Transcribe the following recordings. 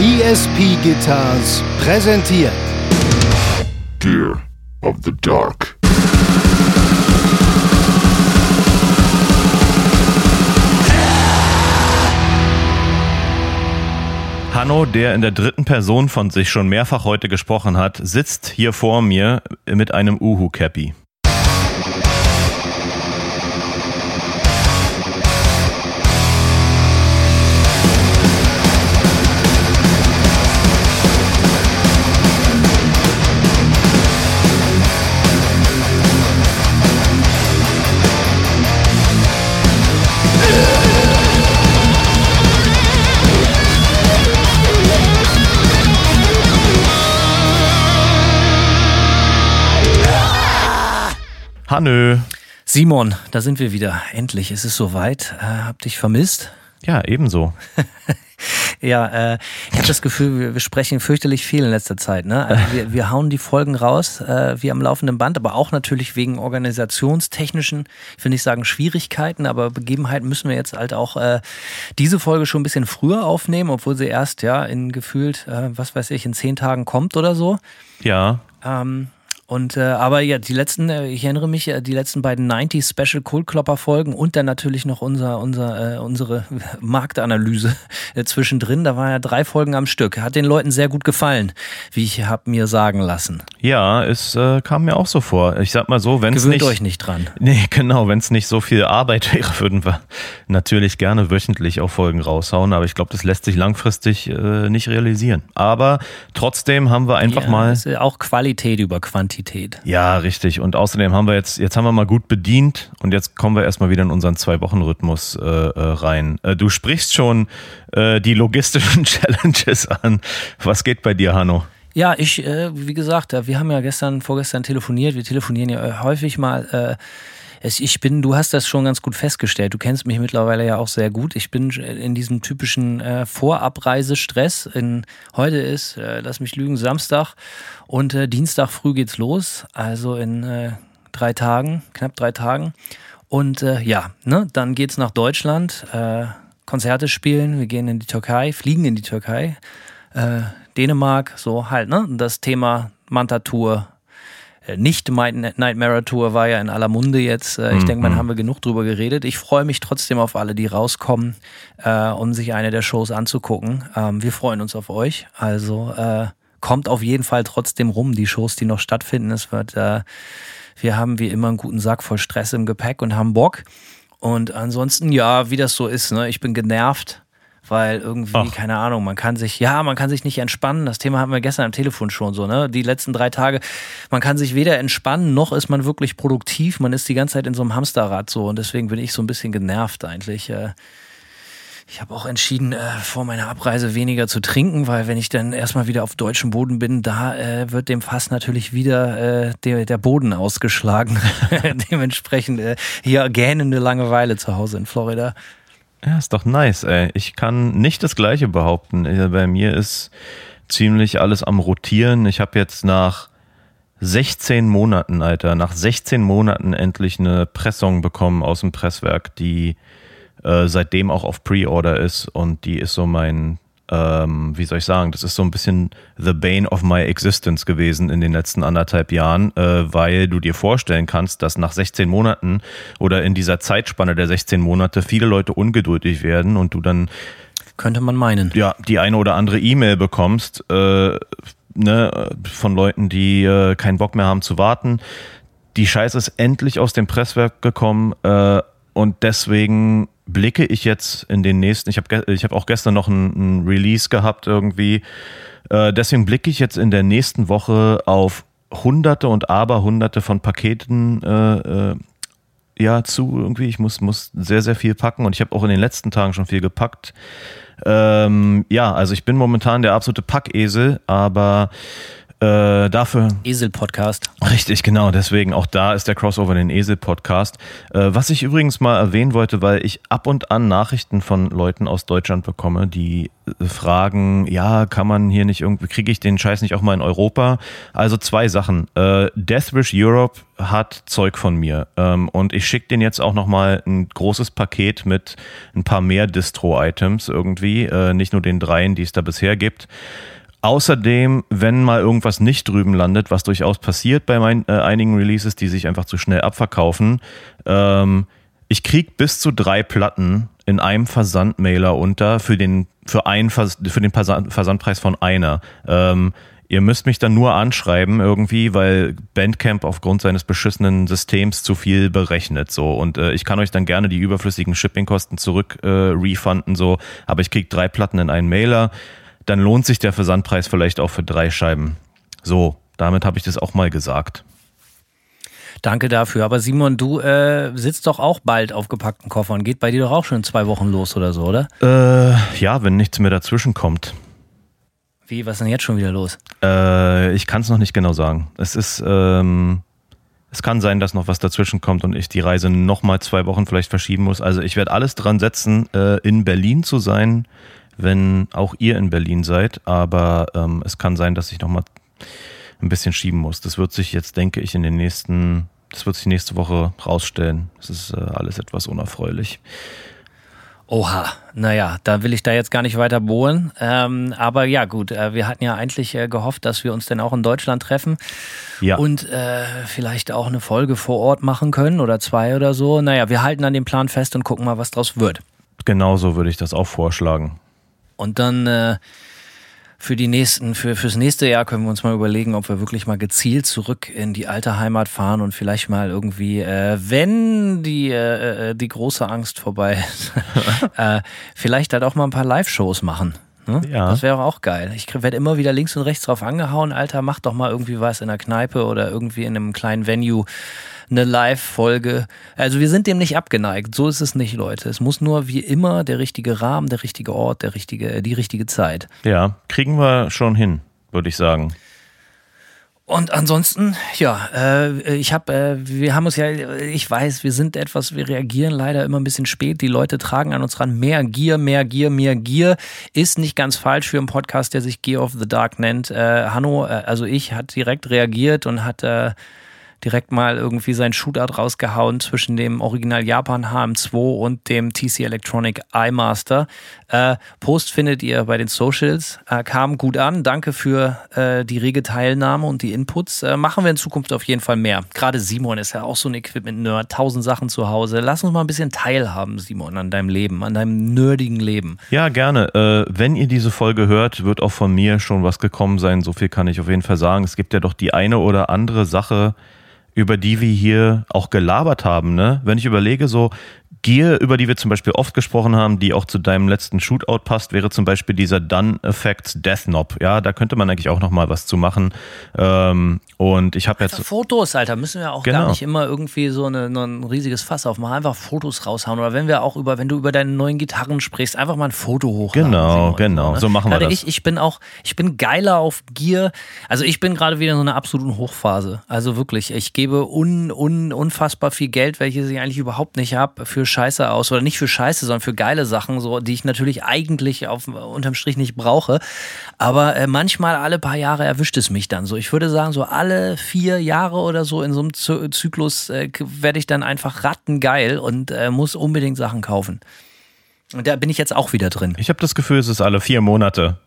ESP Guitars präsentiert Gear of the Dark. Hanno, der in der dritten Person von sich schon mehrfach heute gesprochen hat, sitzt hier vor mir mit einem Uhu-Cappy. Hannö. Simon, da sind wir wieder. Endlich, es ist soweit. Äh, hab dich vermisst. Ja, ebenso. ja, äh, ich habe das Gefühl, wir, wir, sprechen fürchterlich viel in letzter Zeit. Ne? Also wir, wir hauen die Folgen raus, äh, wie am laufenden Band, aber auch natürlich wegen organisationstechnischen, ich will nicht sagen Schwierigkeiten, aber Begebenheiten müssen wir jetzt halt auch äh, diese Folge schon ein bisschen früher aufnehmen, obwohl sie erst ja in gefühlt, äh, was weiß ich, in zehn Tagen kommt oder so. Ja. Ähm, und äh, aber ja, die letzten, äh, ich erinnere mich, äh, die letzten beiden 90 Special Cold Klopper Folgen und dann natürlich noch unser, unser, äh, unsere Marktanalyse äh, zwischendrin. Da waren ja drei Folgen am Stück. Hat den Leuten sehr gut gefallen, wie ich habe mir sagen lassen. Ja, es äh, kam mir auch so vor. Ich sag mal so, wenn es nicht. euch nicht dran. Nee, genau, wenn es nicht so viel Arbeit wäre, würden wir natürlich gerne wöchentlich auch Folgen raushauen. Aber ich glaube, das lässt sich langfristig äh, nicht realisieren. Aber trotzdem haben wir einfach ja, mal. Ist auch Qualität über Quantität. Quantität. Ja, richtig. Und außerdem haben wir jetzt, jetzt haben wir mal gut bedient und jetzt kommen wir erstmal wieder in unseren Zwei-Wochen-Rhythmus äh, äh, rein. Äh, du sprichst schon äh, die logistischen Challenges an. Was geht bei dir, Hanno? Ja, ich, äh, wie gesagt, wir haben ja gestern, vorgestern telefoniert. Wir telefonieren ja häufig mal ich bin, du hast das schon ganz gut festgestellt. Du kennst mich mittlerweile ja auch sehr gut. Ich bin in diesem typischen äh, Vorabreisestress. In, heute ist, äh, lass mich lügen, Samstag und äh, Dienstag früh geht's los. Also in äh, drei Tagen, knapp drei Tagen. Und äh, ja, ne, dann geht's nach Deutschland, äh, Konzerte spielen. Wir gehen in die Türkei, fliegen in die Türkei, äh, Dänemark, so halt, ne? Das Thema Manta-Tour, äh, nicht Nightmare Tour war ja in aller Munde jetzt. Äh, ich mhm. denke, man haben wir genug drüber geredet. Ich freue mich trotzdem auf alle, die rauskommen, äh, um sich eine der Shows anzugucken. Ähm, wir freuen uns auf euch. Also äh, kommt auf jeden Fall trotzdem rum, die Shows, die noch stattfinden. Es wird, äh, wir haben wie immer einen guten Sack voll Stress im Gepäck und haben Bock. Und ansonsten, ja, wie das so ist, ne? ich bin genervt weil irgendwie, Ach. keine Ahnung, man kann sich, ja, man kann sich nicht entspannen. Das Thema hatten wir gestern am Telefon schon so, ne? Die letzten drei Tage, man kann sich weder entspannen, noch ist man wirklich produktiv. Man ist die ganze Zeit in so einem Hamsterrad so und deswegen bin ich so ein bisschen genervt eigentlich. Äh. Ich habe auch entschieden, äh, vor meiner Abreise weniger zu trinken, weil wenn ich dann erstmal wieder auf deutschem Boden bin, da äh, wird dem Fass natürlich wieder der, der Boden ausgeschlagen. Dementsprechend hier gähnende Langeweile zu Hause in Florida. Ja, ist doch nice, ey. Ich kann nicht das Gleiche behaupten. Bei mir ist ziemlich alles am Rotieren. Ich habe jetzt nach 16 Monaten, Alter, nach 16 Monaten endlich eine Pressung bekommen aus dem Presswerk, die äh, seitdem auch auf Pre-Order ist und die ist so mein ähm, wie soll ich sagen, das ist so ein bisschen the bane of my existence gewesen in den letzten anderthalb Jahren, äh, weil du dir vorstellen kannst, dass nach 16 Monaten oder in dieser Zeitspanne der 16 Monate viele Leute ungeduldig werden und du dann könnte man meinen. Ja, die eine oder andere E-Mail bekommst, äh, ne, von Leuten, die äh, keinen Bock mehr haben zu warten. Die Scheiße ist endlich aus dem Presswerk gekommen äh, und deswegen blicke ich jetzt in den nächsten, ich habe ich hab auch gestern noch ein, Release gehabt irgendwie, äh, deswegen blicke ich jetzt in der nächsten Woche auf hunderte und aber hunderte von Paketen äh, äh, ja zu irgendwie. Ich muss, muss sehr, sehr viel packen und ich habe auch in den letzten Tagen schon viel gepackt. Ähm, ja, also ich bin momentan der absolute Packesel, aber Äh, dafür. Esel-Podcast. Richtig, genau. Deswegen auch da ist der Crossover den Esel-Podcast. Äh, was ich übrigens mal erwähnen wollte, weil ich ab und an Nachrichten von Leuten aus Deutschland bekomme, die äh, fragen, ja, kann man hier nicht irgendwie, kriege ich den Scheiß nicht auch mal in Europa? Also zwei Sachen. Äh, Deathwish Europe hat Zeug von mir ähm, und ich schicke den jetzt auch nochmal ein großes Paket mit ein paar mehr Distro-Items irgendwie, äh, nicht nur den dreien, die es da bisher gibt. Außerdem, wenn mal irgendwas nicht drüben landet, was durchaus passiert bei mein, äh, einigen Releases, die sich einfach zu schnell abverkaufen, ähm, ich krieg bis zu drei Platten in einem Versandmailer unter für den für einen Vers für den Versand Versandpreis von einer. Ähm, ihr müsst mich dann nur anschreiben irgendwie, weil Bandcamp aufgrund seines beschissenen Systems zu viel berechnet so. Und äh, ich kann euch dann gerne die überflüssigen Shippingkosten zurück äh, refunden so, aber ich krieg drei Platten in einen Mailer dann lohnt sich der Versandpreis vielleicht auch für drei Scheiben. So, damit habe ich das auch mal gesagt. Danke dafür. Aber Simon, du äh, sitzt doch auch bald auf gepackten Koffern. Geht bei dir doch auch schon in zwei Wochen los oder so, oder? Äh, ja, wenn nichts mehr dazwischen kommt. Wie, was ist denn jetzt schon wieder los? Äh, ich kann es noch nicht genau sagen. Es ist, ähm, es kann sein, dass noch was dazwischen kommt und ich die Reise nochmal zwei Wochen vielleicht verschieben muss. Also ich werde alles dran setzen, äh, in Berlin zu sein wenn auch ihr in Berlin seid. Aber ähm, es kann sein, dass ich nochmal ein bisschen schieben muss. Das wird sich jetzt, denke ich, in den nächsten, das wird sich nächste Woche rausstellen. Es ist äh, alles etwas unerfreulich. Oha, naja, da will ich da jetzt gar nicht weiter bohren. Ähm, aber ja, gut, äh, wir hatten ja eigentlich äh, gehofft, dass wir uns denn auch in Deutschland treffen ja. und äh, vielleicht auch eine Folge vor Ort machen können oder zwei oder so. Naja, wir halten an dem Plan fest und gucken mal, was draus wird. Genauso würde ich das auch vorschlagen. Und dann äh, für die nächsten, für fürs nächste Jahr können wir uns mal überlegen, ob wir wirklich mal gezielt zurück in die alte Heimat fahren und vielleicht mal irgendwie, äh, wenn die äh, äh die große Angst vorbei ist, äh, vielleicht halt auch mal ein paar Live-Shows machen. Ne? Ja. Das wäre auch geil. Ich werde immer wieder links und rechts drauf angehauen, Alter, mach doch mal irgendwie was in der Kneipe oder irgendwie in einem kleinen Venue eine Live-Folge. Also wir sind dem nicht abgeneigt. So ist es nicht, Leute. Es muss nur wie immer der richtige Rahmen, der richtige Ort, der richtige, die richtige Zeit. Ja, kriegen wir schon hin, würde ich sagen. Und ansonsten, ja, äh, ich habe, äh, wir haben uns ja, ich weiß, wir sind etwas, wir reagieren leider immer ein bisschen spät. Die Leute tragen an uns ran, mehr Gier, mehr Gier, mehr Gier. Ist nicht ganz falsch für einen Podcast, der sich Gear of the Dark nennt. Äh, Hanno, äh, also ich, hat direkt reagiert und hat äh, direkt mal irgendwie sein Shootout rausgehauen zwischen dem Original Japan HM2 und dem TC Electronic iMaster. Äh, Post findet ihr bei den Socials. Äh, kam gut an. Danke für äh, die rege Teilnahme und die Inputs. Äh, machen wir in Zukunft auf jeden Fall mehr. Gerade Simon ist ja auch so ein Equipment-Nerd. Tausend Sachen zu Hause. Lass uns mal ein bisschen teilhaben, Simon, an deinem Leben, an deinem nerdigen Leben. Ja, gerne. Äh, wenn ihr diese Folge hört, wird auch von mir schon was gekommen sein. So viel kann ich auf jeden Fall sagen. Es gibt ja doch die eine oder andere Sache, über die wir hier auch gelabert haben. Ne? Wenn ich überlege, so Gear, über die wir zum Beispiel oft gesprochen haben, die auch zu deinem letzten Shootout passt, wäre zum Beispiel dieser Done Effects Death Knob. Ja, da könnte man eigentlich auch noch mal was zu machen. Ähm, und ich habe jetzt Fotos, Alter, müssen wir auch genau. gar nicht immer irgendwie so eine, ein riesiges Fass aufmachen, einfach Fotos raushauen oder wenn wir auch über, wenn du über deine neuen Gitarren sprichst, einfach mal ein Foto hochladen. Genau, genau, ne? so machen gerade wir das. Ich, ich bin auch, ich bin geiler auf Gear. Also ich bin gerade wieder in so einer absoluten Hochphase. Also wirklich, ich gebe un, un, unfassbar viel Geld, welches ich eigentlich überhaupt nicht habe, für Scheiße aus oder nicht für Scheiße, sondern für geile Sachen, so die ich natürlich eigentlich auf unterm Strich nicht brauche. Aber äh, manchmal alle paar Jahre erwischt es mich dann so. Ich würde sagen, so alle vier Jahre oder so in so einem Zyklus äh, werde ich dann einfach rattengeil und äh, muss unbedingt Sachen kaufen. Und da bin ich jetzt auch wieder drin. Ich habe das Gefühl, es ist alle vier Monate.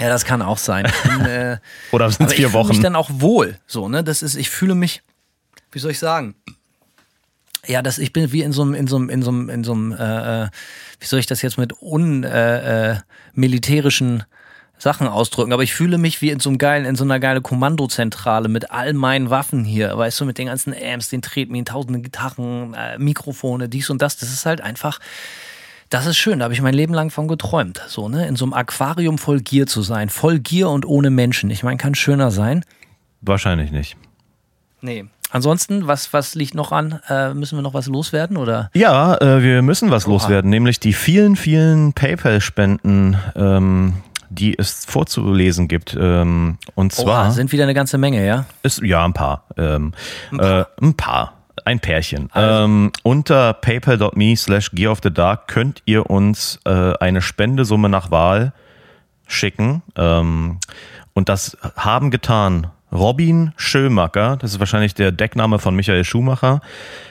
Ja, das kann auch sein. Bin, äh, Oder sind es vier Wochen? Ich fühle mich dann auch wohl. So, ne? Das ist, ich fühle mich, wie soll ich sagen? Ja, das, ich bin wie in so einem, in so einem, in so einem, in so einem, äh, äh wie soll ich das jetzt mit unmilitärischen äh, äh Sachen ausdrücken, aber ich fühle mich wie in so einem geilen, in so einer geilen Kommandozentrale mit all meinen Waffen hier, weißt du, mit den ganzen Amps, den Tretminen, tausenden Gitarren, äh, Mikrofone, dies und das. Das ist halt einfach, das ist schön, da habe ich mein Leben lang von geträumt. So, ne? In so einem Aquarium voll Gier zu sein. Voll Gier und ohne Menschen. Ich meine, kann schöner sein. Wahrscheinlich nicht. Nee. Ansonsten, was, was liegt noch an? Äh, müssen wir noch was loswerden? Oder? Ja, äh, wir müssen was Oha. loswerden, nämlich die vielen, vielen PayPal-Spenden, ähm, die es vorzulesen gibt. Ähm, und zwar Oha, sind wieder eine ganze Menge, ja? ist ja ein paar. Ähm, ein paar. Äh, ein paar. Ein Pärchen. Ähm, unter paypal.me slash gear of the dark könnt ihr uns äh, eine Spendesumme nach Wahl schicken. Ähm, und das haben getan Robin Schömacker, das ist wahrscheinlich der Deckname von Michael Schumacher.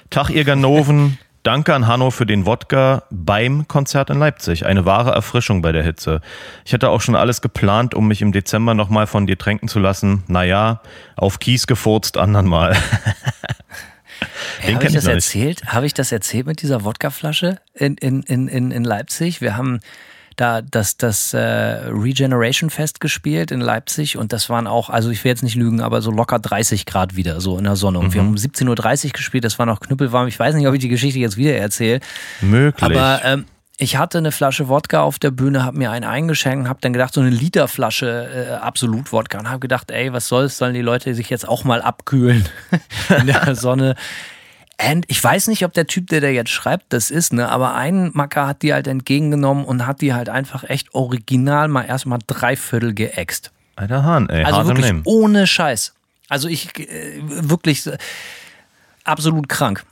Tag ihr Ganoven, danke an Hanno für den Wodka beim Konzert in Leipzig. Eine wahre Erfrischung bei der Hitze. Ich hatte auch schon alles geplant, um mich im Dezember nochmal von dir tränken zu lassen. Naja, auf Kies gefurzt, anderen Mal. Hey, Habe ich das erzählt? Habe ich das erzählt mit dieser Wodkaflasche in, in, in, in, in Leipzig? Wir haben da das, das äh, Regeneration Fest gespielt in Leipzig und das waren auch, also ich will jetzt nicht lügen, aber so locker 30 Grad wieder, so in der Sonne. Und wir haben um 17.30 Uhr gespielt, das war noch knüppelwarm. Ich weiß nicht, ob ich die Geschichte jetzt wieder erzähle. Möglich. Aber ähm, ich hatte eine Flasche Wodka auf der Bühne, habe mir einen eingeschenkt, habe dann gedacht, so eine Literflasche äh, Absolut Wodka und habe gedacht, ey, was soll's, sollen die Leute sich jetzt auch mal abkühlen in der Sonne. Und ich weiß nicht, ob der Typ, der da jetzt schreibt, das ist, ne? Aber ein Macker hat die halt entgegengenommen und hat die halt einfach echt original mal erstmal drei Viertel geäxt. Alter Hahn, ey, Also wirklich ohne Scheiß. Also ich äh, wirklich äh, absolut krank.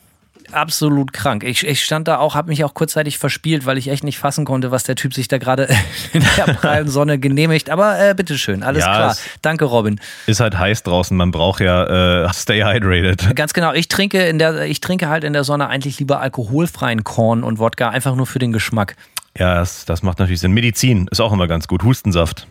Absolut krank. Ich, ich stand da auch, habe mich auch kurzzeitig verspielt, weil ich echt nicht fassen konnte, was der Typ sich da gerade in der prallen Sonne genehmigt. Aber äh, bitteschön, alles Ja, klar. Danke, Robin. Ist halt heiß draußen, man braucht ja äh, stay hydrated. Ganz genau. Ich trinke in der, ich trinke halt in der Sonne eigentlich lieber alkoholfreien Korn und Wodka, einfach nur für den Geschmack. Ja, das, das macht natürlich Sinn. Medizin ist auch immer ganz gut. Hustensaft.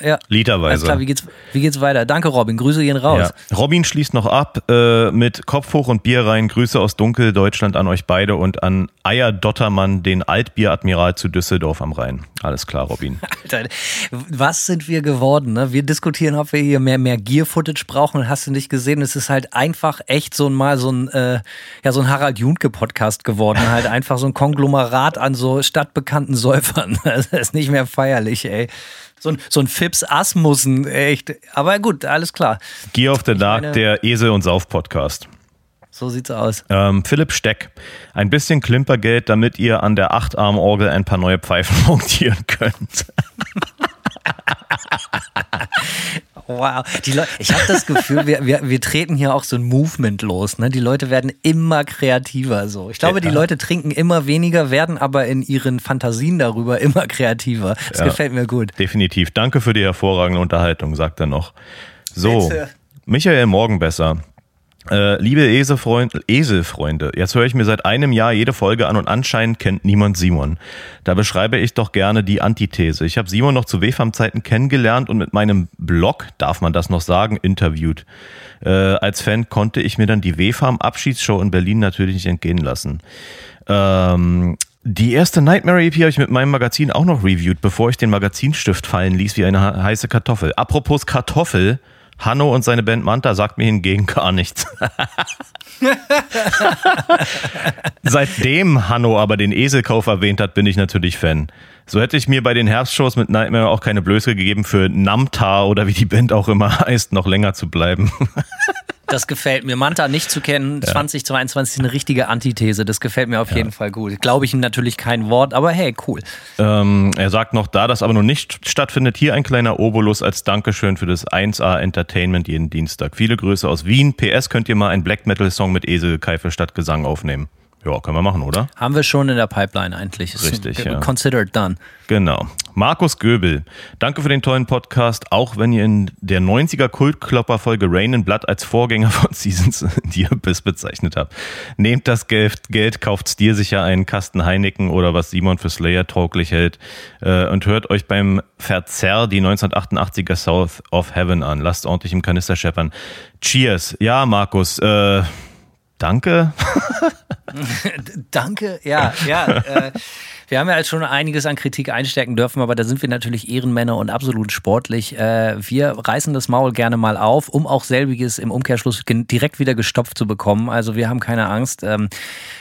Ja. Alles Literweise. klar, wie geht's, wie geht's weiter? Danke, Robin. Grüße gehen raus. Ja. Robin schließt noch ab äh, mit Kopf hoch und Bier rein. Grüße aus Dunkel Deutschland an euch beide und an Eier Dottermann, den Altbieradmiral zu Düsseldorf am Rhein. Alles klar, Robin. Alter, was sind wir geworden? Ne? Wir diskutieren, ob wir hier mehr, mehr Gear-Footage brauchen. Und hast du nicht gesehen? Es ist halt einfach echt so ein mal so ein, äh, ja, so ein Harald Junke-Podcast geworden. halt einfach so ein Konglomerat an so stadtbekannten Säufern. Das ist nicht mehr feierlich, ey. So ein, so ein Fips Asmussen, echt. Aber gut, alles klar. Gear of the Dark, der Esel- und Sauf-Podcast. So sieht's aus. Ähm, Philipp Steck, ein bisschen Klimpergeld, damit ihr an der Achtarmorgel ein paar neue Pfeifen montieren könnt. Wow. Die ich habe das Gefühl, wir, wir, wir treten hier auch so ein Movement los. Ne? Die Leute werden immer kreativer. So. Ich glaube, die Ja. Leute trinken immer weniger, werden aber in ihren Fantasien darüber immer kreativer. Das Ja. gefällt mir gut. Definitiv. Danke für die hervorragende Unterhaltung, sagt er noch. So, Bitte. Michael Morgenbesser. Äh, liebe Eselfreund, Eselfreunde, jetzt höre ich mir seit einem Jahr jede Folge an und anscheinend kennt niemand Simon. Da beschreibe ich doch gerne die Antithese. Ich habe Simon noch zu WFAM-Zeiten kennengelernt und mit meinem Blog, darf man das noch sagen, interviewt. Äh, als Fan konnte ich mir dann die WFAM-Abschiedsshow in Berlin natürlich nicht entgehen lassen. Ähm, die erste Nightmare EP habe ich mit meinem Magazin auch noch reviewed, bevor ich den Magazinstift fallen ließ wie eine he- heiße Kartoffel. Apropos Kartoffel, Hanno und seine Band Manta sagt mir hingegen gar nichts. Seitdem Hanno aber den Eselkauf erwähnt hat, bin ich natürlich Fan. So hätte ich mir bei den Herbstshows mit Nightmare auch keine Blöße gegeben, für Namta oder wie die Band auch immer heißt, noch länger zu bleiben. Das gefällt mir. Manta nicht zu kennen, 2022 ist eine richtige Antithese. Das gefällt mir auf jeden Fall gut. Glaube ich ihm natürlich kein Wort, aber hey, cool. Ähm, er sagt noch, da das aber noch nicht stattfindet, hier ein kleiner Obolus als Dankeschön für das 1A Entertainment jeden Dienstag. Viele Grüße aus Wien. PS könnt ihr mal einen Black Metal Song mit Eselkeife statt Gesang aufnehmen. Ja, können wir machen, oder? Haben wir schon in der Pipeline eigentlich. Ist Richtig, ja. Considered done. Genau. Markus Göbel, danke für den tollen Podcast, auch wenn ihr in der 90er Kultklopper-Folge Rain in Blood als Vorgänger von Seasons the Abyss bezeichnet habt. Nehmt das Geld, Geld kauft dir sicher einen Kasten Heineken oder was Simon für Slayer tauglich hält äh, und hört euch beim Verzerr die 1988er South of Heaven an. Lasst ordentlich im Kanister scheppern. Cheers. Ja, Markus, äh, danke. Danke, ja, ja. äh, wir haben ja jetzt schon einiges an Kritik einstecken dürfen, aber da sind wir natürlich Ehrenmänner und absolut sportlich. Äh, wir reißen das Maul gerne mal auf, um auch selbiges im Umkehrschluss direkt wieder gestopft zu bekommen. Also wir haben keine Angst. Ähm,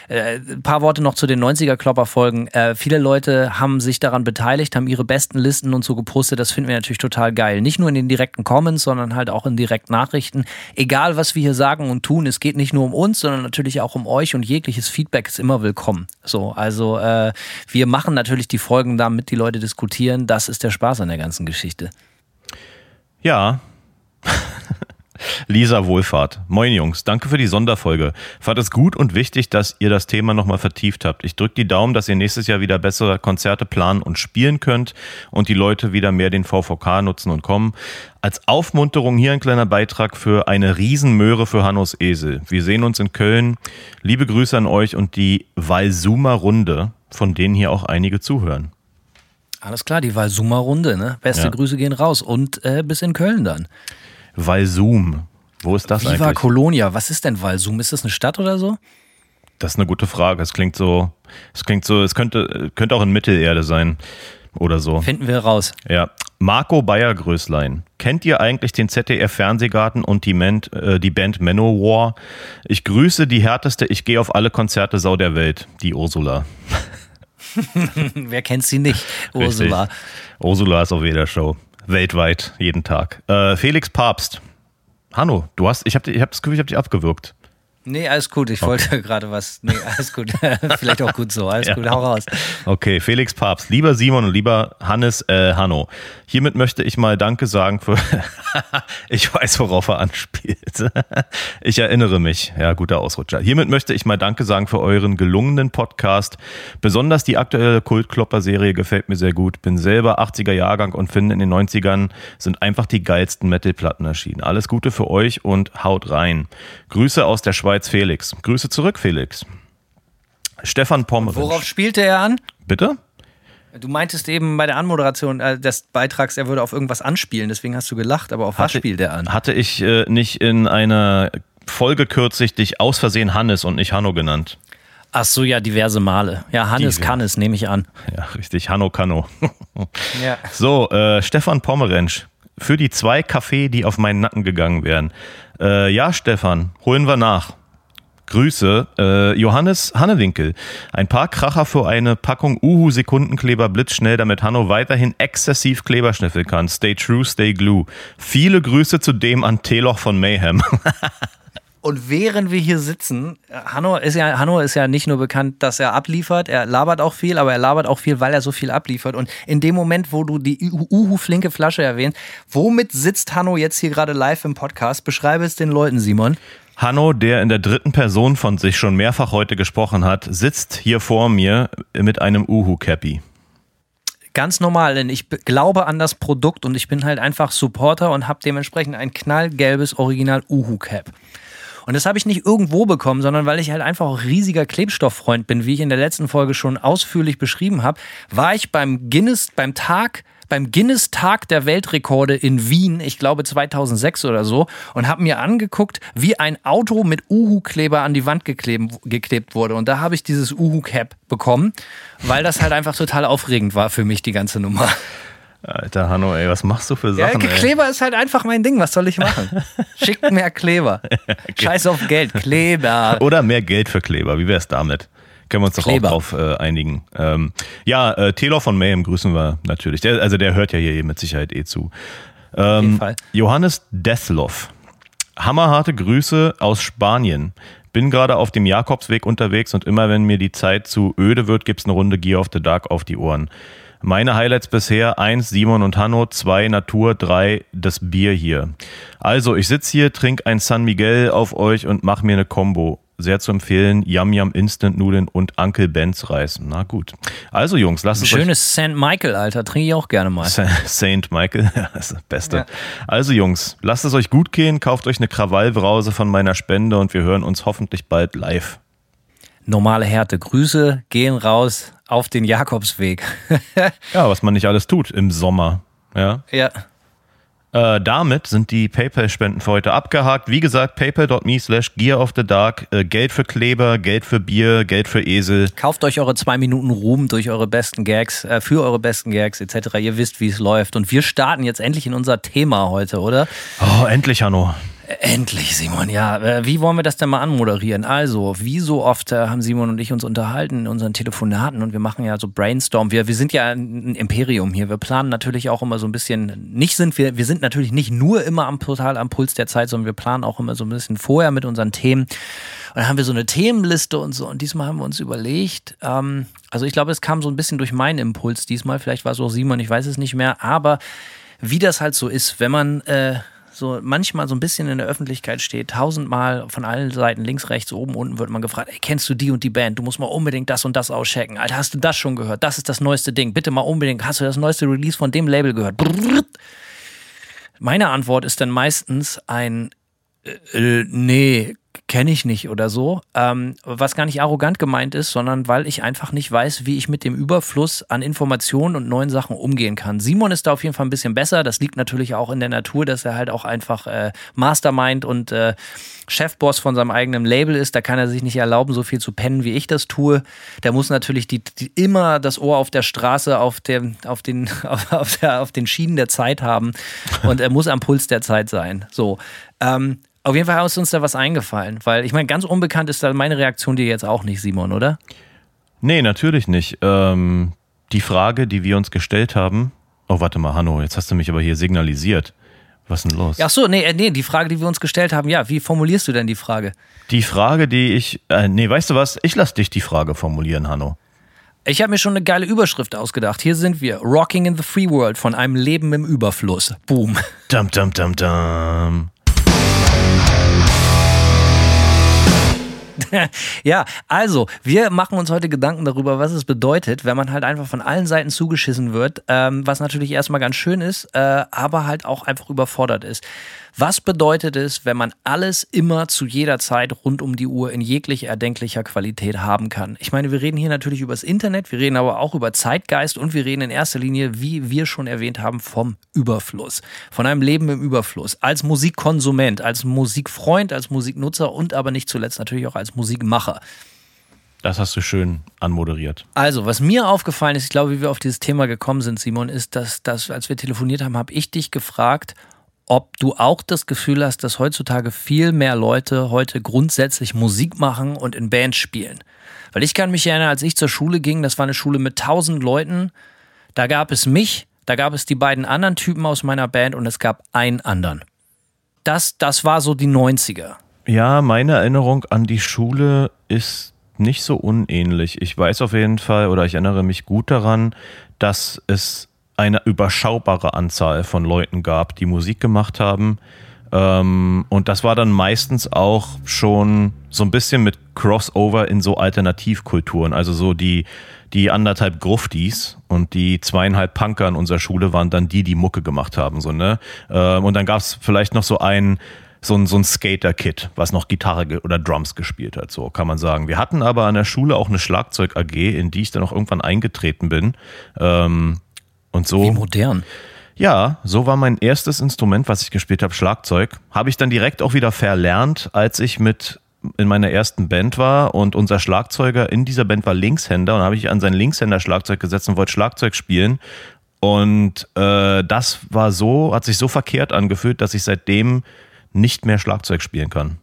äh, ein paar Worte noch zu den 90er-Klopper-Folgen. Äh, viele Leute haben sich daran beteiligt, haben ihre besten Listen und so gepostet. Das finden wir natürlich total geil. Nicht nur in den direkten Comments, sondern halt auch in direkten Nachrichten. Egal, was wir hier sagen und tun, es geht nicht nur um uns, sondern natürlich auch um euch und jegliches Feedback ist immer willkommen. So, also äh, wir machen natürlich die Folgen, damit die Leute diskutieren. Das ist der Spaß an der ganzen Geschichte. Ja. Lisa Wohlfahrt. Moin Jungs, danke für die Sonderfolge. Fand es gut und wichtig, dass ihr das Thema nochmal vertieft habt. Ich drücke die Daumen, dass ihr nächstes Jahr wieder bessere Konzerte planen und spielen könnt und die Leute wieder mehr den VVK nutzen und kommen. Als Aufmunterung hier ein kleiner Beitrag für eine Riesenmöhre für Hannos Esel. Wir sehen uns in Köln. Liebe Grüße an euch und die Walsumer Runde, von denen hier auch einige zuhören. Alles klar, die Walsuma-Runde, ne? Beste Ja. Grüße gehen raus und äh, bis in Köln dann. Walsum. Wo ist das Viva eigentlich? Colonia, was ist denn Walsum? Ist das eine Stadt oder so? Das ist eine gute Frage. Es klingt so, es klingt so, es könnte, könnte auch in Mittelerde sein oder so. Finden wir raus. Ja. Marco Bayer-Größlein. Kennt ihr eigentlich den ZDF-Fernsehgarten und die, Ment, äh, die Band Manowar? Ich grüße die härteste Ich gehe auf alle Konzerte Sau der Welt, die Ursula. Wer kennt sie nicht? Ursula. Richtig. Ursula ist auf jeder Show. Weltweit, jeden Tag. Äh, Felix Papst. Hanno, du hast, ich habe ich hab das Gefühl, ich habe dich abgewürgt. Nee, alles gut. Ich wollte gerade was. Nee, alles gut. Vielleicht auch gut so. Alles Ja. gut, hau raus. Okay, Felix Papst, lieber Simon und lieber Hannes äh, Hanno. Hiermit möchte ich mal Danke sagen für. ich weiß, worauf er anspielt. ich erinnere mich. Ja, guter Ausrutscher. Hiermit möchte ich mal Danke sagen für euren gelungenen Podcast. Besonders die aktuelle Kultklopper-Serie gefällt mir sehr gut. Bin selber 80er Jahrgang und finde in den 90ern sind einfach die geilsten Metal-Platten erschienen. Alles Gute für euch und haut rein. Grüße aus der Schweiz, Felix. Grüße zurück, Felix. Stefan Pommerensch. Worauf spielte er an? Bitte? Du meintest eben bei der Anmoderation äh, des Beitrags, er würde auf irgendwas anspielen, deswegen hast du gelacht, aber auf was Hatte- spielt er an? Hatte ich äh, nicht in einer Folge kürzlich dich aus Versehen Hannes und nicht Hanno genannt? Ach so, ja, diverse Male. Ja, Hannes Diverse. kann es, nehme ich an. Ja, richtig, Hanno Kanno. Ja. so, äh, Stefan Pommerensch. Für die zwei Kaffee, die auf meinen Nacken gegangen wären. Äh, ja, Stefan, holen wir nach. Grüße, äh, Johannes Hannewinkel. Ein paar Kracher für eine Packung Uhu-Sekundenkleber blitzschnell, damit Hanno weiterhin exzessiv Kleber schnüffeln kann. Stay true, stay glue. Viele Grüße zudem an Teloch von Mayhem. Und während wir hier sitzen, Hanno ist ja, Hanno ist ja nicht nur bekannt, dass er abliefert, er labert auch viel, aber er labert auch viel, weil er so viel abliefert. Und in dem Moment, wo du die Uhu-flinke Flasche erwähnst, womit sitzt Hanno jetzt hier gerade live im Podcast? Beschreibe es den Leuten, Simon. Hanno, der in der dritten Person von sich schon mehrfach heute gesprochen hat, sitzt hier vor mir mit einem Uhu-Cappy. Ganz normal, denn ich be- glaube an das Produkt und ich bin halt einfach Supporter und habe dementsprechend ein knallgelbes Original Uhu Cap. Und das habe ich nicht irgendwo bekommen, sondern weil ich halt einfach auch riesiger Klebstofffreund bin, wie ich in der letzten Folge schon ausführlich beschrieben habe, war ich beim Guinness, beim Tag, beim Guinness Tag der Weltrekorde in Wien, ich glaube 2006 oder so, und habe mir angeguckt, wie ein Auto mit Uhu-Kleber an die Wand geklebt, geklebt wurde. Und da habe ich dieses Uhu-Cap bekommen, weil das halt einfach total aufregend war für mich, die ganze Nummer. Alter Hanno, ey, was machst du für Ja, Sachen, ey? Kleber ist halt einfach mein Ding. Was soll ich machen? Schickt mehr Kleber. Scheiß auf Geld. Kleber. Oder mehr Geld für Kleber, wie wär's damit? Können wir uns doch Kleber. auch drauf äh, einigen. Ähm, ja, äh, Taylor von Mayhem grüßen wir natürlich. Der, also der hört ja hier mit Sicherheit eh zu. Fall. Johannes Deathloff. Hammerharte Grüße aus Spanien. Bin gerade auf dem Jakobsweg unterwegs und immer wenn mir die Zeit zu öde wird, gibt's eine Runde Gear of the Dark auf die Ohren. Meine Highlights bisher, eins Simon und Hanno, zwei Natur, drei das Bier hier. Also, ich sitz hier, trink ein San Miguel auf euch und mach mir eine Combo. Sehr zu empfehlen, Yum Yum Instant Nudeln und Uncle Ben's Reis. Na gut. Also Jungs, lasst es euch Schönes St. Michael, Alter. Trinke ich auch gerne mal. Saint Michael, ja, das ist das Beste. Ja. Also Jungs, lasst es euch gut gehen, kauft euch eine Krawallbrause von meiner Spende und wir hören uns hoffentlich bald live. Normale Härte. Grüße gehen raus auf den Jakobsweg. Ja, was man nicht alles tut im Sommer. Ja. ja. Äh, damit sind die PayPal-Spenden für heute abgehakt. Wie gesagt, paypal.me slash Gear of the Dark. Äh, Geld für Kleber, Geld für Bier, Geld für Esel. Kauft euch eure zwei Minuten Ruhm durch eure besten Gags, äh, für eure besten Gags etc. Ihr wisst, wie es läuft. Und wir starten jetzt endlich in unser Thema heute, oder? Oh, endlich, Hanno. Endlich, Simon, ja. Äh, wie wollen wir das denn mal anmoderieren? Also, wie so oft äh, haben Simon und ich uns unterhalten in unseren Telefonaten und wir machen ja so Brainstorm. Wir, wir sind ja ein Imperium hier. Wir planen natürlich auch immer so ein bisschen, nicht sind wir, wir sind natürlich nicht nur immer am Portal am Puls der Zeit, sondern wir planen auch immer so ein bisschen vorher mit unseren Themen. Und dann haben wir so eine Themenliste und so. Und diesmal haben wir uns überlegt, ähm, also ich glaube, es kam so ein bisschen durch meinen Impuls diesmal. Vielleicht war es auch Simon, ich weiß es nicht mehr. Aber wie das halt so ist, wenn man äh, so manchmal so ein bisschen in der Öffentlichkeit steht, tausendmal von allen Seiten, links, rechts, oben, unten wird man gefragt, ey, kennst du die und die Band? Du musst mal unbedingt das und das auschecken. Alter, hast du das schon gehört? Das ist das neueste Ding. Bitte mal unbedingt, hast du das neueste Release von dem Label gehört? Brrr. Meine Antwort ist dann meistens ein äh, äh nee, kenne ich nicht oder so. Ähm, was gar nicht arrogant gemeint ist, sondern weil ich einfach nicht weiß, wie ich mit dem Überfluss an Informationen und neuen Sachen umgehen kann. Simon ist da auf jeden Fall ein bisschen besser. Das liegt natürlich auch in der Natur, dass er halt auch einfach äh, Mastermind und äh, Chefboss von seinem eigenen Label ist. Da kann er sich nicht erlauben, so viel zu pennen, wie ich das tue. Der muss natürlich die, die immer das Ohr auf der Straße, auf, der, auf, den, auf, der, auf den Schienen der Zeit haben und er muss am Puls der Zeit sein. So. Ähm, auf jeden Fall ist uns da was eingefallen, weil ich meine, ganz unbekannt ist da meine Reaktion dir jetzt auch nicht, Simon, oder? Nee, natürlich nicht. Ähm, die Frage, die wir uns gestellt haben, oh, warte mal, Hanno, jetzt hast du mich aber hier signalisiert. Was ist denn los? Ach so, nee, äh, nee, die Frage, die wir uns gestellt haben, ja, wie formulierst du denn die Frage? Die Frage, die ich, äh, nee, weißt du was? Ich lass dich die Frage formulieren, Hanno. Ich habe mir schon eine geile Überschrift ausgedacht. Hier sind wir. Rocking in the Free World von einem Leben im Überfluss. Boom. Dum, dum, dum, dum. ja, also, wir machen uns heute Gedanken darüber, was es bedeutet, wenn man halt einfach von allen Seiten zugeschissen wird, ähm, was natürlich erstmal ganz schön ist, äh, aber halt auch einfach überfordert ist. Was bedeutet es, wenn man alles immer zu jeder Zeit rund um die Uhr in jeglicher erdenklicher Qualität haben kann? Ich meine, wir reden hier natürlich über das Internet, wir reden aber auch über Zeitgeist und wir reden in erster Linie, wie wir schon erwähnt haben, vom Überfluss. Von einem Leben im Überfluss. Als Musikkonsument, als Musikfreund, als Musiknutzer und aber nicht zuletzt natürlich auch als Musikmacher. Das hast du schön anmoderiert. Also, was mir aufgefallen ist, ich glaube, wie wir auf dieses Thema gekommen sind, Simon, ist, dass, dass als wir telefoniert haben, habe ich dich gefragt, ob du auch das Gefühl hast, dass heutzutage viel mehr Leute heute grundsätzlich Musik machen und in Bands spielen. Weil ich kann mich erinnern, als ich zur Schule ging, das war eine Schule mit tausend Leuten, da gab es mich, da gab es die beiden anderen Typen aus meiner Band und es gab einen anderen. Das, das war so die 90er. Ja, meine Erinnerung an die Schule ist nicht so unähnlich. Ich weiß auf jeden Fall oder ich erinnere mich gut daran, dass es eine überschaubare Anzahl von Leuten gab, die Musik gemacht haben. Ähm, und das war dann meistens auch schon so ein bisschen mit Crossover in so Alternativkulturen. Also so die, die anderthalb Gruftis und die zweieinhalb Punker in unserer Schule waren dann die, die Mucke gemacht haben. So, ne? Ähm, und dann gab es vielleicht noch so ein so ein, so ein Skater-Kit, was noch Gitarre oder Drums gespielt hat, so kann man sagen. Wir hatten aber an der Schule auch eine Schlagzeug-AG, in die ich dann auch irgendwann eingetreten bin. Ähm, und so. Wie modern. Ja, so war mein erstes Instrument, was ich gespielt habe, Schlagzeug. Habe ich dann direkt auch wieder verlernt, als ich mit in meiner ersten Band war und unser Schlagzeuger in dieser Band war Linkshänder und habe ich an sein Linkshänder-Schlagzeug gesetzt und wollte Schlagzeug spielen. Und äh, das war so, hat sich so verkehrt angefühlt, dass ich seitdem nicht mehr Schlagzeug spielen kann.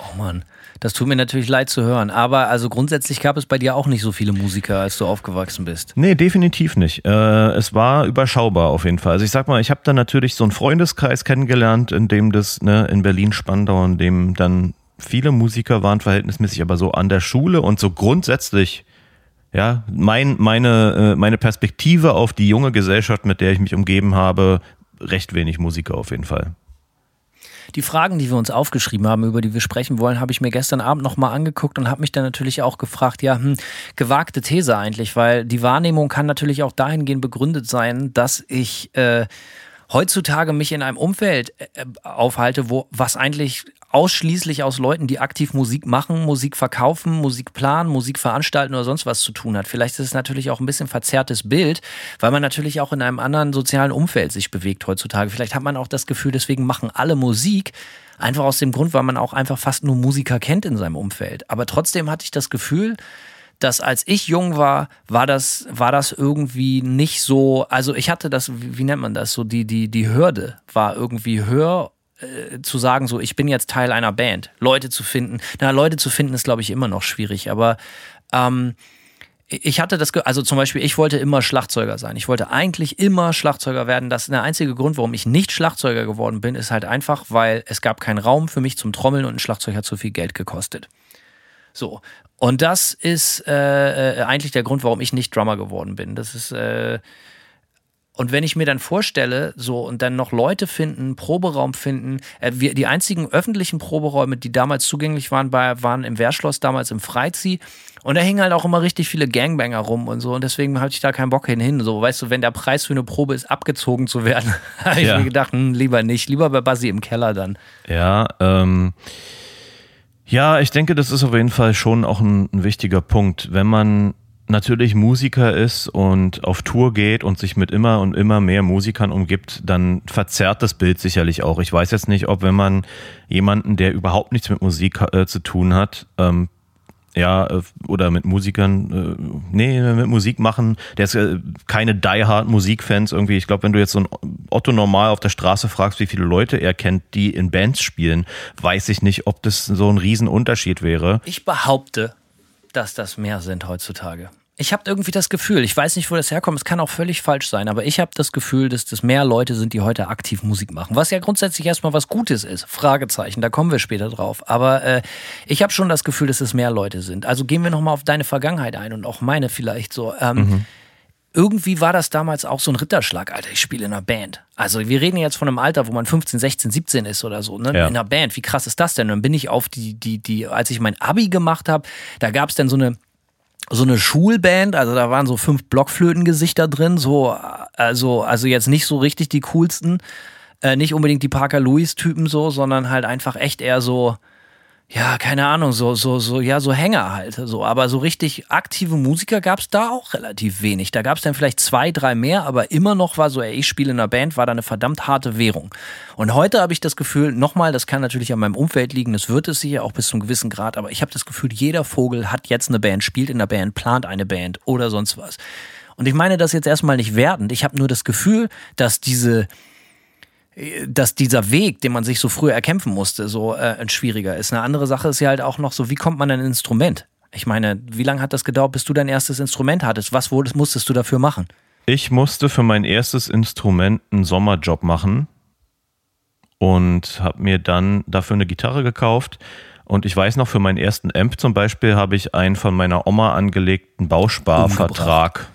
Oh Mann. Das tut mir natürlich leid zu hören. Aber also grundsätzlich gab es bei dir auch nicht so viele Musiker, als du aufgewachsen bist. Nee, definitiv nicht. Äh, es war überschaubar auf jeden Fall. Also ich sag mal, ich habe dann natürlich so einen Freundeskreis kennengelernt, in dem das ne, in Berlin-Spandau, in dem dann viele Musiker waren verhältnismäßig, aber so an der Schule und so grundsätzlich ja, mein, meine, äh, meine Perspektive auf die junge Gesellschaft, mit der ich mich umgeben habe, recht wenig Musiker auf jeden Fall. Die Fragen, die wir uns aufgeschrieben haben, über die wir sprechen wollen, habe ich mir gestern Abend nochmal angeguckt und habe mich dann natürlich auch gefragt, ja, hm, gewagte These eigentlich, weil die Wahrnehmung kann natürlich auch dahingehend begründet sein, dass ich äh, heutzutage mich in einem Umfeld äh, aufhalte, wo was eigentlich ausschließlich aus Leuten, die aktiv Musik machen, Musik verkaufen, Musik planen, Musik veranstalten oder sonst was zu tun hat. Vielleicht ist es natürlich auch ein bisschen verzerrtes Bild, weil man natürlich auch in einem anderen sozialen Umfeld sich bewegt heutzutage. Vielleicht hat man auch das Gefühl, deswegen machen alle Musik. Einfach aus dem Grund, weil man auch einfach fast nur Musiker kennt in seinem Umfeld. Aber trotzdem hatte ich das Gefühl, dass als ich jung war, war das, war das irgendwie nicht so, also ich hatte das, wie, nennt man das, so die, die, die Hürde war irgendwie höher äh, zu sagen, so ich bin jetzt Teil einer Band, Leute zu finden. Na, Leute zu finden ist, glaube ich, immer noch schwierig, aber ähm, ich hatte das, also zum Beispiel, ich wollte immer Schlagzeuger sein. Ich wollte eigentlich immer Schlagzeuger werden. Das ist der einzige Grund, warum ich nicht Schlagzeuger geworden bin, ist halt einfach, weil es gab keinen Raum für mich zum Trommeln und ein Schlagzeug hat zu viel Geld gekostet. So. Und das ist äh, äh eigentlich der Grund, warum ich nicht Drummer geworden bin. Das ist, äh, und wenn ich mir dann vorstelle, so und dann noch Leute finden, Proberaum finden, äh, wir, die einzigen öffentlichen Proberäume, die damals zugänglich waren, bei, waren im Wehrschloss, damals im Freizieh. Und da hingen halt auch immer richtig viele Gangbanger rum und so. Und deswegen hatte ich da keinen Bock hin. So, weißt du, wenn der Preis für eine Probe ist, abgezogen zu werden, habe ich mir gedacht, hm, lieber nicht. Lieber bei Basi im Keller dann. Ja, ähm. Ja, ich denke, das ist auf jeden Fall schon auch ein, ein wichtiger Punkt. Wenn man natürlich Musiker ist und auf Tour geht und sich mit immer und immer mehr Musikern umgibt, dann verzerrt das Bild sicherlich auch. Ich weiß jetzt nicht, ob wenn man jemanden, der überhaupt nichts mit Musik äh, zu tun hat, ähm, ja, äh, oder mit Musikern, äh, nee, mit Musik machen, der ist äh, keine diehard Musikfans irgendwie. Ich glaube, wenn du jetzt so ein Otto normal auf der Straße fragst, wie viele Leute er kennt, die in Bands spielen, weiß ich nicht, ob das so ein Riesenunterschied wäre. Ich behaupte, dass das mehr sind heutzutage. Ich habe irgendwie das Gefühl, ich weiß nicht, wo das herkommt, es kann auch völlig falsch sein, aber ich habe das Gefühl, dass das mehr Leute sind, die heute aktiv Musik machen. Was ja grundsätzlich erstmal was Gutes ist. Fragezeichen, da kommen wir später drauf. Aber äh, ich habe schon das Gefühl, dass es mehr Leute sind. Also gehen wir nochmal auf deine Vergangenheit ein und auch meine vielleicht so. Ähm, mhm. Irgendwie war das damals auch so ein Ritterschlag, Alter, ich spiele in einer Band. Also wir reden jetzt von einem Alter, wo man 15, 16, 17 ist oder so, ne? Ja. In einer Band. Wie krass ist das denn? Und dann bin ich auf die, die, die, als ich mein Abi gemacht habe, da gab es dann so eine so eine Schulband, also da waren so fünf Blockflötengesichter drin, so, also, also jetzt nicht so richtig die coolsten, äh, nicht unbedingt die Parker Lewis-Typen so, sondern halt einfach echt eher so, ja, keine Ahnung, so, so, so, ja, so Hänger halt. So. Aber so richtig aktive Musiker gab es da auch relativ wenig. Da gab es dann vielleicht zwei, drei mehr, aber immer noch war so, ey, ich spiele in einer Band, war da eine verdammt harte Währung. Und heute habe ich das Gefühl, nochmal, das kann natürlich an meinem Umfeld liegen, das wird es sicher auch bis zu einem gewissen Grad, aber ich habe das Gefühl, jeder Vogel hat jetzt eine Band, spielt in einer Band, plant eine Band oder sonst was. Und ich meine das jetzt erstmal nicht wertend. Ich habe nur das Gefühl, dass diese, dass dieser Weg, den man sich so früher erkämpfen musste, so äh, ein schwieriger ist. Eine andere Sache ist ja halt auch noch so, wie kommt man an ein Instrument? Ich meine, wie lange hat das gedauert, bis du dein erstes Instrument hattest? Was wurdest, musstest du dafür machen? Ich musste für mein erstes Instrument einen Sommerjob machen und habe mir dann dafür eine Gitarre gekauft. Und ich weiß noch, für meinen ersten Amp zum Beispiel habe ich einen von meiner Oma angelegten Bausparvertrag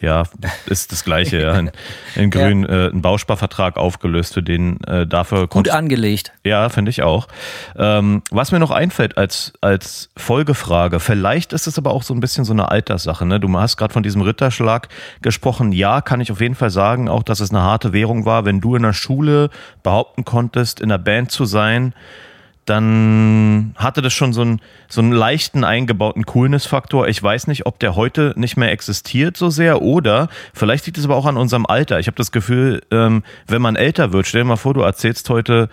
ja, ist das Gleiche, ja. In, in Grün ja. äh, ein Bausparvertrag aufgelöst, für den äh, dafür. Gut angelegt. Ja, finde ich auch. Ähm, was mir noch einfällt als, als Folgefrage, vielleicht ist es aber auch so ein bisschen so eine Alterssache. Ne? Du hast gerade von diesem Ritterschlag gesprochen. Ja, kann ich auf jeden Fall sagen, auch dass es eine harte Währung war, wenn du in der Schule behaupten konntest, in der Band zu sein dann hatte das schon so einen, so einen leichten eingebauten Coolness-Faktor. Ich weiß nicht, ob der heute nicht mehr existiert so sehr oder vielleicht liegt es aber auch an unserem Alter. Ich habe das Gefühl, ähm, wenn man älter wird, stell dir mal vor, du erzählst heute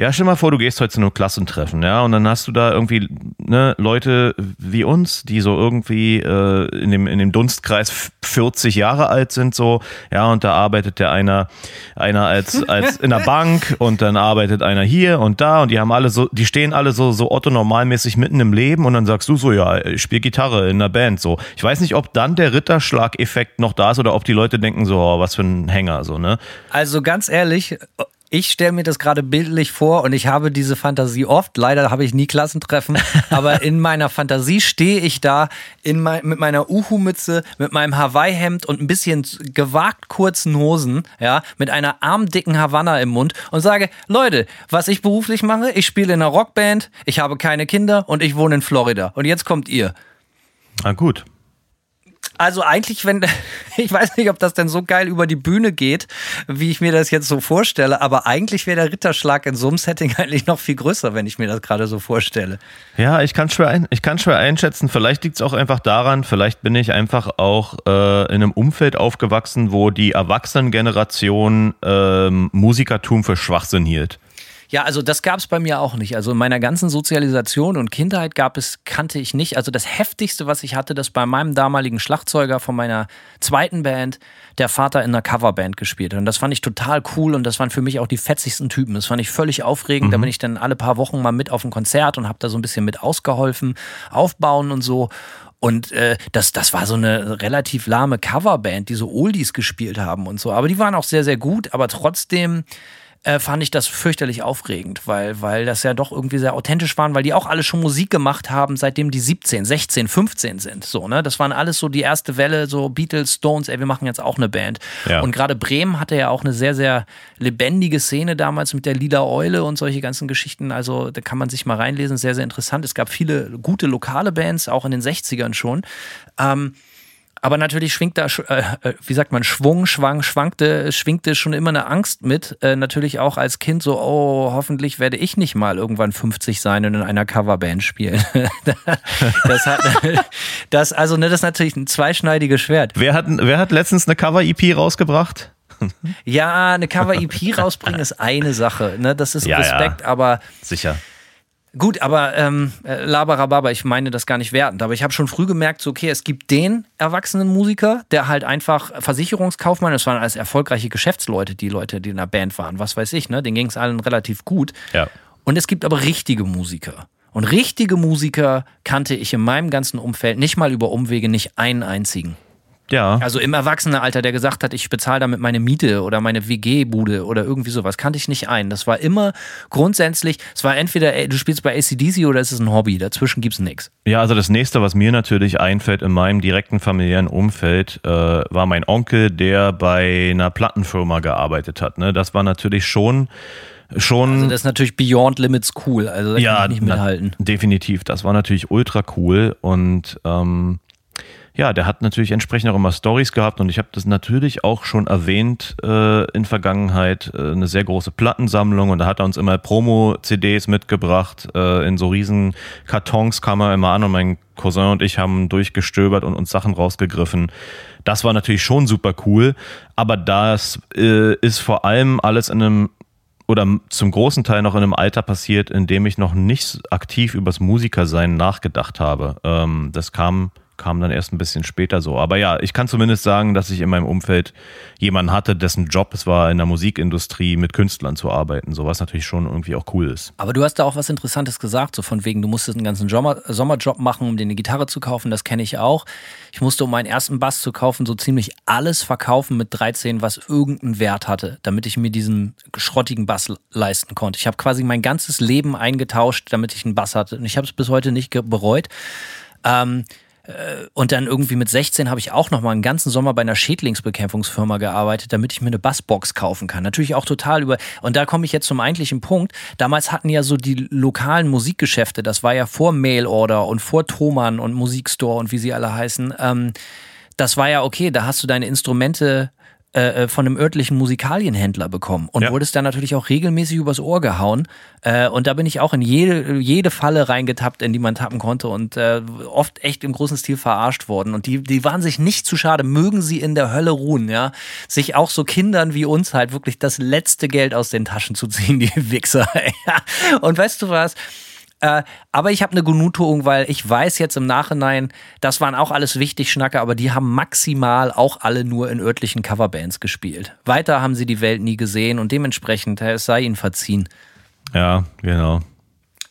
ja, stell dir mal vor, du gehst heute zu einem Klassentreffen, ja, und dann hast du da irgendwie ne, Leute wie uns, die so irgendwie äh, in, dem, in dem Dunstkreis 40 Jahre alt sind, so, ja, und da arbeitet der einer, einer als, als in der Bank und dann arbeitet einer hier und da und die haben alle so, die stehen alle so, so Otto normalmäßig mitten im Leben und dann sagst du so, ja, ich spiele Gitarre in der Band, so. Ich weiß nicht, ob dann der Ritterschlag-Effekt noch da ist oder ob die Leute denken so, oh, was für ein Hänger, so, ne? Also ganz ehrlich, ich stelle mir das gerade bildlich vor und ich habe diese Fantasie oft. Leider habe ich nie Klassentreffen, aber in meiner Fantasie stehe ich da in mein, mit meiner Uhu-Mütze, mit meinem Hawaii-Hemd und ein bisschen gewagt kurzen Hosen, ja, mit einer armdicken Havanna im Mund und sage: Leute, was ich beruflich mache, ich spiele in einer Rockband, ich habe keine Kinder und ich wohne in Florida. Und jetzt kommt ihr. Ah, gut. Also eigentlich, wenn, ich weiß nicht, ob das denn so geil über die Bühne geht, wie ich mir das jetzt so vorstelle, aber eigentlich wäre der Ritterschlag in so einem Setting eigentlich noch viel größer, wenn ich mir das gerade so vorstelle. Ja, ich kann schwer, schwer einschätzen. Vielleicht liegt es auch einfach daran, vielleicht bin ich einfach auch äh, in einem Umfeld aufgewachsen, wo die Erwachsenengeneration ähm, Musikertum für Schwachsinn hielt. Ja, also das gab es bei mir auch nicht. Also in meiner ganzen Sozialisation und Kindheit gab es, kannte ich nicht. Also das heftigste, was ich hatte, das bei meinem damaligen Schlagzeuger von meiner zweiten Band, der Vater in einer Coverband gespielt hat. Und das fand ich total cool und das waren für mich auch die fetzigsten Typen. Das fand ich völlig aufregend. Mhm. Da bin ich dann alle paar Wochen mal mit auf ein Konzert und habe da so ein bisschen mit ausgeholfen, aufbauen und so. Und äh, das, das war so eine relativ lahme Coverband, die so Oldies gespielt haben und so. Aber die waren auch sehr, sehr gut. Aber trotzdem äh, fand ich das fürchterlich aufregend, weil, weil das ja doch irgendwie sehr authentisch waren, weil die auch alle schon Musik gemacht haben, seitdem die 17, 16, 15 sind. So, ne? Das waren alles so die erste Welle, so Beatles, Stones, ey, wir machen jetzt auch eine Band. Ja. Und gerade Bremen hatte ja auch eine sehr, sehr lebendige Szene damals mit der Lila Eule und solche ganzen Geschichten. Also da kann man sich mal reinlesen, sehr, sehr interessant. Es gab viele gute lokale Bands, auch in den 60ern schon. Ähm, aber natürlich schwingt da, äh, äh, wie sagt man, Schwung, Schwang, schwankte, schwingte schon immer eine Angst mit. Äh, natürlich auch als Kind so, oh, hoffentlich werde ich nicht mal irgendwann 50 sein und in einer Coverband spielen. das hat, das, also, ne, das ist natürlich ein zweischneidiges Schwert. Wer hat, wer hat letztens eine Cover-EP rausgebracht? ja, eine Cover-EP rausbringen ist eine Sache, ne, das ist ja, Respekt, ja. aber. Sicher. Gut, aber ähm, äh, Labarababa, ich meine das gar nicht wertend, aber ich habe schon früh gemerkt, so, okay, es gibt den erwachsenen Musiker, der halt einfach Versicherungskaufmann, das waren alles erfolgreiche Geschäftsleute, die Leute, die in der Band waren, was weiß ich, ne? Den ging es allen relativ gut. Ja. Und es gibt aber richtige Musiker. Und richtige Musiker kannte ich in meinem ganzen Umfeld nicht mal über Umwege nicht einen einzigen. Ja. Also im Erwachsenenalter, der gesagt hat, ich bezahle damit meine Miete oder meine WG-Bude oder irgendwie sowas, kannte ich nicht ein. Das war immer grundsätzlich, es war entweder, ey, du spielst bei ACDC oder es ist ein Hobby, dazwischen gibt es nichts. Ja, also das nächste, was mir natürlich einfällt in meinem direkten familiären Umfeld, äh, war mein Onkel, der bei einer Plattenfirma gearbeitet hat. Ne? Das war natürlich schon schon. Also das ist natürlich Beyond Limits cool. Also da ja, kann ich nicht mithalten. Na, definitiv. Das war natürlich ultra cool und ähm, ja, der hat natürlich entsprechend auch immer Stories gehabt und ich habe das natürlich auch schon erwähnt äh, in Vergangenheit, äh, eine sehr große Plattensammlung und da hat er uns immer Promo-CDs mitgebracht, äh, in so riesen Kartons kam er immer an und mein Cousin und ich haben durchgestöbert und uns Sachen rausgegriffen. Das war natürlich schon super cool, aber das äh, ist vor allem alles in einem oder zum großen Teil noch in einem Alter passiert, in dem ich noch nicht aktiv übers Musikersein nachgedacht habe. Ähm, das kam kam dann erst ein bisschen später so. Aber ja, ich kann zumindest sagen, dass ich in meinem Umfeld jemanden hatte, dessen Job es war, in der Musikindustrie mit Künstlern zu arbeiten, so was natürlich schon irgendwie auch cool ist. Aber du hast da auch was Interessantes gesagt, so von wegen, du musstest einen ganzen Sommer Sommerjob machen, um dir eine Gitarre zu kaufen, das kenne ich auch. Ich musste, um meinen ersten Bass zu kaufen, so ziemlich alles verkaufen mit 13, was irgendeinen Wert hatte, damit ich mir diesen schrottigen Bass leisten konnte. Ich habe quasi mein ganzes Leben eingetauscht, damit ich einen Bass hatte. Und ich habe es bis heute nicht bereut. Ähm, äh, und dann irgendwie mit 16 habe ich auch noch mal einen ganzen Sommer bei einer Schädlingsbekämpfungsfirma gearbeitet, damit ich mir eine Bassbox kaufen kann. Natürlich auch total über. Und da komme ich jetzt zum eigentlichen Punkt. Damals hatten ja so die lokalen Musikgeschäfte, das war ja vor Mailorder und vor Thomann und Musikstore und wie sie alle heißen. Ähm, das war ja okay, da hast du deine Instrumente äh, äh, von einem örtlichen Musikalienhändler bekommen und ja. wurdest dann natürlich auch regelmäßig übers Ohr gehauen. Äh, und da bin ich auch in jede, jede Falle reingetappt, in die man tappen konnte und äh, oft echt im großen Stil verarscht worden. Und die, die waren sich nicht zu schade, mögen sie in der Hölle ruhen, ja. Sich auch so Kindern wie uns halt wirklich das letzte Geld aus den Taschen zu ziehen, die Wichser. und weißt du was? Äh, aber ich habe eine Genugtuung, weil ich weiß jetzt im Nachhinein, das waren auch alles wichtig Schnacke, aber die haben maximal auch alle nur in örtlichen Coverbands gespielt. Weiter haben sie die Welt nie gesehen und dementsprechend, es sei ihnen verziehen. Ja, genau.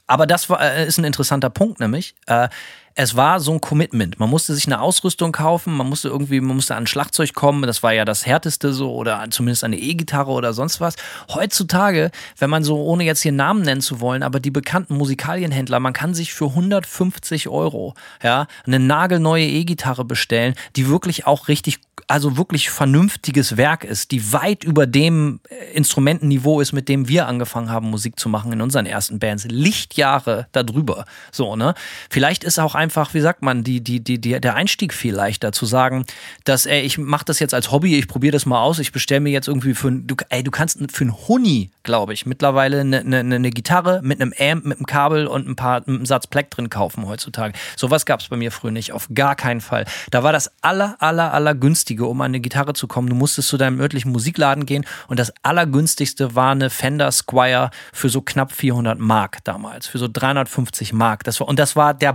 Aber das war, äh, ist ein interessanter Punkt, nämlich. Äh, es war so ein Commitment. Man musste sich eine Ausrüstung kaufen, man musste irgendwie, man musste an ein Schlagzeug kommen, das war ja das härteste so, oder zumindest eine E-Gitarre oder sonst was. Heutzutage, wenn man so, ohne jetzt hier Namen nennen zu wollen, aber die bekannten Musikalienhändler, man kann sich für 150 Euro, ja, eine nagelneue E-Gitarre bestellen, die wirklich auch richtig also wirklich vernünftiges Werk ist, die weit über dem äh, Instrumentenniveau ist, mit dem wir angefangen haben, Musik zu machen in unseren ersten Bands. Lichtjahre darüber. So, ne? Vielleicht ist auch einfach, wie sagt man, die, die, die, der Einstieg viel leichter zu sagen, dass, ey, ich mache das jetzt als Hobby, ich probiere das mal aus, ich bestelle mir jetzt irgendwie für ein, du, ey, du kannst für einen Huni, glaube ich, mittlerweile eine, eine, eine Gitarre mit einem Amp, mit einem Kabel und ein paar, einem Satz Pleck drin kaufen heutzutage. Sowas gab es bei mir früher nicht, auf gar keinen Fall. Da war das aller, aller, aller günstige, um an eine Gitarre zu kommen. Du musstest zu deinem örtlichen Musikladen gehen und das allergünstigste war eine Fender Squire für so knapp 400 Mark damals, für so 350 Mark. Das war, und das war der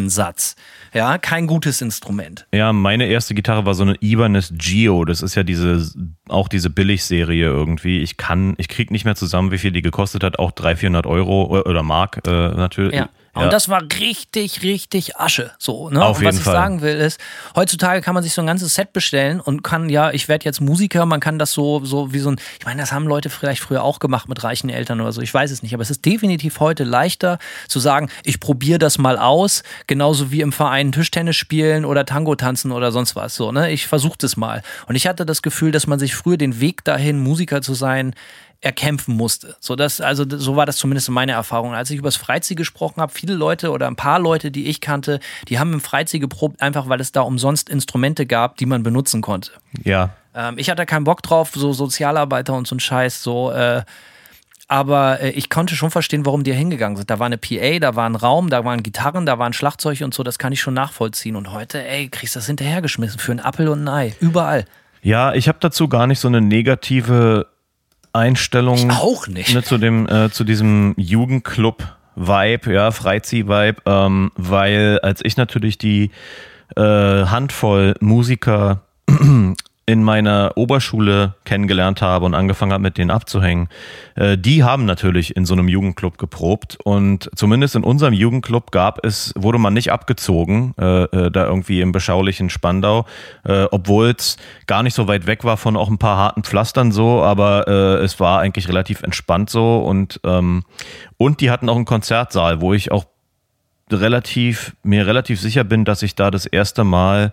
Bodensatz. Ja, kein gutes Instrument. Ja, meine erste Gitarre war so eine Ibanez Geo. Das ist ja diese, auch diese Billigserie irgendwie. Ich kann, ich krieg nicht mehr zusammen, wie viel die gekostet hat. Auch 300, 400 Euro oder Mark äh, natürlich. Ja. Und Ja. das war richtig, richtig Asche. So, ne? Auf und was ich Fall. sagen will, ist, heutzutage kann man sich so ein ganzes Set bestellen und kann, ja, ich werde jetzt Musiker, man kann das so, so wie so ein, ich meine, das haben Leute vielleicht früher auch gemacht mit reichen Eltern oder so, ich weiß es nicht, aber es ist definitiv heute leichter zu sagen, ich probiere das mal aus, genauso wie im Verein Tischtennis spielen oder Tango tanzen oder sonst was. So, ne? Ich versuche das mal. Und ich hatte das Gefühl, dass man sich früher den Weg dahin, Musiker zu sein, erkämpfen musste. So, das, also, so war das zumindest in meiner Erfahrung. Als ich über das Freizig gesprochen habe, viele Leute oder ein paar Leute, die ich kannte, die haben im Freizig geprobt, einfach weil es da umsonst Instrumente gab, die man benutzen konnte. Ja, Ähm, ich hatte keinen Bock drauf, so Sozialarbeiter und so ein Scheiß, so, äh, aber äh, ich konnte schon verstehen, warum die hingegangen sind. Da war eine PA, da war ein Raum, da waren Gitarren, da waren Schlagzeug und so, das kann ich schon nachvollziehen. Und heute, ey, kriegst das hinterhergeschmissen für einen Appel und ein Ei. Überall. Ja, ich habe dazu gar nicht so eine negative Einstellung Ich auch nicht. ne, zu dem äh, zu diesem Jugendclub Vibe, ja, Freizieh-Vibe, ähm, weil als ich natürlich die äh, Handvoll Musiker in meiner Oberschule kennengelernt habe und angefangen habe, mit denen abzuhängen, äh, die haben natürlich in so einem Jugendclub geprobt und zumindest in unserem Jugendclub gab es, wurde man nicht abgezogen, äh, äh, da irgendwie im beschaulichen Spandau, obwohl es gar nicht so weit weg war von auch ein paar harten Pflastern so, aber es war eigentlich relativ entspannt so und ähm, und die hatten auch einen Konzertsaal, wo ich auch relativ mir relativ sicher bin, dass ich da das erste Mal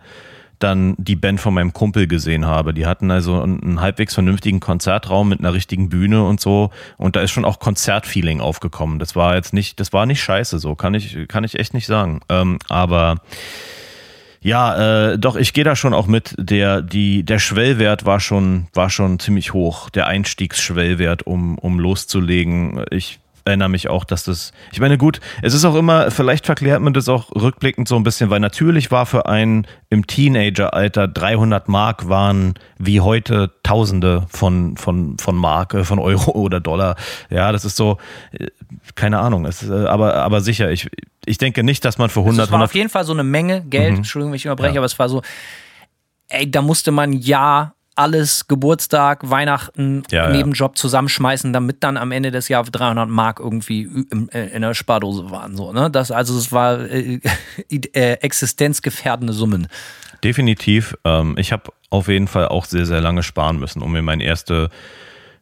dann die Band von meinem Kumpel gesehen habe. Die hatten also einen, halbwegs vernünftigen Konzertraum mit einer richtigen Bühne und so. Und da ist schon auch Konzertfeeling aufgekommen. Das war jetzt nicht, das war nicht scheiße so, kann ich, kann ich echt nicht sagen. Ähm, aber ja, äh, doch, ich gehe da schon auch mit. Der, die, der Schwellwert war schon, war schon ziemlich hoch. Der Einstiegsschwellwert, um, um loszulegen. Ich erinnere mich auch, dass das, ich meine, gut, es ist auch immer, vielleicht verklärt man das auch rückblickend so ein bisschen, weil natürlich war für einen im Teenageralter 300 Mark waren wie heute Tausende von, von, von Mark, äh, von Euro oder Dollar. Ja, das ist so, äh, keine Ahnung, es, äh, aber, aber sicher, ich, ich denke nicht, dass man für 100, Es war 100 auf jeden Fall so eine Menge Geld, Entschuldigung, wenn ich unterbreche, Ja. aber es war so, ey, da musste man ja alles, Geburtstag, Weihnachten, Ja, ja. Nebenjob zusammenschmeißen, damit dann am Ende des Jahres 300 Mark irgendwie im, äh, in der Spardose waren. So, ne? das, also es war äh, äh, existenzgefährdende Summen. Definitiv. Ähm, ich habe auf jeden Fall auch sehr, sehr lange sparen müssen, um mir meine erste,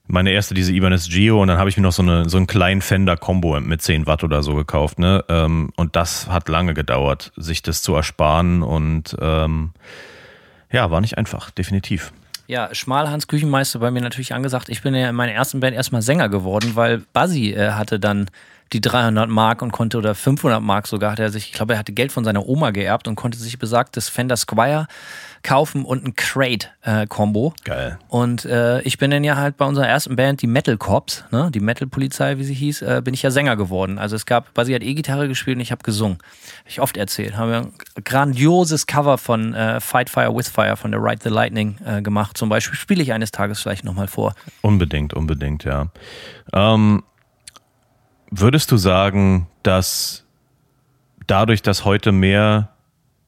meine erste, diese Ibanez Geo und dann habe ich mir noch so, eine, so einen kleinen Fender Combo mit 10 Watt oder so gekauft. Ne? Ähm, und das hat lange gedauert, sich das zu ersparen und ähm, ja, war nicht einfach, definitiv. Ja, Schmalhans Küchenmeister bei mir natürlich angesagt. Ich bin ja in meiner ersten Band erstmal Sänger geworden, weil Buzzy äh, hatte dann die 300 Mark und konnte, oder 500 Mark sogar, hat er sich, ich glaube, er hatte Geld von seiner Oma geerbt und konnte sich besagtes Fender Squire kaufen und ein Crate-Kombo. Geil. Und äh, ich bin dann ja halt bei unserer ersten Band, die Metal Cops, ne, die Metal Polizei, wie sie hieß, äh, bin ich ja Sänger geworden. Also es gab, Basi hat E-Gitarre gespielt und ich habe gesungen. Hab ich oft erzählt. Haben wir ein grandioses Cover von äh, Fight Fire with Fire von der Ride the Lightning äh, gemacht. Zum Beispiel spiele ich eines Tages vielleicht nochmal vor. Unbedingt, unbedingt, ja. Ähm, würdest du sagen, dass dadurch, dass heute mehr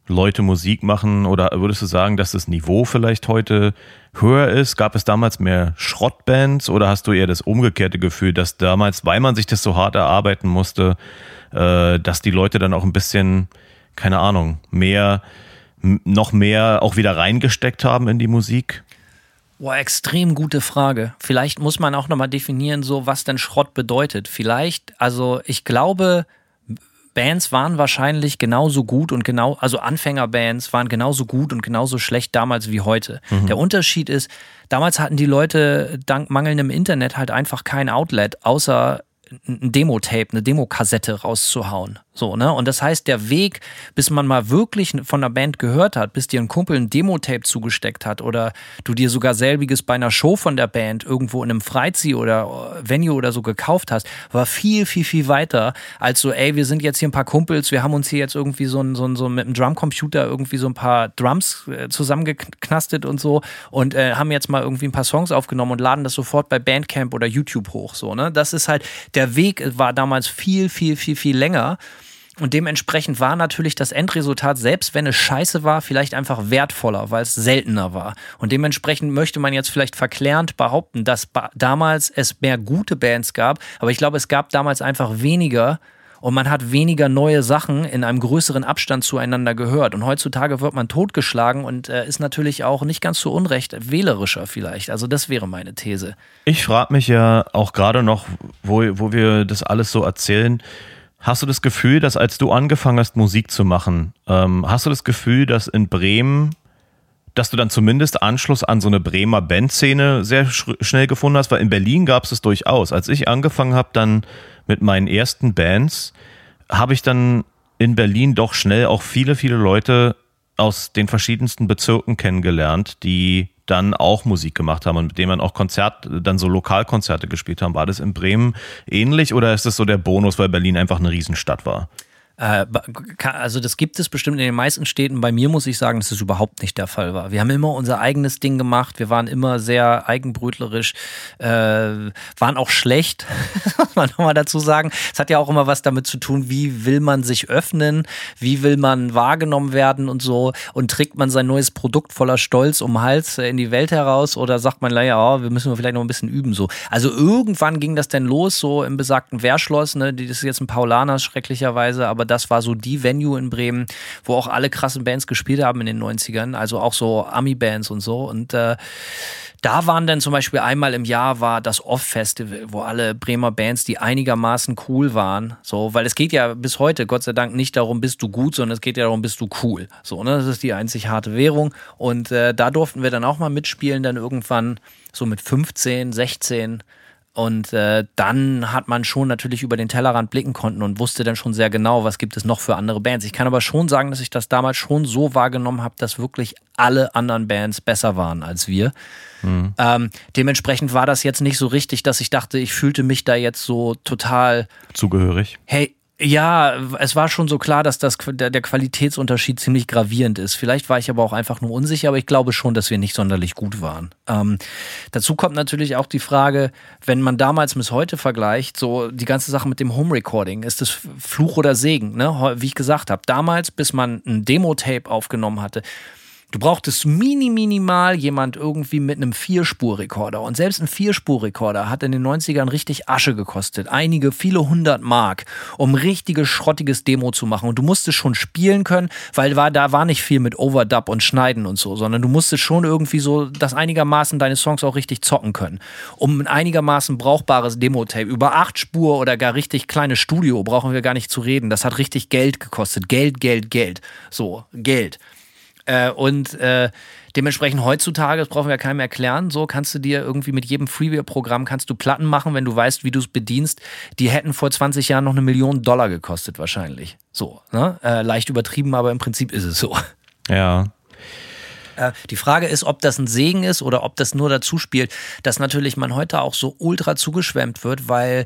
Leute Musik machen, oder würdest du sagen, dass das Niveau vielleicht heute höher ist? Gab es damals mehr Schrottbands oder hast du eher das umgekehrte Gefühl, dass damals, weil man sich das so hart erarbeiten musste, äh, dass die Leute dann auch ein bisschen, keine Ahnung, mehr, noch mehr auch wieder reingesteckt haben in die Musik? Boah, extrem gute Frage. Vielleicht muss man auch nochmal definieren, so was denn Schrott bedeutet. Vielleicht, also ich glaube, Bands waren wahrscheinlich genauso gut und genau, also Anfängerbands waren genauso gut und genauso schlecht damals wie heute. Der Unterschied ist, damals hatten die Leute dank mangelndem Internet halt einfach kein Outlet, außer ein Demo-Tape, eine Demokassette rauszuhauen. So, ne? Und das heißt, der Weg, bis man mal wirklich von der Band gehört hat, bis dir ein Kumpel ein Demo-Tape zugesteckt hat oder du dir sogar selbiges bei einer Show von der Band irgendwo in einem Freizeh oder Venue oder so gekauft hast, war viel, viel, viel weiter als so, ey, wir sind jetzt hier ein paar Kumpels, wir haben uns hier jetzt irgendwie so, ein, so, ein, so mit einem Drumcomputer irgendwie so ein paar Drums äh, zusammengeknastet und so und äh, haben jetzt mal irgendwie ein paar Songs aufgenommen und laden das sofort bei Bandcamp oder YouTube hoch. So, ne? Das ist halt, der Weg war damals viel, viel, viel, viel länger. Und dementsprechend war natürlich das Endresultat, selbst wenn es scheiße war, vielleicht einfach wertvoller, weil es seltener war. Und dementsprechend möchte man jetzt vielleicht verklärend behaupten, dass damals es mehr gute Bands gab, aber ich glaube, es gab damals einfach weniger und man hat weniger neue Sachen in einem größeren Abstand zueinander gehört. Und heutzutage wird man totgeschlagen und äh, ist natürlich auch nicht ganz so unrecht wählerischer vielleicht. Also das wäre meine These. Ich frage mich ja auch gerade noch, wo, wo wir das alles so erzählen, Hast du das Gefühl, dass als du angefangen hast, Musik zu machen, ähm, hast du das Gefühl, dass in Bremen, dass du dann zumindest Anschluss an so eine Bremer Bandszene sehr sch schnell gefunden hast? Weil in Berlin gab es es durchaus. Als ich angefangen habe, dann mit meinen ersten Bands, habe ich dann in Berlin doch schnell auch viele, viele Leute aus den verschiedensten Bezirken kennengelernt, die dann auch Musik gemacht haben und mit denen man auch Konzert, dann so Lokalkonzerte gespielt haben. War das in Bremen ähnlich oder ist das so der Bonus, weil Berlin einfach eine Riesenstadt war? Äh, also das gibt es bestimmt in den meisten Städten. Bei mir muss ich sagen, dass es überhaupt nicht der Fall war. Wir haben immer unser eigenes Ding gemacht. Wir waren immer sehr eigenbrötlerisch, äh, waren auch schlecht, muss man nochmal dazu sagen. Es hat ja auch immer was damit zu tun, wie will man sich öffnen, wie will man wahrgenommen werden und so. Und trägt man sein neues Produkt voller Stolz um Hals in die Welt heraus oder sagt man, naja, oh, wir müssen vielleicht noch ein bisschen üben so. Also irgendwann ging das denn los, so im besagten Wehrschloss, ne? Das ist jetzt ein Paulaner schrecklicherweise, aber das war so die Venue in Bremen, wo auch alle krassen Bands gespielt haben in den 90ern, also auch so Ami-Bands und so. Und äh, da waren dann zum Beispiel einmal im Jahr war das Off-Festival, wo alle Bremer Bands, die einigermaßen cool waren, so, weil es geht ja bis heute, Gott sei Dank, nicht darum, bist du gut, sondern es geht ja darum, bist du cool. So, ne? Das ist die einzig harte Währung. Und äh, da durften wir dann auch mal mitspielen, dann irgendwann so mit 15, 16 und äh, dann hat man schon natürlich über den Tellerrand blicken konnten und wusste dann schon sehr genau, was gibt es noch für andere Bands. Ich kann aber schon sagen, dass ich das damals schon so wahrgenommen habe, dass wirklich alle anderen Bands besser waren als wir. Mhm. Ähm, dementsprechend war das jetzt nicht so richtig, dass ich dachte, ich fühlte mich da jetzt so total zugehörig. Hey, ja, es war schon so klar, dass das, der, der Qualitätsunterschied ziemlich gravierend ist. Vielleicht war ich aber auch einfach nur unsicher, aber ich glaube schon, dass wir nicht sonderlich gut waren. Ähm, dazu kommt natürlich auch die Frage, wenn man damals bis heute vergleicht, so die ganze Sache mit dem Home Recording, ist das Fluch oder Segen, ne? Wie ich gesagt habe, damals, bis man ein Demo-Tape aufgenommen hatte, Du brauchtest mini minimal jemand irgendwie mit einem Vierspurrekorder. Und selbst ein Vierspurrekorder hat in den 90ern richtig Asche gekostet. Einige, viele hundert Mark, um richtiges, schrottiges Demo zu machen. Und du musstest schon spielen können, weil war, da war nicht viel mit Overdub und Schneiden und so, sondern du musstest schon irgendwie so, dass einigermaßen deine Songs auch richtig zocken können. Um ein einigermaßen brauchbares Demo-Tape über acht Spur oder gar richtig kleines Studio brauchen wir gar nicht zu reden. Das hat richtig Geld gekostet. Geld, Geld, Geld. So, Geld. Äh, und äh, dementsprechend heutzutage, das brauchen wir ja keinem erklären, so kannst du dir irgendwie mit jedem Freeware-Programm kannst du Platten machen, wenn du weißt, wie du es bedienst. Die hätten vor 20 Jahren noch eine Million Dollar gekostet wahrscheinlich. So, ne? Äh, leicht übertrieben, aber im Prinzip ist es so. Ja. Äh, die Frage ist, ob das ein Segen ist oder ob das nur dazu spielt, dass natürlich man heute auch so ultra zugeschwemmt wird, weil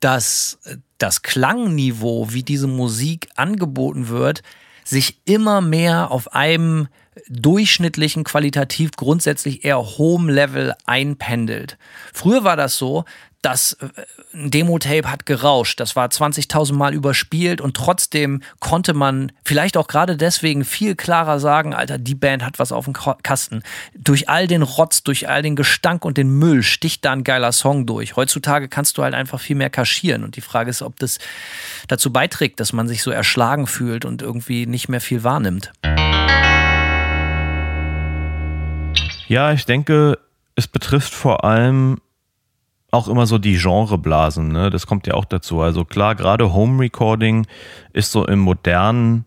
das, das Klangniveau, wie diese Musik angeboten wird, sich immer mehr auf einem durchschnittlichen, qualitativ grundsätzlich eher hohem Level einpendelt. Früher war das so, das äh, Demo-Tape hat gerauscht, das war 20.000 Mal überspielt und trotzdem konnte man vielleicht auch gerade deswegen viel klarer sagen, Alter, die Band hat was auf dem Kasten. Durch all den Rotz, durch all den Gestank und den Müll sticht da ein geiler Song durch. Heutzutage kannst du halt einfach viel mehr kaschieren und die Frage ist, ob das dazu beiträgt, dass man sich so erschlagen fühlt und irgendwie nicht mehr viel wahrnimmt. Ja, ich denke, es betrifft vor allem auch immer so die Genreblasen, ne? Das kommt ja auch dazu. Also klar, gerade Home Recording ist so im modernen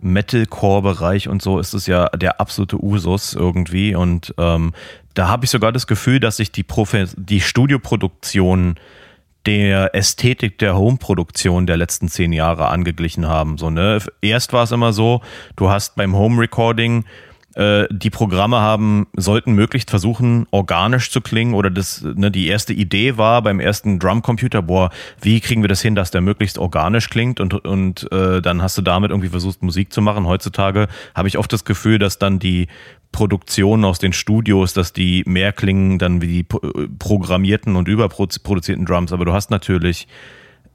Metalcore-Bereich und so ist es ja der absolute Usus irgendwie. Und ähm, da habe ich sogar das Gefühl, dass sich die, Profi die Studioproduktionen der Ästhetik der Home-Produktion der letzten zehn Jahre angeglichen haben. So, ne? Erst war es immer so, du hast beim Home-Recording äh, die Programme haben, sollten möglichst versuchen, organisch zu klingen oder das, ne, die erste Idee war beim ersten Drumcomputer, boah, wie kriegen wir das hin, dass der möglichst organisch klingt und, und äh, dann hast du damit irgendwie versucht, Musik zu machen. Heutzutage habe ich oft das Gefühl, dass dann die Produktionen aus den Studios, dass die mehr klingen dann wie die äh, programmierten und überproduzierten Drums, aber du hast natürlich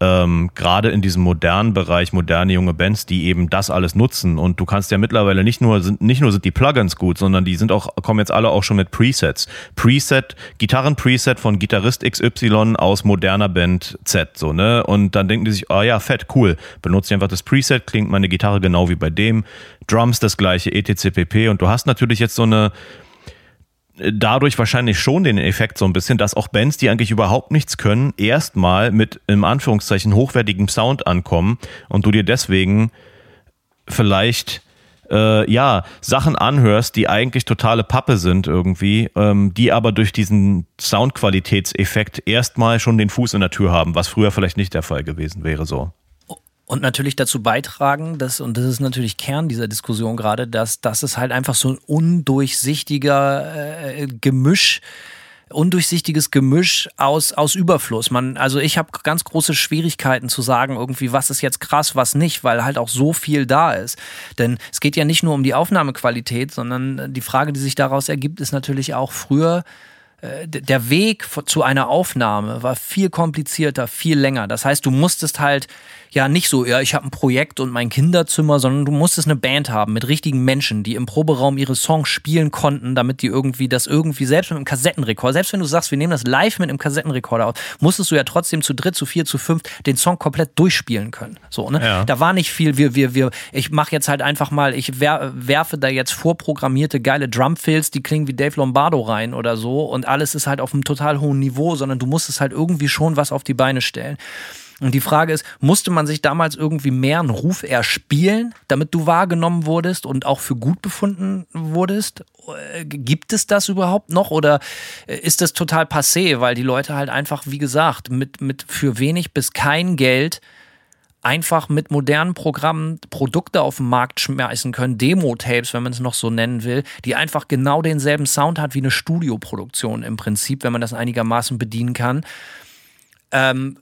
ähm, gerade in diesem modernen Bereich, moderne junge Bands, die eben das alles nutzen. Und du kannst ja mittlerweile nicht nur, sind, nicht nur sind die Plugins gut, sondern die sind auch, kommen jetzt alle auch schon mit Presets. Preset, Gitarren-Preset von Gitarrist XY aus moderner Band Z, so, ne? Und dann denken die sich, oh ja, fett, cool. Benutze einfach das Preset, klingt meine Gitarre genau wie bei dem. Drums das gleiche, etc. pp. Und du hast natürlich jetzt so eine, dadurch wahrscheinlich schon den Effekt so ein bisschen, dass auch Bands, die eigentlich überhaupt nichts können, erstmal mit im Anführungszeichen hochwertigem Sound ankommen und du dir deswegen vielleicht äh, ja Sachen anhörst, die eigentlich totale Pappe sind irgendwie, ähm, die aber durch diesen Soundqualitätseffekt erstmal schon den Fuß in der Tür haben, was früher vielleicht nicht der Fall gewesen wäre so und natürlich dazu beitragen, dass, und das ist natürlich Kern dieser Diskussion gerade, dass, dass es halt einfach so ein undurchsichtiger äh, Gemisch undurchsichtiges Gemisch aus, aus Überfluss. Man, also ich habe ganz große Schwierigkeiten zu sagen, irgendwie, was ist jetzt krass, was nicht, weil halt auch so viel da ist. Denn es geht ja nicht nur um die Aufnahmequalität, sondern die Frage, die sich daraus ergibt, ist natürlich auch früher äh, der Weg zu einer Aufnahme war viel komplizierter, viel länger. Das heißt, du musstest halt ja nicht so, ja, ich habe ein Projekt und mein Kinderzimmer, sondern du musstest eine Band haben mit richtigen Menschen, die im Proberaum ihre Songs spielen konnten, damit die irgendwie das irgendwie selbst mit einem Kassettenrekorder, selbst wenn du sagst, wir nehmen das live mit einem Kassettenrekorder aus, musstest du ja trotzdem zu dritt, zu vier, zu fünf den Song komplett durchspielen können. So, ne? Ja. Da war nicht viel, wir, wir, wir, ich mache jetzt halt einfach mal, ich werfe da jetzt vorprogrammierte geile Drumfills, die klingen wie Dave Lombardo rein oder so und alles ist halt auf einem total hohen Niveau, sondern du musstest halt irgendwie schon was auf die Beine stellen. Und die Frage ist, musste man sich damals irgendwie mehr einen Ruf erspielen, damit du wahrgenommen wurdest und auch für gut befunden wurdest? Äh, gibt es das überhaupt noch oder äh, ist das total passé, weil die Leute halt einfach, wie gesagt, mit, mit für wenig bis kein Geld einfach mit modernen Programmen Produkte auf den Markt schmeißen können, Demo-Tapes, wenn man es noch so nennen will, die einfach genau denselben Sound hat wie eine Studioproduktion im Prinzip, wenn man das einigermaßen bedienen kann. Ähm,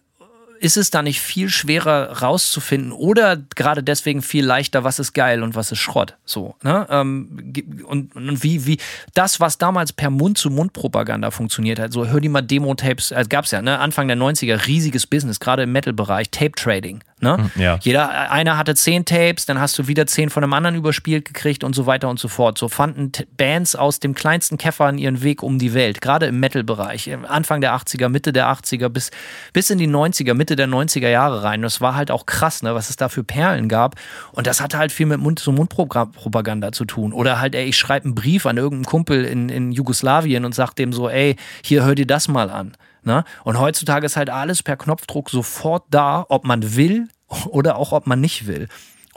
ist es da nicht viel schwerer rauszufinden oder gerade deswegen viel leichter, was ist geil und was ist Schrott? So, ne? Ähm, und, und wie, wie das, was damals per Mund-zu-Mund-Propaganda funktioniert hat, so hör die mal Demo-Tapes, äh, gab es ja, ne? Anfang der 90er, riesiges Business, gerade im Metal-Bereich, Tape-Trading. Ne? Hm, ja. Jeder, einer hatte zehn Tapes, dann hast du wieder zehn von einem anderen überspielt gekriegt und so weiter und so fort. So fanden Bands aus dem kleinsten Käfer ihren Weg um die Welt, gerade im Metal-Bereich. Anfang der 80er, Mitte der 80er bis, bis in die 90er, Mitte der 90er Jahre rein. Das war halt auch krass, ne, was es da für Perlen gab. Und das hatte halt viel mit Mund-zu-Mund-Propaganda zu tun. Oder halt, ey, ich schreibe einen Brief an irgendeinen Kumpel in, in Jugoslawien und sag dem so, ey, hier hör dir das mal an. Ne? Und heutzutage ist halt alles per Knopfdruck sofort da, ob man will oder auch ob man nicht will.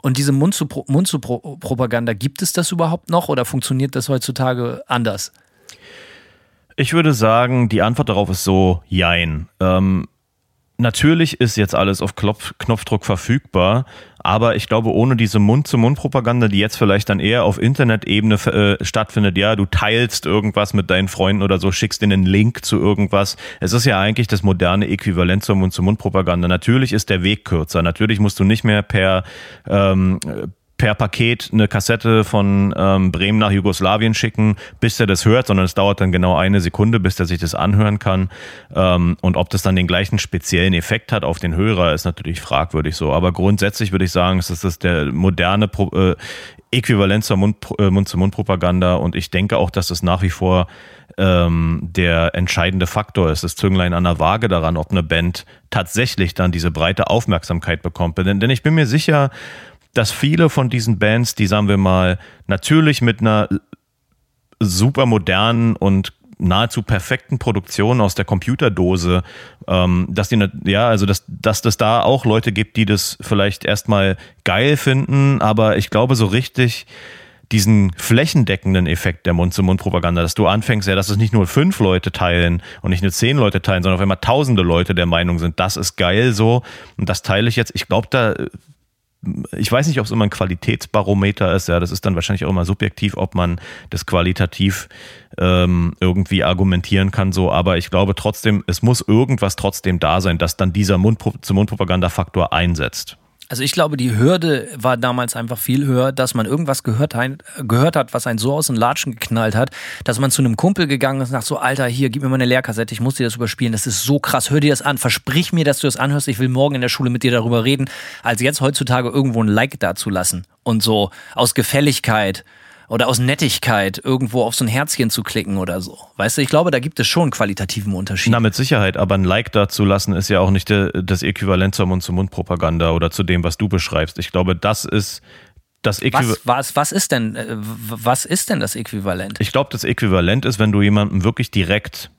Und diese Mund-zu-Propaganda, gibt es das überhaupt noch oder funktioniert das heutzutage anders? Ich würde sagen, die Antwort darauf ist so, jein. Ähm, natürlich ist jetzt alles auf Klopf Knopfdruck verfügbar, aber ich glaube, ohne diese Mund-zu-Mund-Propaganda, die jetzt vielleicht dann eher auf Internet-Ebene äh, stattfindet, ja, du teilst irgendwas mit deinen Freunden oder so, schickst ihnen einen Link zu irgendwas. Es ist ja eigentlich das moderne Äquivalent zur Mund-zu-Mund-Propaganda. Natürlich ist der Weg kürzer. Natürlich musst du nicht mehr per ähm, per Paket eine Kassette von ähm, Bremen nach Jugoslawien schicken, bis er das hört, sondern es dauert dann genau eine Sekunde, bis er sich das anhören kann. Ähm, und ob das dann den gleichen speziellen Effekt hat auf den Hörer, ist natürlich fragwürdig so. Aber grundsätzlich würde ich sagen, es ist der moderne Pro äh, Äquivalent zur äh, Mund-zu-Mund-Propaganda und ich denke auch, dass es nach wie vor ähm, der entscheidende Faktor ist, das Zünglein an der Waage daran, ob eine Band tatsächlich dann diese breite Aufmerksamkeit bekommt. Denn, denn ich bin mir sicher, dass viele von diesen Bands, die sagen wir mal, natürlich mit einer super modernen und nahezu perfekten Produktion aus der Computerdose, ähm, dass die, ja, also dass, dass das da auch Leute gibt, die das vielleicht erstmal geil finden, aber ich glaube so richtig diesen flächendeckenden Effekt der Mund-zu-Mund-Propaganda, dass du anfängst, ja, dass es nicht nur fünf Leute teilen und nicht nur zehn Leute teilen, sondern auf einmal tausende Leute der Meinung sind, das ist geil so und das teile ich jetzt. Ich glaube, da ich weiß nicht, ob es immer ein Qualitätsbarometer ist, ja, das ist dann wahrscheinlich auch immer subjektiv, ob man das qualitativ ähm, irgendwie argumentieren kann, so, aber ich glaube trotzdem, es muss irgendwas trotzdem da sein, dass dann dieser Mund-zu-Mund-Propaganda-Faktor einsetzt. Also ich glaube, die Hürde war damals einfach viel höher, dass man irgendwas gehört, gehört hat, was einen so aus den Latschen geknallt hat, dass man zu einem Kumpel gegangen ist und sagt so, Alter, hier, gib mir mal eine Lehrkassette, ich muss dir das überspielen, das ist so krass, hör dir das an, versprich mir, dass du das anhörst, ich will morgen in der Schule mit dir darüber reden, als jetzt heutzutage irgendwo ein Like dazulassen und so aus Gefälligkeit oder aus Nettigkeit irgendwo auf so ein Herzchen zu klicken oder so. Weißt du, ich glaube, da gibt es schon qualitativen Unterschied. Na, mit Sicherheit, aber ein Like da zu lassen ist ja auch nicht das Äquivalent zur Mund-zu-Mund-Propaganda oder zu dem, was du beschreibst. Ich glaube, das ist das Äquivalent. Was, was, was, ist denn, äh, was ist denn das Äquivalent? Ich glaube, das Äquivalent ist, wenn du jemandem wirklich direkt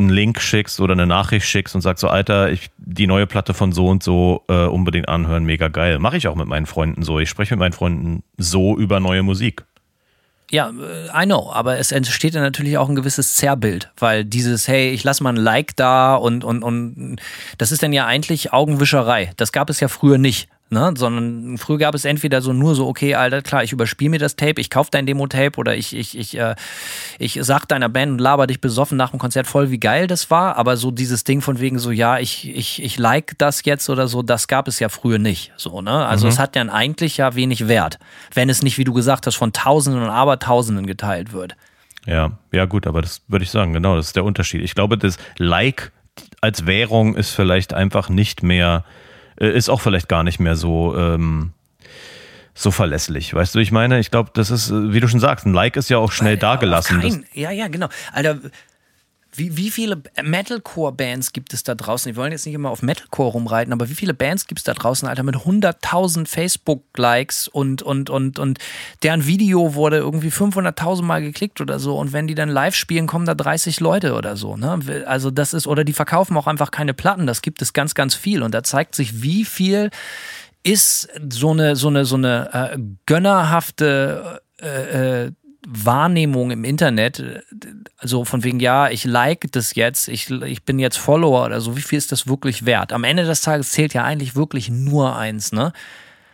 einen Link schickst oder eine Nachricht schickst und sagst so, Alter, ich, die neue Platte von so und so äh, unbedingt anhören, mega geil. Mache ich auch mit meinen Freunden so. Ich spreche mit meinen Freunden so über neue Musik. Ja, äh, I know, aber es entsteht dann natürlich auch ein gewisses Zerrbild, weil dieses, hey, ich lass mal ein Like da und, und, und das ist dann ja eigentlich Augenwischerei. Das gab es ja früher nicht. Ne? Sondern früher gab es entweder so nur so, okay, Alter, klar, ich überspiele mir das Tape, ich kaufe dein Demo-Tape oder ich, ich, ich, äh, ich sag deiner Band und laber dich besoffen nach dem Konzert voll, wie geil das war, aber so dieses Ding von wegen so, ja, ich, ich, ich like das jetzt oder so, das gab es ja früher nicht. So, ne? Also mhm. es hat dann eigentlich ja wenig Wert, wenn es nicht, wie du gesagt hast, von Tausenden und Abertausenden geteilt wird. Ja, ja, gut, aber das würde ich sagen, genau, das ist der Unterschied. Ich glaube, das Like als Währung ist vielleicht einfach nicht mehr äh, ist auch vielleicht gar nicht mehr so, ähm, so verlässlich. Weißt du, ich meine, ich glaube, das ist, äh, wie du schon sagst, ein Like ist ja auch schnell Weil, dagelassen. Kein, ja, ja, genau. Alter, wie, wie viele Metalcore-Bands gibt es da draußen? Wir wollen jetzt nicht immer auf Metalcore rumreiten, aber wie viele Bands gibt es da draußen, Alter, mit 100.000 Facebook-Likes und, und, und, und deren Video wurde irgendwie 500.000 Mal geklickt oder so und wenn die dann live spielen, kommen da 30 Leute oder so. Ne? Also das ist, oder die verkaufen auch einfach keine Platten, das gibt es ganz, ganz viel und da zeigt sich, wie viel ist so eine, so eine, so eine äh, gönnerhafte äh, äh Wahrnehmung im Internet, also von wegen, ja, ich like das jetzt, ich, ich bin jetzt Follower oder so, wie viel ist das wirklich wert? Am Ende des Tages zählt ja eigentlich wirklich nur eins, ne?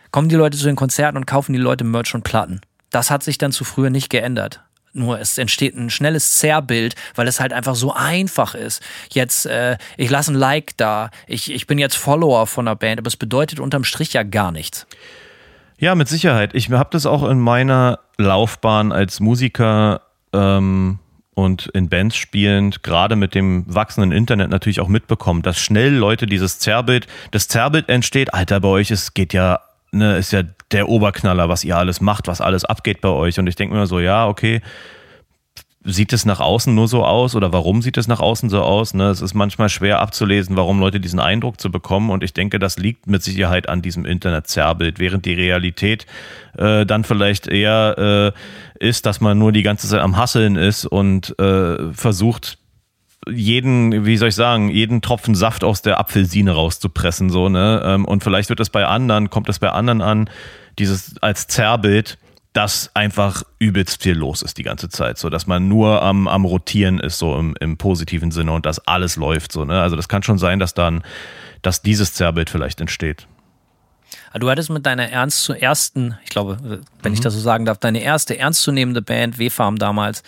Kommen die Leute zu den Konzerten und kaufen die Leute Merch und Platten. Das hat sich dann zu früher nicht geändert. Nur es entsteht ein schnelles Zerrbild, weil es halt einfach so einfach ist. Jetzt, äh, ich lasse ein Like da, ich, ich bin jetzt Follower von einer Band, aber es bedeutet unterm Strich ja gar nichts. Ja, mit Sicherheit. Ich habe das auch in meiner Laufbahn als Musiker ähm, und in Bands spielend, gerade mit dem wachsenden Internet natürlich auch mitbekommen, dass schnell Leute dieses Zerrbild, das Zerrbild entsteht, Alter, bei euch es geht ja, ne, ist ja der Oberknaller, was ihr alles macht, was alles abgeht bei euch. Und ich denke mir so, ja, okay, sieht es nach außen nur so aus oder warum sieht es nach außen so aus? Ne? Es ist manchmal schwer abzulesen, warum Leute diesen Eindruck zu bekommen. Und ich denke, das liegt mit Sicherheit an diesem Internet-Zerrbild, während die Realität äh, dann vielleicht eher äh, ist, dass man nur die ganze Zeit am Hasseln ist und äh, versucht, jeden, wie soll ich sagen, jeden Tropfen Saft aus der Apfelsine rauszupressen, so, ne? Ähm, und vielleicht wird das bei anderen, kommt das bei anderen an, dieses als Zerrbild dass einfach übelst viel los ist die ganze Zeit, so dass man nur am, am Rotieren ist, so im, im positiven Sinne und dass alles läuft, so, ne? Also das kann schon sein, dass dann, dass dieses Zerrbild vielleicht entsteht. Ah, du hattest mit deiner ernst zu ersten, ich glaube, wenn mhm. ich das so sagen darf, deine erste ernstzunehmende Band, W-Farm damals,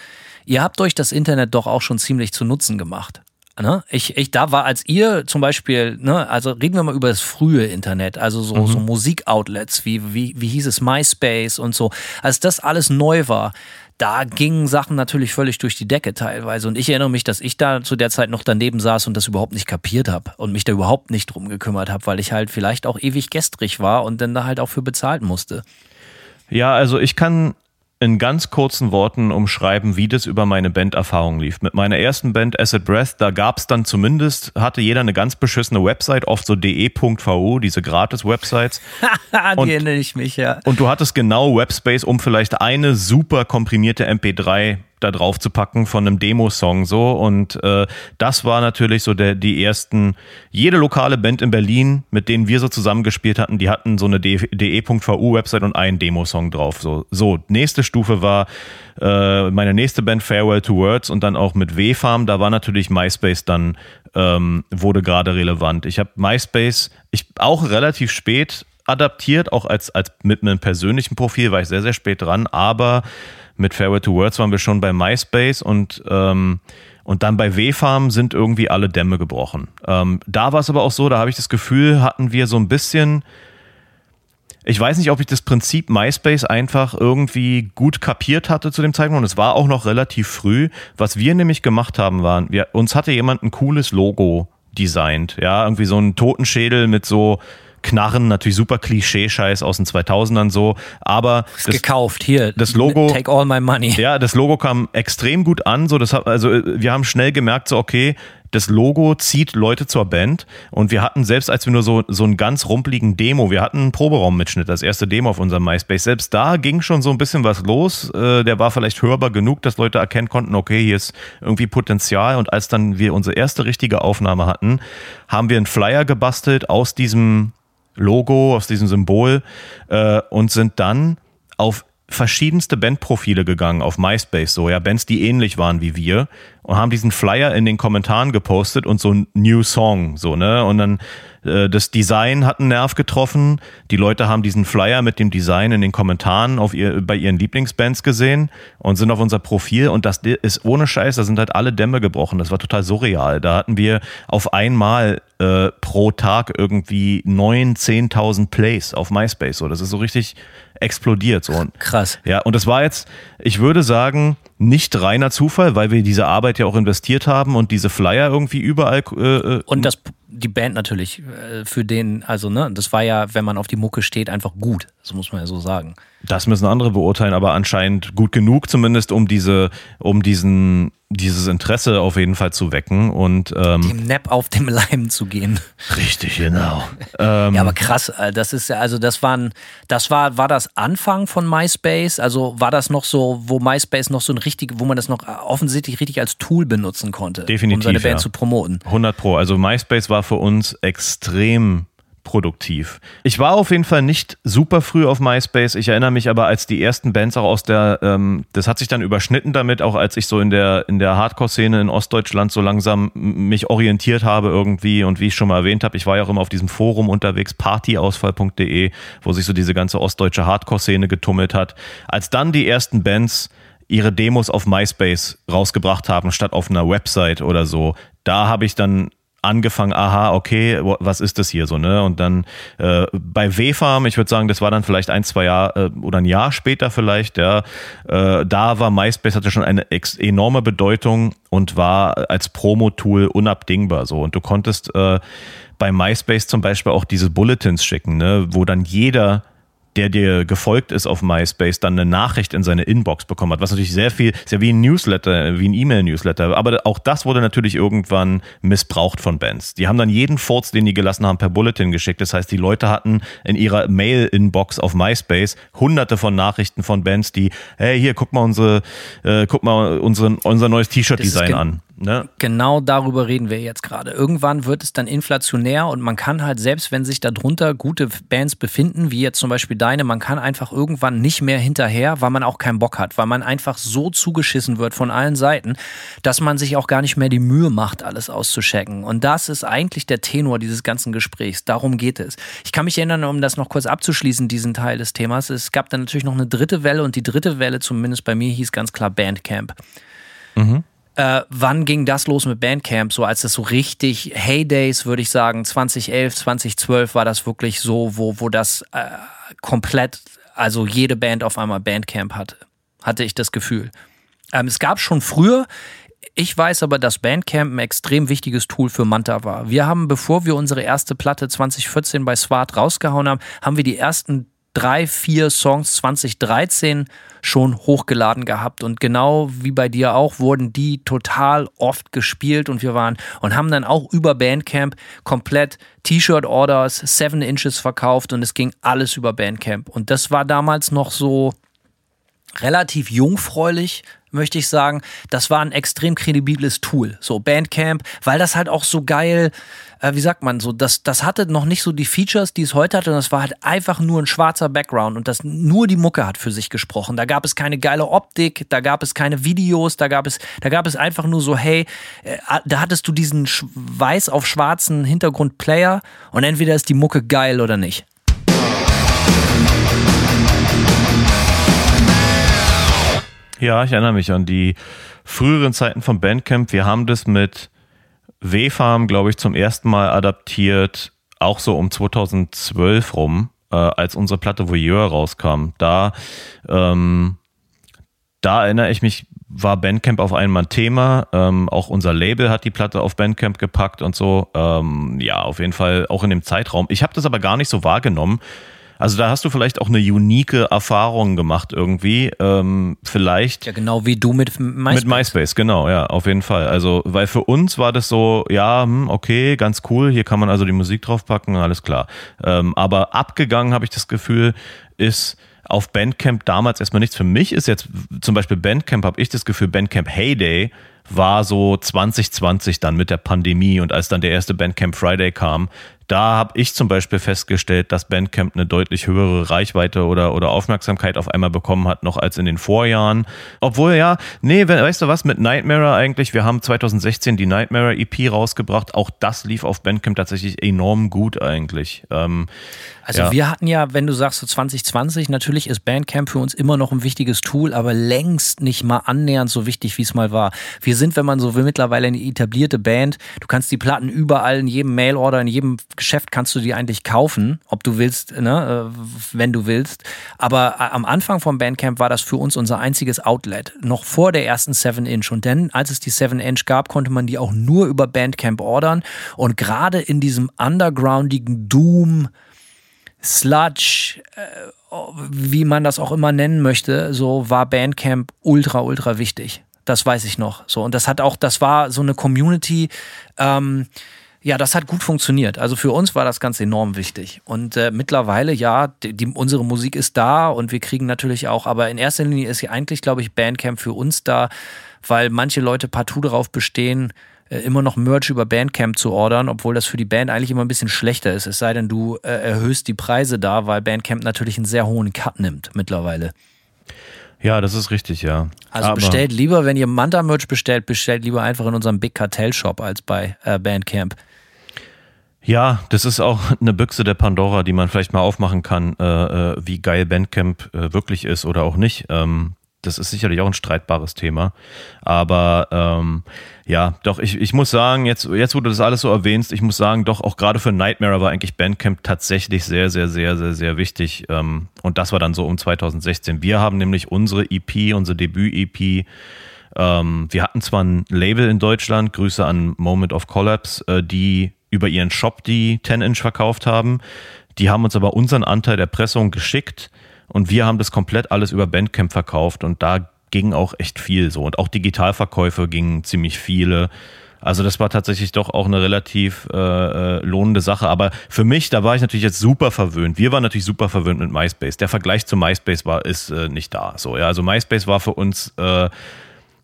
ihr habt euch das Internet doch auch schon ziemlich zu Nutzen gemacht. Ne? Ich, ich da war, als ihr zum Beispiel, ne, also reden wir mal über das frühe Internet, also so, mhm. so Musikoutlets, wie, wie, wie hieß es, MySpace und so, als das alles neu war, da gingen Sachen natürlich völlig durch die Decke teilweise. Und ich erinnere mich, dass ich da zu der Zeit noch daneben saß und das überhaupt nicht kapiert habe und mich da überhaupt nicht drum gekümmert habe, weil ich halt vielleicht auch ewig gestrig war und dann da halt auch für bezahlt musste. Ja, also ich kann in ganz kurzen Worten umschreiben, wie das über meine Banderfahrung lief. Mit meiner ersten Band Acid Breath, da gab es dann zumindest, hatte jeder eine ganz beschissene Website, oft so de.vo, diese Gratis-Websites. Die erinnere ich mich, ja. Und du hattest genau Webspace, um vielleicht eine super komprimierte MP3 da drauf zu packen von einem Demo-Song so. Und äh, das war natürlich so der die ersten jede lokale Band in Berlin mit denen wir so zusammengespielt hatten die hatten so eine de.vu Website und einen Demo-Song drauf so. So nächste Stufe war äh, meine nächste Band Farewell to Words und dann auch mit W-Farm. Da war natürlich MySpace dann ähm, wurde gerade relevant. Ich habe MySpace ich auch relativ spät adaptiert auch als als mit einem persönlichen Profil war ich sehr sehr spät dran aber mit Fairway to Words waren wir schon bei MySpace und, ähm, und dann bei W-Farm sind irgendwie alle Dämme gebrochen. Ähm, da war es aber auch so, da habe ich das Gefühl, hatten wir so ein bisschen, ich weiß nicht, ob ich das Prinzip MySpace einfach irgendwie gut kapiert hatte zu dem Zeitpunkt. Und es war auch noch relativ früh. Was wir nämlich gemacht haben, waren, wir, uns hatte jemand ein cooles Logo designt. Ja, irgendwie so ein Totenschädel mit so Knarren, natürlich super Klischee-Scheiß aus den 2000ern so, aber das, gekauft. Hier. Das Logo Take all my money. Ja, das Logo kam extrem gut an, so. Das hat, also wir haben schnell gemerkt so okay, das Logo zieht Leute zur Band. Und wir hatten selbst als wir nur so so einen ganz rumpeligen Demo, wir hatten einen Proberaummitschnitt, das erste Demo auf unserem MySpace, selbst da ging schon so ein bisschen was los, äh, der war vielleicht hörbar genug, dass Leute erkennen konnten, okay, hier ist irgendwie Potenzial. Und als dann wir unsere erste richtige Aufnahme hatten, haben wir einen Flyer gebastelt aus diesem Logo, aus diesem Symbol äh, und sind dann auf verschiedenste Bandprofile gegangen auf MySpace, so ja, Bands, die ähnlich waren wie wir und haben diesen Flyer in den Kommentaren gepostet und so ein New Song, so, ne? Und dann das Design hat einen Nerv getroffen. Die Leute haben diesen Flyer mit dem Design in den Kommentaren auf ihr, bei ihren Lieblingsbands gesehen und sind auf unser Profil und das ist ohne Scheiß, da sind halt alle Dämme gebrochen. Das war total surreal. Da hatten wir auf einmal äh, pro Tag irgendwie neun, zehntausend Plays auf MySpace. So, das ist so richtig explodiert. So. Krass. Ja, und das war jetzt, ich würde sagen, nicht reiner Zufall, weil wir diese Arbeit ja auch investiert haben und diese Flyer irgendwie überall. Äh, äh und das die Band natürlich äh, für den, also ne, das war ja, wenn man auf die Mucke steht, einfach gut. Das muss man ja so sagen. Das müssen andere beurteilen, aber anscheinend gut genug zumindest, um diese, um diesen, dieses Interesse auf jeden Fall zu wecken und ähm, dem Nap auf dem Leim zu gehen. Richtig, genau. ähm, ja, aber krass, äh, das ist ja, also das waren, das war, war das Anfang von MySpace? Also war das noch so, wo MySpace noch so ein richtig, wo man das noch offensichtlich richtig als Tool benutzen konnte, Definitiv, um seine Band ja. zu promoten? 100 Pro. Also MySpace war für uns extrem produktiv. Ich war auf jeden Fall nicht super früh auf MySpace. Ich erinnere mich aber, als die ersten Bands auch aus der, ähm, das hat sich dann überschnitten damit, auch als ich so in der, in der Hardcore-Szene in Ostdeutschland so langsam mich orientiert habe irgendwie und wie ich schon mal erwähnt habe, ich war ja auch immer auf diesem Forum unterwegs, partyausfall.de, wo sich so diese ganze ostdeutsche Hardcore-Szene getummelt hat. Als dann die ersten Bands ihre Demos auf MySpace rausgebracht haben, statt auf einer Website oder so, da habe ich dann angefangen, aha, okay, was ist das hier so, ne? Und dann äh, bei W-Farm, ich würde sagen, das war dann vielleicht ein, zwei Jahre äh, oder ein Jahr später vielleicht, ja, äh, da war MySpace hatte schon eine enorme Bedeutung und war als Promo-Tool unabdingbar so. Und du konntest äh, bei MySpace zum Beispiel auch diese Bulletins schicken, ne, wo dann jeder der dir gefolgt ist auf MySpace, dann eine Nachricht in seine Inbox bekommen hat, was natürlich sehr viel, ist ja wie ein Newsletter, wie ein E-Mail-Newsletter, aber auch das wurde natürlich irgendwann missbraucht von Bands. Die haben dann jeden Furz, den die gelassen haben, per Bulletin geschickt. Das heißt, die Leute hatten in ihrer Mail-Inbox auf MySpace hunderte von Nachrichten von Bands, die, hey, hier, guck mal unsere, äh, guck mal unseren, unser neues T-Shirt-Design an. Ne? Genau darüber reden wir jetzt gerade. Irgendwann wird es dann inflationär und man kann halt, selbst wenn sich darunter gute Bands befinden, wie jetzt zum Beispiel deine, man kann einfach irgendwann nicht mehr hinterher, weil man auch keinen Bock hat, weil man einfach so zugeschissen wird von allen Seiten, dass man sich auch gar nicht mehr die Mühe macht, alles auszuchecken. Und das ist eigentlich der Tenor dieses ganzen Gesprächs. Darum geht es. Ich kann mich erinnern, um das noch kurz abzuschließen, diesen Teil des Themas. Es gab dann natürlich noch eine dritte Welle und die dritte Welle, zumindest bei mir, hieß ganz klar Bandcamp. Mhm. Äh, wann ging das los mit Bandcamp? So als es so richtig Heydays, würde ich sagen, 2011, 2012 war das wirklich so, wo, wo das äh, komplett, also jede Band auf einmal Bandcamp hatte, hatte ich das Gefühl. Ähm, es gab schon früher, ich weiß aber, dass Bandcamp ein extrem wichtiges Tool für Manta war. Wir haben, bevor wir unsere erste Platte 2014 bei Swart rausgehauen haben, haben wir die ersten drei, vier Songs 2013 schon hochgeladen gehabt. Und genau wie bei dir auch, wurden die total oft gespielt und wir waren und haben dann auch über Bandcamp komplett T-Shirt-Orders, Seven Inches verkauft und es ging alles über Bandcamp. Und das war damals noch so relativ jungfräulich, möchte ich sagen, das war ein extrem kredibiles Tool. So Bandcamp, weil das halt auch so geil, äh, wie sagt man so, das, das hatte noch nicht so die Features, die es heute hat, und das war halt einfach nur ein schwarzer Background und das nur die Mucke hat für sich gesprochen. Da gab es keine geile Optik, da gab es keine Videos, da gab es, da gab es einfach nur so, hey, äh, da hattest du diesen weiß auf schwarzen Hintergrund-Player und entweder ist die Mucke geil oder nicht. Ja, ich erinnere mich an die früheren Zeiten von Bandcamp. Wir haben das mit W-Farm, glaube ich, zum ersten Mal adaptiert, auch so um 2012 rum, äh, als unsere Platte Voyeur rauskam. Da, ähm, da erinnere ich mich, war Bandcamp auf einmal ein Thema. Ähm, auch unser Label hat die Platte auf Bandcamp gepackt und so. Ähm, ja, auf jeden Fall auch in dem Zeitraum. Ich habe das aber gar nicht so wahrgenommen, also da hast du vielleicht auch eine unique Erfahrung gemacht irgendwie. Ähm, vielleicht. Ja, genau wie du mit MySpace. Mit MySpace, genau, ja, auf jeden Fall. Also, weil für uns war das so, ja, hm, okay, ganz cool, hier kann man also die Musik draufpacken, alles klar. Ähm, aber abgegangen habe ich das Gefühl, ist auf Bandcamp damals erstmal nichts. Für mich ist jetzt zum Beispiel Bandcamp, habe ich das Gefühl, Bandcamp Heyday war so 2020 dann mit der Pandemie und als dann der erste Bandcamp Friday kam, da habe ich zum Beispiel festgestellt, dass Bandcamp eine deutlich höhere Reichweite oder, oder Aufmerksamkeit auf einmal bekommen hat, noch als in den Vorjahren. Obwohl ja, nee, weißt du was, mit Nightmare eigentlich, wir haben 2016 die Nightmare EP rausgebracht, auch das lief auf Bandcamp tatsächlich enorm gut eigentlich. Ähm, also ja. wir hatten ja, wenn du sagst so 2020, natürlich ist Bandcamp für uns immer noch ein wichtiges Tool, aber längst nicht mal annähernd so wichtig, wie es mal war. Wir sind, wenn man so will, mittlerweile eine etablierte Band. Du kannst die Platten überall in jedem Mailorder, in jedem Geschäft kannst du die eigentlich kaufen, ob du willst, ne, äh, wenn du willst. Aber äh, am Anfang vom Bandcamp war das für uns unser einziges Outlet, noch vor der ersten 7-Inch. Und dann, als es die 7-Inch gab, konnte man die auch nur über Bandcamp ordern. Und gerade in diesem undergroundigen Doom, Sludge, äh, wie man das auch immer nennen möchte, so war Bandcamp ultra, ultra wichtig. Das weiß ich noch. So, und das hat auch, das war so eine Community, ähm, ja, das hat gut funktioniert. Also für uns war das ganz enorm wichtig. Und äh, mittlerweile, ja, die, die, unsere Musik ist da und wir kriegen natürlich auch, aber in erster Linie ist ja eigentlich, glaube ich, Bandcamp für uns da, weil manche Leute partout darauf bestehen, äh, immer noch Merch über Bandcamp zu ordern, obwohl das für die Band eigentlich immer ein bisschen schlechter ist. Es sei denn, du äh, erhöhst die Preise da, weil Bandcamp natürlich einen sehr hohen Cut nimmt mittlerweile. Ja, das ist richtig, ja. Also Aber bestellt lieber, wenn ihr Manta-Merch bestellt, bestellt lieber einfach in unserem Big Cartel Shop als bei äh, Bandcamp. Ja, das ist auch eine Büchse der Pandora, die man vielleicht mal aufmachen kann, äh, äh wie geil Bandcamp äh, wirklich ist oder auch nicht. Ähm, das ist sicherlich auch ein streitbares Thema. Aber ähm, ja, doch, ich, ich muss sagen, jetzt, jetzt, wo du das alles so erwähnst, ich muss sagen, doch, auch gerade für Nightmare war eigentlich Bandcamp tatsächlich sehr, sehr, sehr, sehr, sehr wichtig. Ähm, und das war dann so um 2016. Wir haben nämlich unsere EP, unsere Debüt-EP, ähm, wir hatten zwar ein Label in Deutschland, Grüße an Moment of Collapse, äh, die über ihren Shop die 10-Inch verkauft haben. Die haben uns aber unseren Anteil der Pressung geschickt und wir haben das komplett alles über Bandcamp verkauft und da ging auch echt viel so. Und auch Digitalverkäufe gingen ziemlich viele. Also das war tatsächlich doch auch eine relativ äh, äh, lohnende Sache. Aber für mich, da war ich natürlich jetzt super verwöhnt. Wir waren natürlich super verwöhnt mit MySpace. Der Vergleich zu MySpace war ist äh, nicht da. So ja, also MySpace war für uns, äh,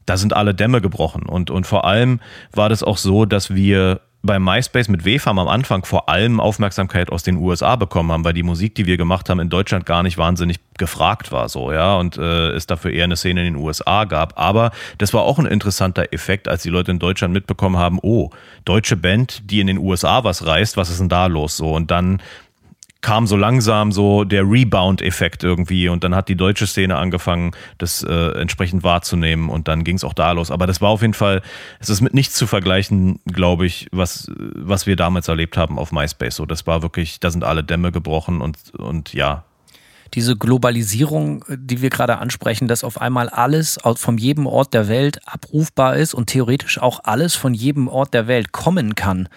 da sind alle Dämme gebrochen und und vor allem war das auch so, dass wir bei MySpace mit WFAM am Anfang vor allem Aufmerksamkeit aus den USA bekommen haben, weil die Musik, die wir gemacht haben, in Deutschland gar nicht wahnsinnig gefragt war, so, ja, und äh, es dafür eher eine Szene in den USA gab. Aber das war auch ein interessanter Effekt, als die Leute in Deutschland mitbekommen haben, oh, deutsche Band, die in den USA was reißt, was ist denn da los, so, und dann kam so langsam so der Rebound-Effekt irgendwie und dann hat die deutsche Szene angefangen, das äh, entsprechend wahrzunehmen und dann ging es auch da los. Aber das war auf jeden Fall, es ist mit nichts zu vergleichen, glaube ich, was, was wir damals erlebt haben auf MySpace. So, das war wirklich, da sind alle Dämme gebrochen und, und ja, diese Globalisierung, die wir gerade ansprechen, dass auf einmal alles von jedem Ort der Welt abrufbar ist und theoretisch auch alles von jedem Ort der Welt kommen kann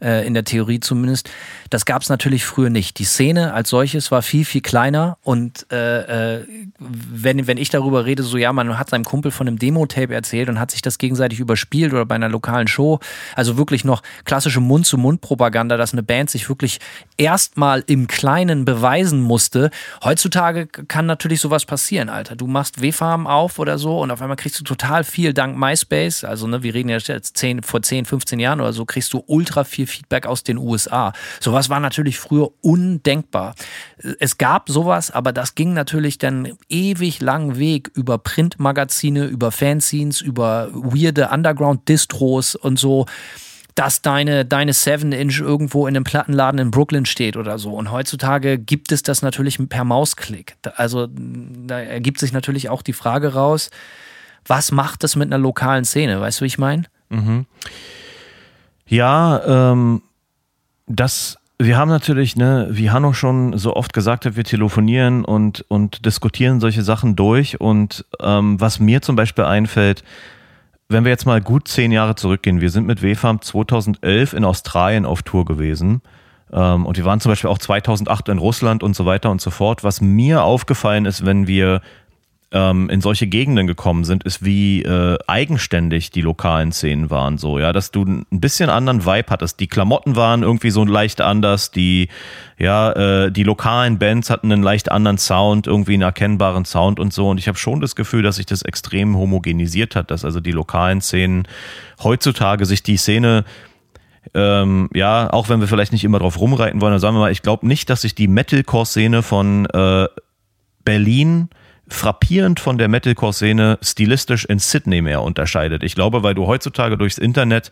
in der Theorie zumindest. Das gab es natürlich früher nicht. Die Szene als solches war viel, viel kleiner und äh, äh, wenn, wenn ich darüber rede, so ja, man hat seinem Kumpel von einem Demo-Tape erzählt und hat sich das gegenseitig überspielt oder bei einer lokalen Show, also wirklich noch klassische Mund-zu-Mund-Propaganda, dass eine Band sich wirklich erstmal im Kleinen beweisen musste. Heutzutage kann natürlich sowas passieren, Alter. Du machst W-Farm auf oder so und auf einmal kriegst du total viel dank MySpace, also ne, wir reden ja jetzt 10, vor 10, 15 Jahren oder so, kriegst du ultra viel Feedback aus den USA. Sowas war natürlich früher undenkbar. Es gab sowas, aber das ging natürlich dann ewig langen Weg über Printmagazine, über Fanzines, über weirde Underground-Distros und so dass deine, deine 7-Inch irgendwo in einem Plattenladen in Brooklyn steht oder so. Und heutzutage gibt es das natürlich per Mausklick. Also da ergibt sich natürlich auch die Frage raus, was macht das mit einer lokalen Szene? Weißt du, wie ich meine? Mhm. Ja, ähm, das, wir haben natürlich, ne, wie Hanno schon so oft gesagt hat, wir telefonieren und, und diskutieren solche Sachen durch. Und ähm, was mir zum Beispiel einfällt, wenn wir jetzt mal gut zehn Jahre zurückgehen, wir sind mit WFAM 2011 in Australien auf Tour gewesen. Ähm, und wir waren zum Beispiel auch 2008 in Russland und so weiter und so fort. Was mir aufgefallen ist, wenn wir in solche Gegenden gekommen sind, ist, wie äh, eigenständig die lokalen Szenen waren. So, ja, dass du ein bisschen anderen Vibe hattest. Die Klamotten waren irgendwie so leicht anders, die, ja, äh, die lokalen Bands hatten einen leicht anderen Sound, irgendwie einen erkennbaren Sound und so. Und ich habe schon das Gefühl, dass sich das extrem homogenisiert hat, dass also die lokalen Szenen heutzutage sich die Szene ähm, ja, auch wenn wir vielleicht nicht immer drauf rumreiten wollen, dann sagen wir mal, ich glaube nicht, dass sich die Metalcore-Szene von äh, Berlin frappierend von der Metalcore-Szene stilistisch in Sydney mehr unterscheidet. Ich glaube, weil du heutzutage durchs Internet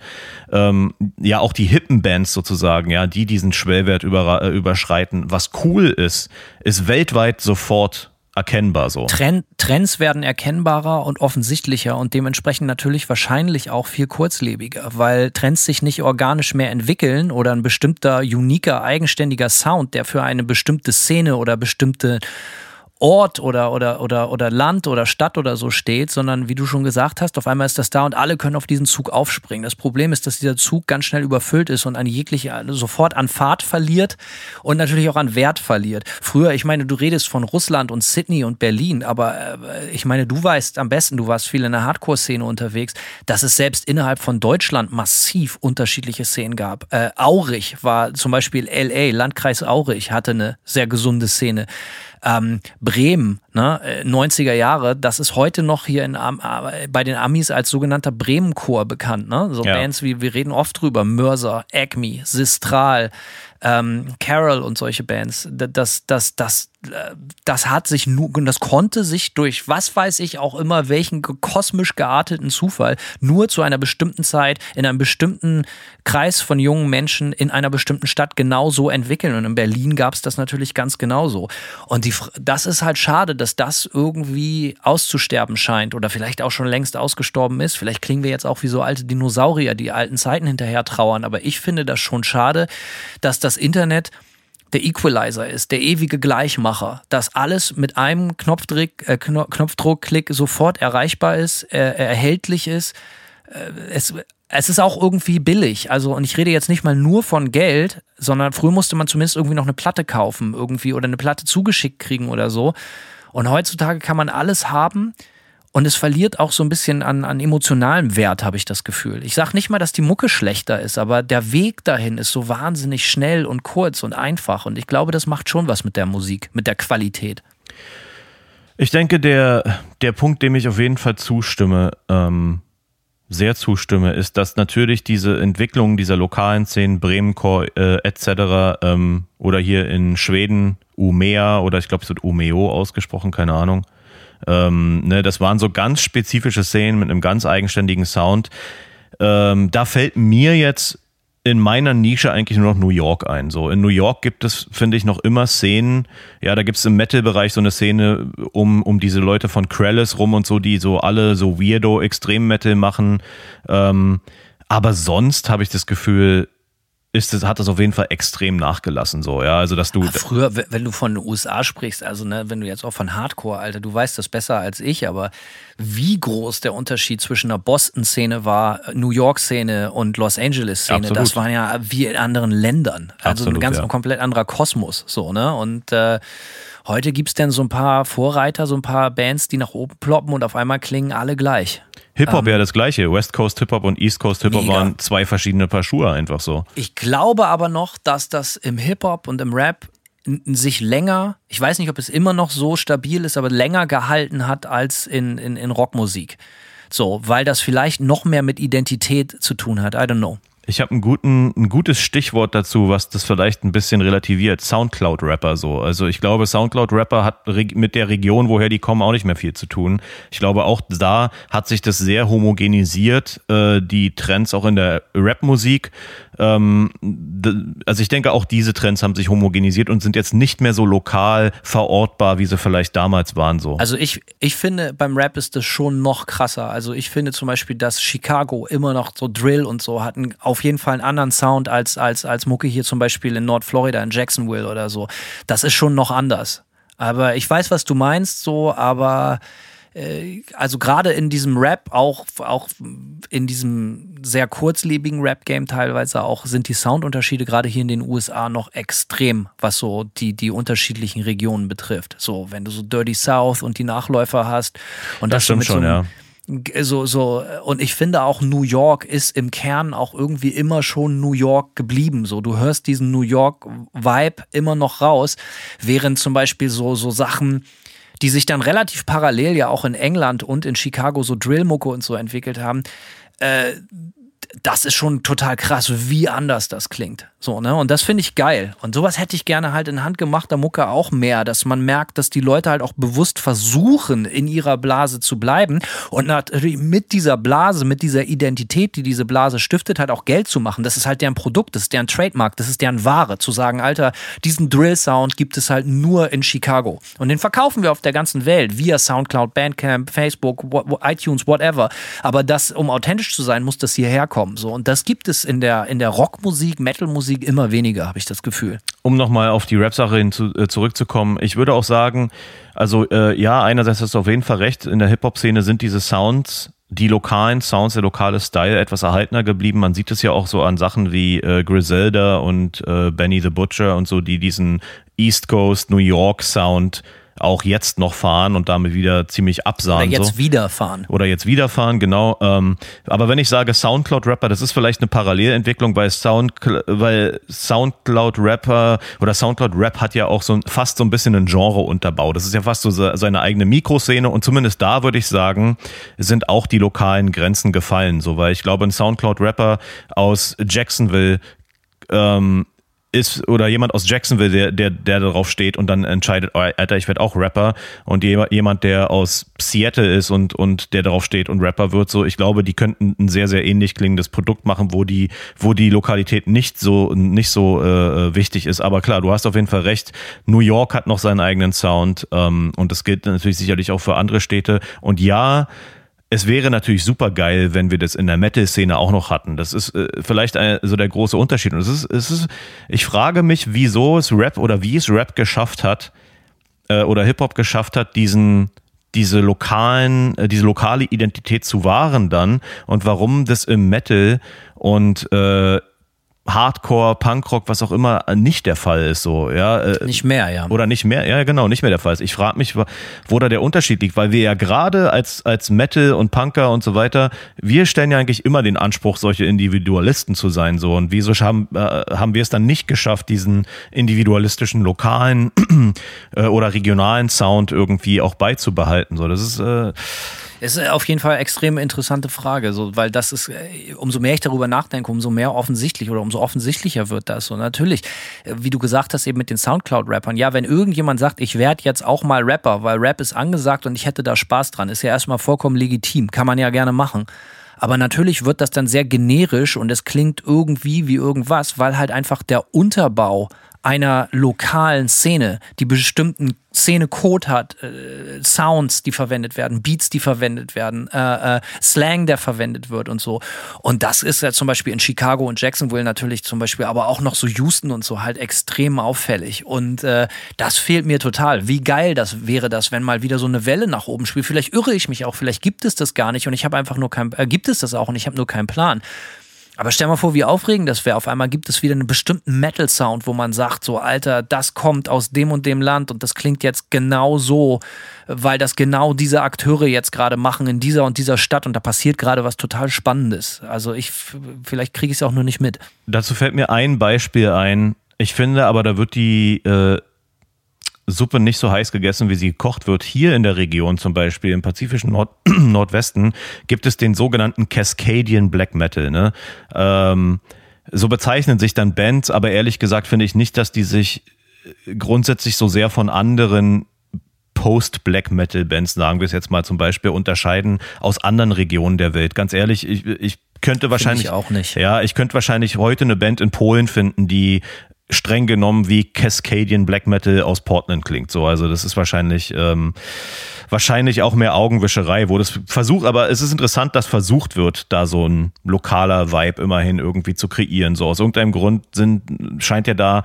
ähm, ja auch die hippen Bands sozusagen, ja, die diesen Schwellwert über, äh, überschreiten, was cool ist, ist weltweit sofort erkennbar so. Trend, Trends werden erkennbarer und offensichtlicher und dementsprechend natürlich wahrscheinlich auch viel kurzlebiger, weil Trends sich nicht organisch mehr entwickeln oder ein bestimmter, uniker, eigenständiger Sound, der für eine bestimmte Szene oder bestimmte Ort oder, oder, oder, oder Land oder Stadt oder so steht, sondern wie du schon gesagt hast, auf einmal ist das da und alle können auf diesen Zug aufspringen. Das Problem ist, dass dieser Zug ganz schnell überfüllt ist und an jegliche, sofort an Fahrt verliert und natürlich auch an Wert verliert. Früher, ich meine, du redest von Russland und Sydney und Berlin, aber äh, ich meine, du weißt am besten, du warst viel in der Hardcore-Szene unterwegs, dass es selbst innerhalb von Deutschland massiv unterschiedliche Szenen gab. Äh, Aurich war zum Beispiel LA, Landkreis Aurich hatte eine sehr gesunde Szene ähm, Bremen, ne, 90er äh, Jahre, das ist heute noch hier in, äh, bei den Amis als sogenannter Bremen-Chor bekannt. Ne? So ja. Bands wie, wir reden oft drüber, Mörser, Acme, Sistral, ähm, Carol und solche Bands. Das, das, das, das hat sich nur, das konnte sich durch was weiß ich auch immer, welchen kosmisch gearteten Zufall nur zu einer bestimmten Zeit in einem bestimmten Kreis von jungen Menschen in einer bestimmten Stadt genauso entwickeln. Und in Berlin gab es das natürlich ganz genauso. Und die, das ist halt schade, dass das irgendwie auszusterben scheint oder vielleicht auch schon längst ausgestorben ist. Vielleicht klingen wir jetzt auch wie so alte Dinosaurier, die alten Zeiten hinterher trauern. Aber ich finde das schon schade, dass das Internet der Equalizer ist, der ewige Gleichmacher, dass alles mit einem Knopfdruck, äh, Knopfdruckklick sofort erreichbar ist, äh, erhältlich ist. Äh, es, es ist auch irgendwie billig. Also, und ich rede jetzt nicht mal nur von Geld, sondern früher musste man zumindest irgendwie noch eine Platte kaufen, irgendwie oder eine Platte zugeschickt kriegen oder so. Und heutzutage kann man alles haben und es verliert auch so ein bisschen an, an emotionalem Wert, habe ich das Gefühl. Ich sage nicht mal, dass die Mucke schlechter ist, aber der Weg dahin ist so wahnsinnig schnell und kurz und einfach. Und ich glaube, das macht schon was mit der Musik, mit der Qualität. Ich denke, der, der Punkt, dem ich auf jeden Fall zustimme, ähm, sehr zustimme, ist, dass natürlich diese Entwicklung dieser lokalen Szenen, Bremenchor äh, etc. Ähm, oder hier in Schweden Umea oder ich glaube es wird Umeo ausgesprochen, keine Ahnung, ähm, ne, das waren so ganz spezifische Szenen mit einem ganz eigenständigen Sound. Ähm, da fällt mir jetzt in meiner Nische eigentlich nur noch New York ein. So in New York gibt es, finde ich, noch immer Szenen. Ja, da gibt es im Metal-Bereich so eine Szene um, um diese Leute von Krellis rum und so, die so alle so weirdo Extrem-Metal machen. Ähm, aber sonst habe ich das Gefühl, ist es, hat das auf jeden Fall extrem nachgelassen, so, ja. Also, dass du. Ah, früher, wenn du von den USA sprichst, also, ne, wenn du jetzt auch von Hardcore, Alter, du weißt das besser als ich, aber wie groß der Unterschied zwischen der Boston-Szene war, New York-Szene und Los Angeles-Szene, das waren ja wie in anderen Ländern. Also Absolut, ein ganz ja. komplett anderer Kosmos, so, ne? Und, äh, Heute gibt es denn so ein paar Vorreiter, so ein paar Bands, die nach oben ploppen und auf einmal klingen alle gleich. Hip-Hop ähm, ja das gleiche. West Coast Hip-Hop und East Coast Hip-Hop waren zwei verschiedene Paar Schuhe einfach so. Ich glaube aber noch, dass das im Hip-Hop und im Rap sich länger, ich weiß nicht, ob es immer noch so stabil ist, aber länger gehalten hat als in, in, in Rockmusik. So, weil das vielleicht noch mehr mit Identität zu tun hat. I don't know. Ich habe ein, gutes Stichwort dazu, was das vielleicht ein bisschen relativiert. Soundcloud-Rapper so. Also ich glaube, Soundcloud-Rapper hat mit der Region, woher die kommen, auch nicht mehr viel zu tun. Ich glaube, auch da hat sich das sehr homogenisiert, äh, die Trends auch in der Rap-Musik. Ähm, also ich denke, auch diese Trends haben sich homogenisiert und sind jetzt nicht mehr so lokal verortbar, wie sie vielleicht damals waren. So. Also ich, ich finde, beim Rap ist das schon noch krasser. Also ich finde zum Beispiel, dass Chicago immer noch so Drill und so hatten auf jeden Fall einen anderen Sound als, als, als Mucke hier zum Beispiel in Nordflorida, in Jacksonville oder so. Das ist schon noch anders. Aber ich weiß, was du meinst, so, aber äh, also gerade in diesem Rap, auch, auch in diesem sehr kurzlebigen Rap-Game teilweise auch, sind die Soundunterschiede gerade hier in den USA noch extrem, was so die, die unterschiedlichen Regionen betrifft. So, wenn du so Dirty South und die Nachläufer hast und das, das stimmt schon, so ja so, so, und ich finde auch New York ist im Kern auch irgendwie immer schon New York geblieben. So, du hörst diesen New York-Vibe immer noch raus, während zum Beispiel so, so Sachen die sich dann relativ parallel ja auch in England und in Chicago so Drillmucke und so entwickelt haben, äh, das ist schon total krass, wie anders das klingt. So, ne? Und das finde ich geil. Und sowas hätte ich gerne halt in handgemachter Mucke auch mehr, dass man merkt, dass die Leute halt auch bewusst versuchen, in ihrer Blase zu bleiben und natürlich mit dieser Blase, mit dieser Identität, die diese Blase stiftet, halt auch Geld zu machen. Das ist halt deren Produkt, das ist deren Trademark, das ist deren Ware. Zu sagen, Alter, diesen Drill-Sound gibt es halt nur in Chicago. Und den verkaufen wir auf der ganzen Welt via Soundcloud, Bandcamp, Facebook, iTunes, whatever. Aber das, um authentisch zu sein, muss das hierher kommen. So. Und das gibt es in der, in der Rockmusik, Metalmusik, Musik immer weniger, habe ich das Gefühl. Um nochmal auf die Rap-Sache äh, zurückzukommen, ich würde auch sagen, also äh, ja, einerseits hast du auf jeden Fall recht, in der Hip-Hop-Szene sind diese Sounds die lokalen Sounds, der lokale Style etwas erhaltener geblieben. Man sieht es ja auch so an Sachen wie äh, Griselda und äh, Benny the Butcher und so, die diesen East Coast New York Sound auch jetzt noch fahren und damit wieder ziemlich absahen. Oder jetzt so. wieder fahren. Oder jetzt wieder fahren, genau. Ähm, aber wenn ich sage Soundcloud-Rapper, das ist vielleicht eine Parallelentwicklung, weil, Sound, weil Soundcloud-Rapper oder Soundcloud-Rap hat ja auch so fast so ein bisschen einen Genre unterbaut. Das ist ja fast so seine eigene Mikroszene und zumindest da würde ich sagen, sind auch die lokalen Grenzen gefallen. So, weil ich glaube, ein Soundcloud-Rapper aus Jacksonville ähm, ist oder jemand aus Jacksonville, der, der, der darauf steht und dann entscheidet, oh, Alter, ich werde auch Rapper und jemand, der aus Seattle ist und, und der darauf steht und Rapper wird, so, ich glaube, die könnten ein sehr, sehr ähnlich klingendes Produkt machen, wo die, wo die Lokalität nicht so, nicht so äh, wichtig ist. Aber klar, du hast auf jeden Fall recht. New York hat noch seinen eigenen Sound ähm, und das gilt natürlich sicherlich auch für andere Städte. Und ja, es wäre natürlich super geil, wenn wir das in der Metal-Szene auch noch hatten. Das ist äh, vielleicht ein, so der große Unterschied. Und es ist, es ist, ich frage mich, wieso es Rap oder wie es Rap geschafft hat äh, oder Hip-Hop geschafft hat, diesen diese lokalen, äh, diese lokale Identität zu wahren dann und warum das im Metal und äh, Hardcore, Punkrock, was auch immer, nicht der Fall ist, so, ja. Äh, nicht mehr, ja. Oder nicht mehr, ja, genau, nicht mehr der Fall ist. Ich frage mich, wo da der Unterschied liegt, weil wir ja gerade als, als Metal und Punker und so weiter, wir stellen ja eigentlich immer den Anspruch, solche Individualisten zu sein, so. Und wieso haben, äh, haben wir es dann nicht geschafft, diesen individualistischen, lokalen äh, oder regionalen Sound irgendwie auch beizubehalten, so. Das ist, äh, es ist auf jeden Fall eine extrem interessante Frage, so, weil das ist, äh, umso mehr ich darüber nachdenke, umso mehr offensichtlich oder umso offensichtlicher wird das. Und natürlich, äh, wie du gesagt hast, eben mit den Soundcloud-Rappern, ja, wenn irgendjemand sagt, ich werde jetzt auch mal Rapper, weil Rap ist angesagt und ich hätte da Spaß dran, ist ja erstmal vollkommen legitim, kann man ja gerne machen. Aber natürlich wird das dann sehr generisch und es klingt irgendwie wie irgendwas, weil halt einfach der Unterbau einer lokalen Szene, die bestimmten Szene-Code hat, äh, Sounds, die verwendet werden, Beats, die verwendet werden, äh, äh, Slang, der verwendet wird und so. Und das ist ja zum Beispiel in Chicago und Jacksonville natürlich zum Beispiel, aber auch noch so Houston und so halt extrem auffällig. Und äh, das fehlt mir total. Wie geil das wäre das, wenn mal wieder so eine Welle nach oben spielt. Vielleicht irre ich mich auch, vielleicht gibt es das gar nicht und ich habe einfach nur kein, äh, gibt es das auch und ich habe nur keinen Plan. Aber stell mal vor, wie aufregend das wäre. Auf einmal gibt es wieder einen bestimmten Metal-Sound, wo man sagt, so, Alter, das kommt aus dem und dem Land und das klingt jetzt genau so, weil das genau diese Akteure jetzt gerade machen in dieser und dieser Stadt und da passiert gerade was total Spannendes. Also ich, vielleicht kriege ich es auch nur nicht mit. Dazu fällt mir ein Beispiel ein. Ich finde aber, da wird die äh, Suppe nicht so heiß gegessen, wie sie gekocht wird. Hier in der Region zum Beispiel, im pazifischen Nord Nordwesten, gibt es den sogenannten Cascadian Black Metal. Ne? Ähm, so bezeichnen sich dann Bands, aber ehrlich gesagt finde ich nicht, dass die sich grundsätzlich so sehr von anderen Post-Black Metal Bands, sagen wir es jetzt mal zum Beispiel, unterscheiden aus anderen Regionen der Welt. Ganz ehrlich, ich, ich könnte wahrscheinlich ich auch nicht. Ja, ich könnte wahrscheinlich heute eine Band in Polen finden, die streng genommen wie Cascadian Black Metal aus Portland klingt. So, also das ist wahrscheinlich ähm, wahrscheinlich auch mehr Augenwischerei, wo das versucht, aber es ist interessant, dass versucht wird, da so ein lokaler Vibe immerhin irgendwie zu kreieren. So aus irgendeinem Grund sind scheint ja da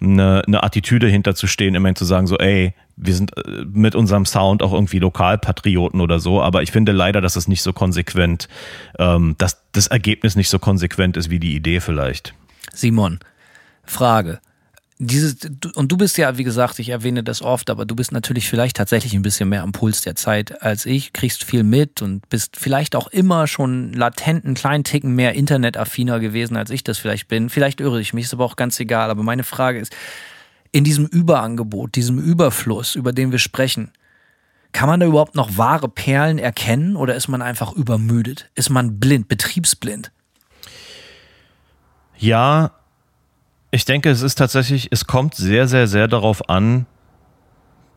eine, eine Attitüde hinterzustehen, immerhin zu sagen so, ey, wir sind äh, mit unserem Sound auch irgendwie Lokalpatrioten oder so, aber ich finde leider, dass es nicht so konsequent, ähm, dass das Ergebnis nicht so konsequent ist wie die Idee vielleicht. Simon, Frage. Dieses, und du bist ja, wie gesagt, ich erwähne das oft, aber du bist natürlich vielleicht tatsächlich ein bisschen mehr am Puls der Zeit als ich, kriegst viel mit und bist vielleicht auch immer schon latent einen kleinen Ticken mehr internetaffiner gewesen, als ich das vielleicht bin. Vielleicht irre ich mich, ist aber auch ganz egal. Aber meine Frage ist, in diesem Überangebot, diesem Überfluss, über den wir sprechen, kann man da überhaupt noch wahre Perlen erkennen oder ist man einfach übermüdet? Ist man blind, betriebsblind? Ja, ich denke, es ist tatsächlich, es kommt sehr, sehr, sehr darauf an,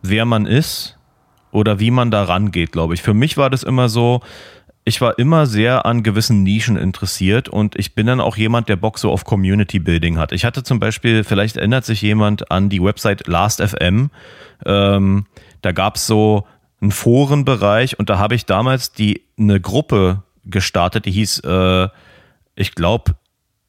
wer man ist oder wie man da rangeht, glaube ich. Für mich war das immer so, ich war immer sehr an gewissen Nischen interessiert und ich bin dann auch jemand, der Bock so auf Community Building hat. Ich hatte zum Beispiel, vielleicht erinnert sich jemand an die Website Last.fm. Ähm, da gab es so einen Forenbereich und da habe ich damals die eine Gruppe gestartet, die hieß, äh, ich glaube,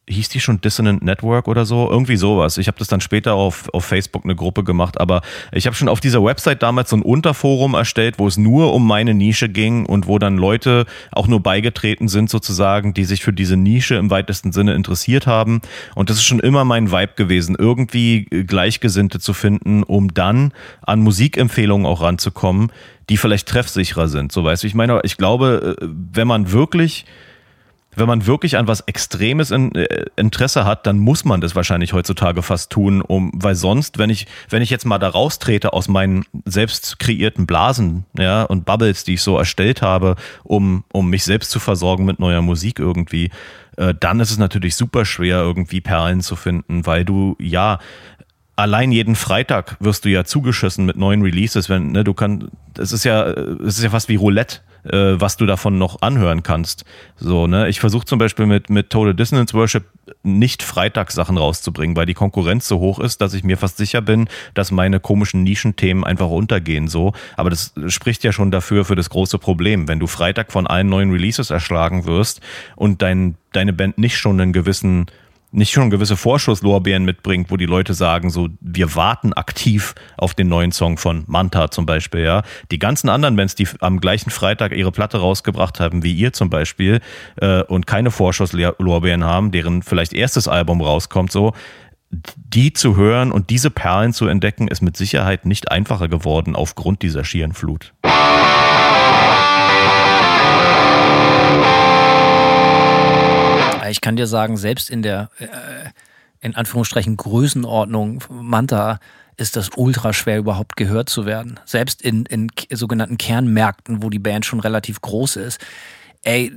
hieß die schon Dissonant Network oder so? Irgendwie sowas. Ich habe das dann später auf, auf Facebook eine Gruppe gemacht, aber ich habe schon auf dieser Website damals so ein Unterforum erstellt, wo es nur um meine Nische ging und wo dann Leute auch nur beigetreten sind sozusagen, die sich für diese Nische im weitesten Sinne interessiert haben. Und das ist schon immer mein Vibe gewesen, irgendwie Gleichgesinnte zu finden, um dann an Musikempfehlungen auch ranzukommen, die vielleicht treffsicherer sind. So weißt du, ich meine, ich glaube, äh, wenn man wirklich wenn man wirklich an was Extremes in, äh, Interesse hat, dann muss man das wahrscheinlich heutzutage fast tun, um, weil sonst, wenn ich, wenn ich jetzt mal da raustrete aus meinen selbst kreierten Blasen, ja, und Bubbles, die ich so erstellt habe, um, um mich selbst zu versorgen mit neuer Musik irgendwie, äh, dann ist es natürlich super schwer, irgendwie Perlen zu finden, weil du, ja, allein jeden Freitag wirst du ja zugeschissen mit neuen Releases, wenn, ne, du kannst, es ist ja, es ist ja fast wie Roulette äh, was du davon noch anhören kannst. So, ne? Ich versuche zum Beispiel mit, mit Total Dissonance Worship nicht Freitagssachen rauszubringen, weil die Konkurrenz so hoch ist, dass ich mir fast sicher bin, dass meine komischen Nischenthemen einfach untergehen. So, aber das spricht ja schon dafür für das große Problem, wenn du Freitag von allen neuen Releases erschlagen wirst und dein, deine Band nicht schon einen gewissen nicht schon gewisse Vorschusslorbeeren mitbringt, wo die Leute sagen, so, wir warten aktiv auf den neuen Song von Manta zum Beispiel, ja. Die ganzen anderen Bands, die am gleichen Freitag ihre Platte rausgebracht haben, wie ihr zum Beispiel, äh, und keine Vorschusslorbeeren haben, deren vielleicht erstes Album rauskommt, so, die zu hören und diese Perlen zu entdecken, ist mit Sicherheit nicht einfacher geworden aufgrund dieser schieren Flut. Ich kann dir sagen, selbst in der, äh, in Anführungsstrichen, Größenordnung Manta ist das ultra schwer überhaupt gehört zu werden. Selbst in, in sogenannten Kernmärkten, wo die Band schon relativ groß ist. Ey,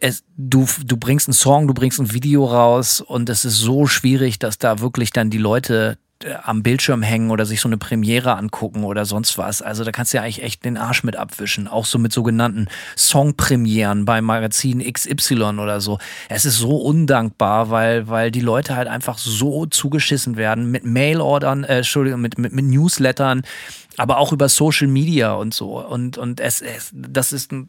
es, du, du bringst einen Song, du bringst ein Video raus und es ist so schwierig, dass da wirklich dann die Leute äh, am Bildschirm hängen oder sich so eine Premiere angucken oder sonst was. Also da kannst du ja eigentlich echt den Arsch mit abwischen. Auch so mit sogenannten Songpremieren bei Magazin XY oder so. Es ist so undankbar, weil, weil die Leute halt einfach so zugeschissen werden mit Mailordern, äh, Entschuldigung, mit, mit, mit Newslettern, aber auch über Social Media und so. Und, und es, es das ist ein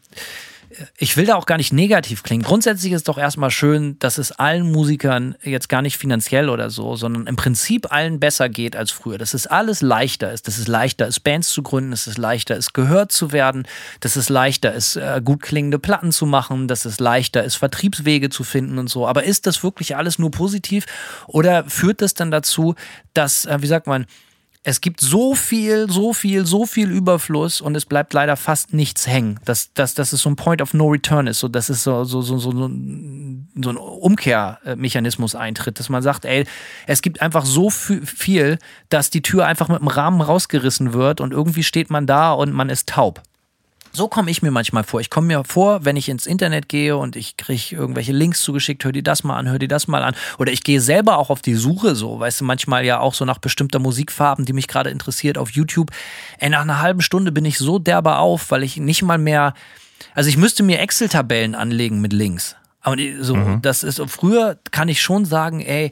ich will da auch gar nicht negativ klingen. Grundsätzlich ist es doch erstmal schön, dass es allen Musikern jetzt gar nicht finanziell oder so, sondern im Prinzip allen besser geht als früher. Dass es alles leichter ist. Dass es leichter ist, Bands zu gründen, dass es leichter ist, gehört zu werden, dass es leichter ist, äh, gut klingende Platten zu machen, dass es leichter ist, Vertriebswege zu finden und so. Aber ist das wirklich alles nur positiv oder führt das dann dazu, dass, äh, wie sagt man, es gibt so viel, so viel, so viel Überfluss und es bleibt leider fast nichts hängen. Dass, dass, dass es so ein Point of No Return ist, so dass es so, so, so, so, so ein Umkehrmechanismus eintritt, dass man sagt, ey, es gibt einfach so viel, dass die Tür einfach mit dem Rahmen rausgerissen wird und irgendwie steht man da und man ist taub. So komme ich mir manchmal vor. Ich komme mir vor, wenn ich ins Internet gehe und ich kriege irgendwelche Links zugeschickt, hör dir das mal an, hör dir das mal an. Oder ich gehe selber auch auf die Suche, so, weißt du, manchmal ja auch so nach bestimmter Musikfarben, die mich gerade interessiert auf YouTube. Ey, nach einer halben Stunde bin ich so derbe auf, weil ich nicht mal mehr, also ich müsste mir Excel-Tabellen anlegen mit Links. Aber so, mhm. das ist, früher kann ich schon sagen, ey,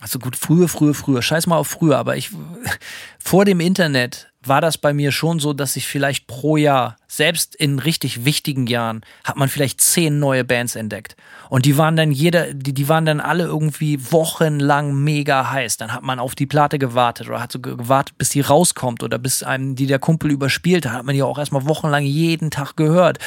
also gut, früher, früher, früher, scheiß mal auf früher, aber ich, vor dem Internet war das bei mir schon so, dass ich vielleicht pro Jahr, selbst in richtig wichtigen Jahren, hat man vielleicht zehn neue Bands entdeckt. Und die waren dann jeder, die, die waren dann alle irgendwie wochenlang mega heiß. Dann hat man auf die Platte gewartet oder hat so gewartet, bis die rauskommt oder bis einem die der Kumpel überspielt. Da hat man die auch erstmal wochenlang jeden Tag gehört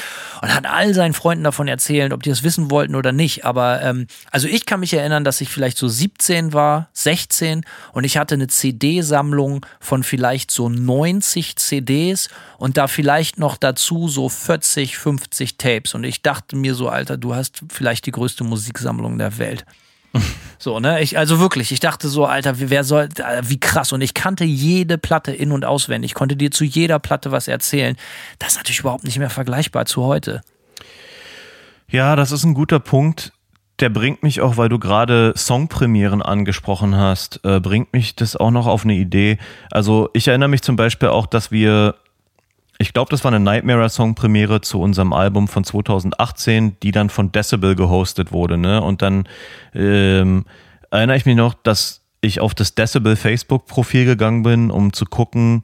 und hat all seinen Freunden davon erzählt, ob die das wissen wollten oder nicht. Aber ähm, also ich kann mich erinnern, dass ich vielleicht so 17 war, 16 und ich hatte eine CD-Sammlung von vielleicht so 90 CDs und da vielleicht noch dazu so 40, 50 Tapes. Und ich dachte mir so, Alter, du hast vielleicht die größte Musiksammlung der Welt. So, ne? Ich, also wirklich, ich dachte so, Alter, wer soll, äh, wie krass. Und ich kannte jede Platte in- und auswendig. Ich konnte dir zu jeder Platte was erzählen. Das ist natürlich überhaupt nicht mehr vergleichbar zu heute. Ja, das ist ein guter Punkt. Der bringt mich auch, weil du gerade Songpremieren angesprochen hast, äh, bringt mich das auch noch auf eine Idee. Also ich erinnere mich zum Beispiel auch, dass wir ich glaube, das war eine Nightmare-Song-Premiere zu unserem Album von 2018, die dann von Decibel gehostet wurde. Ne? Und dann ähm, erinnere ich mich noch, dass ich auf das Decibel Facebook-Profil gegangen bin, um zu gucken,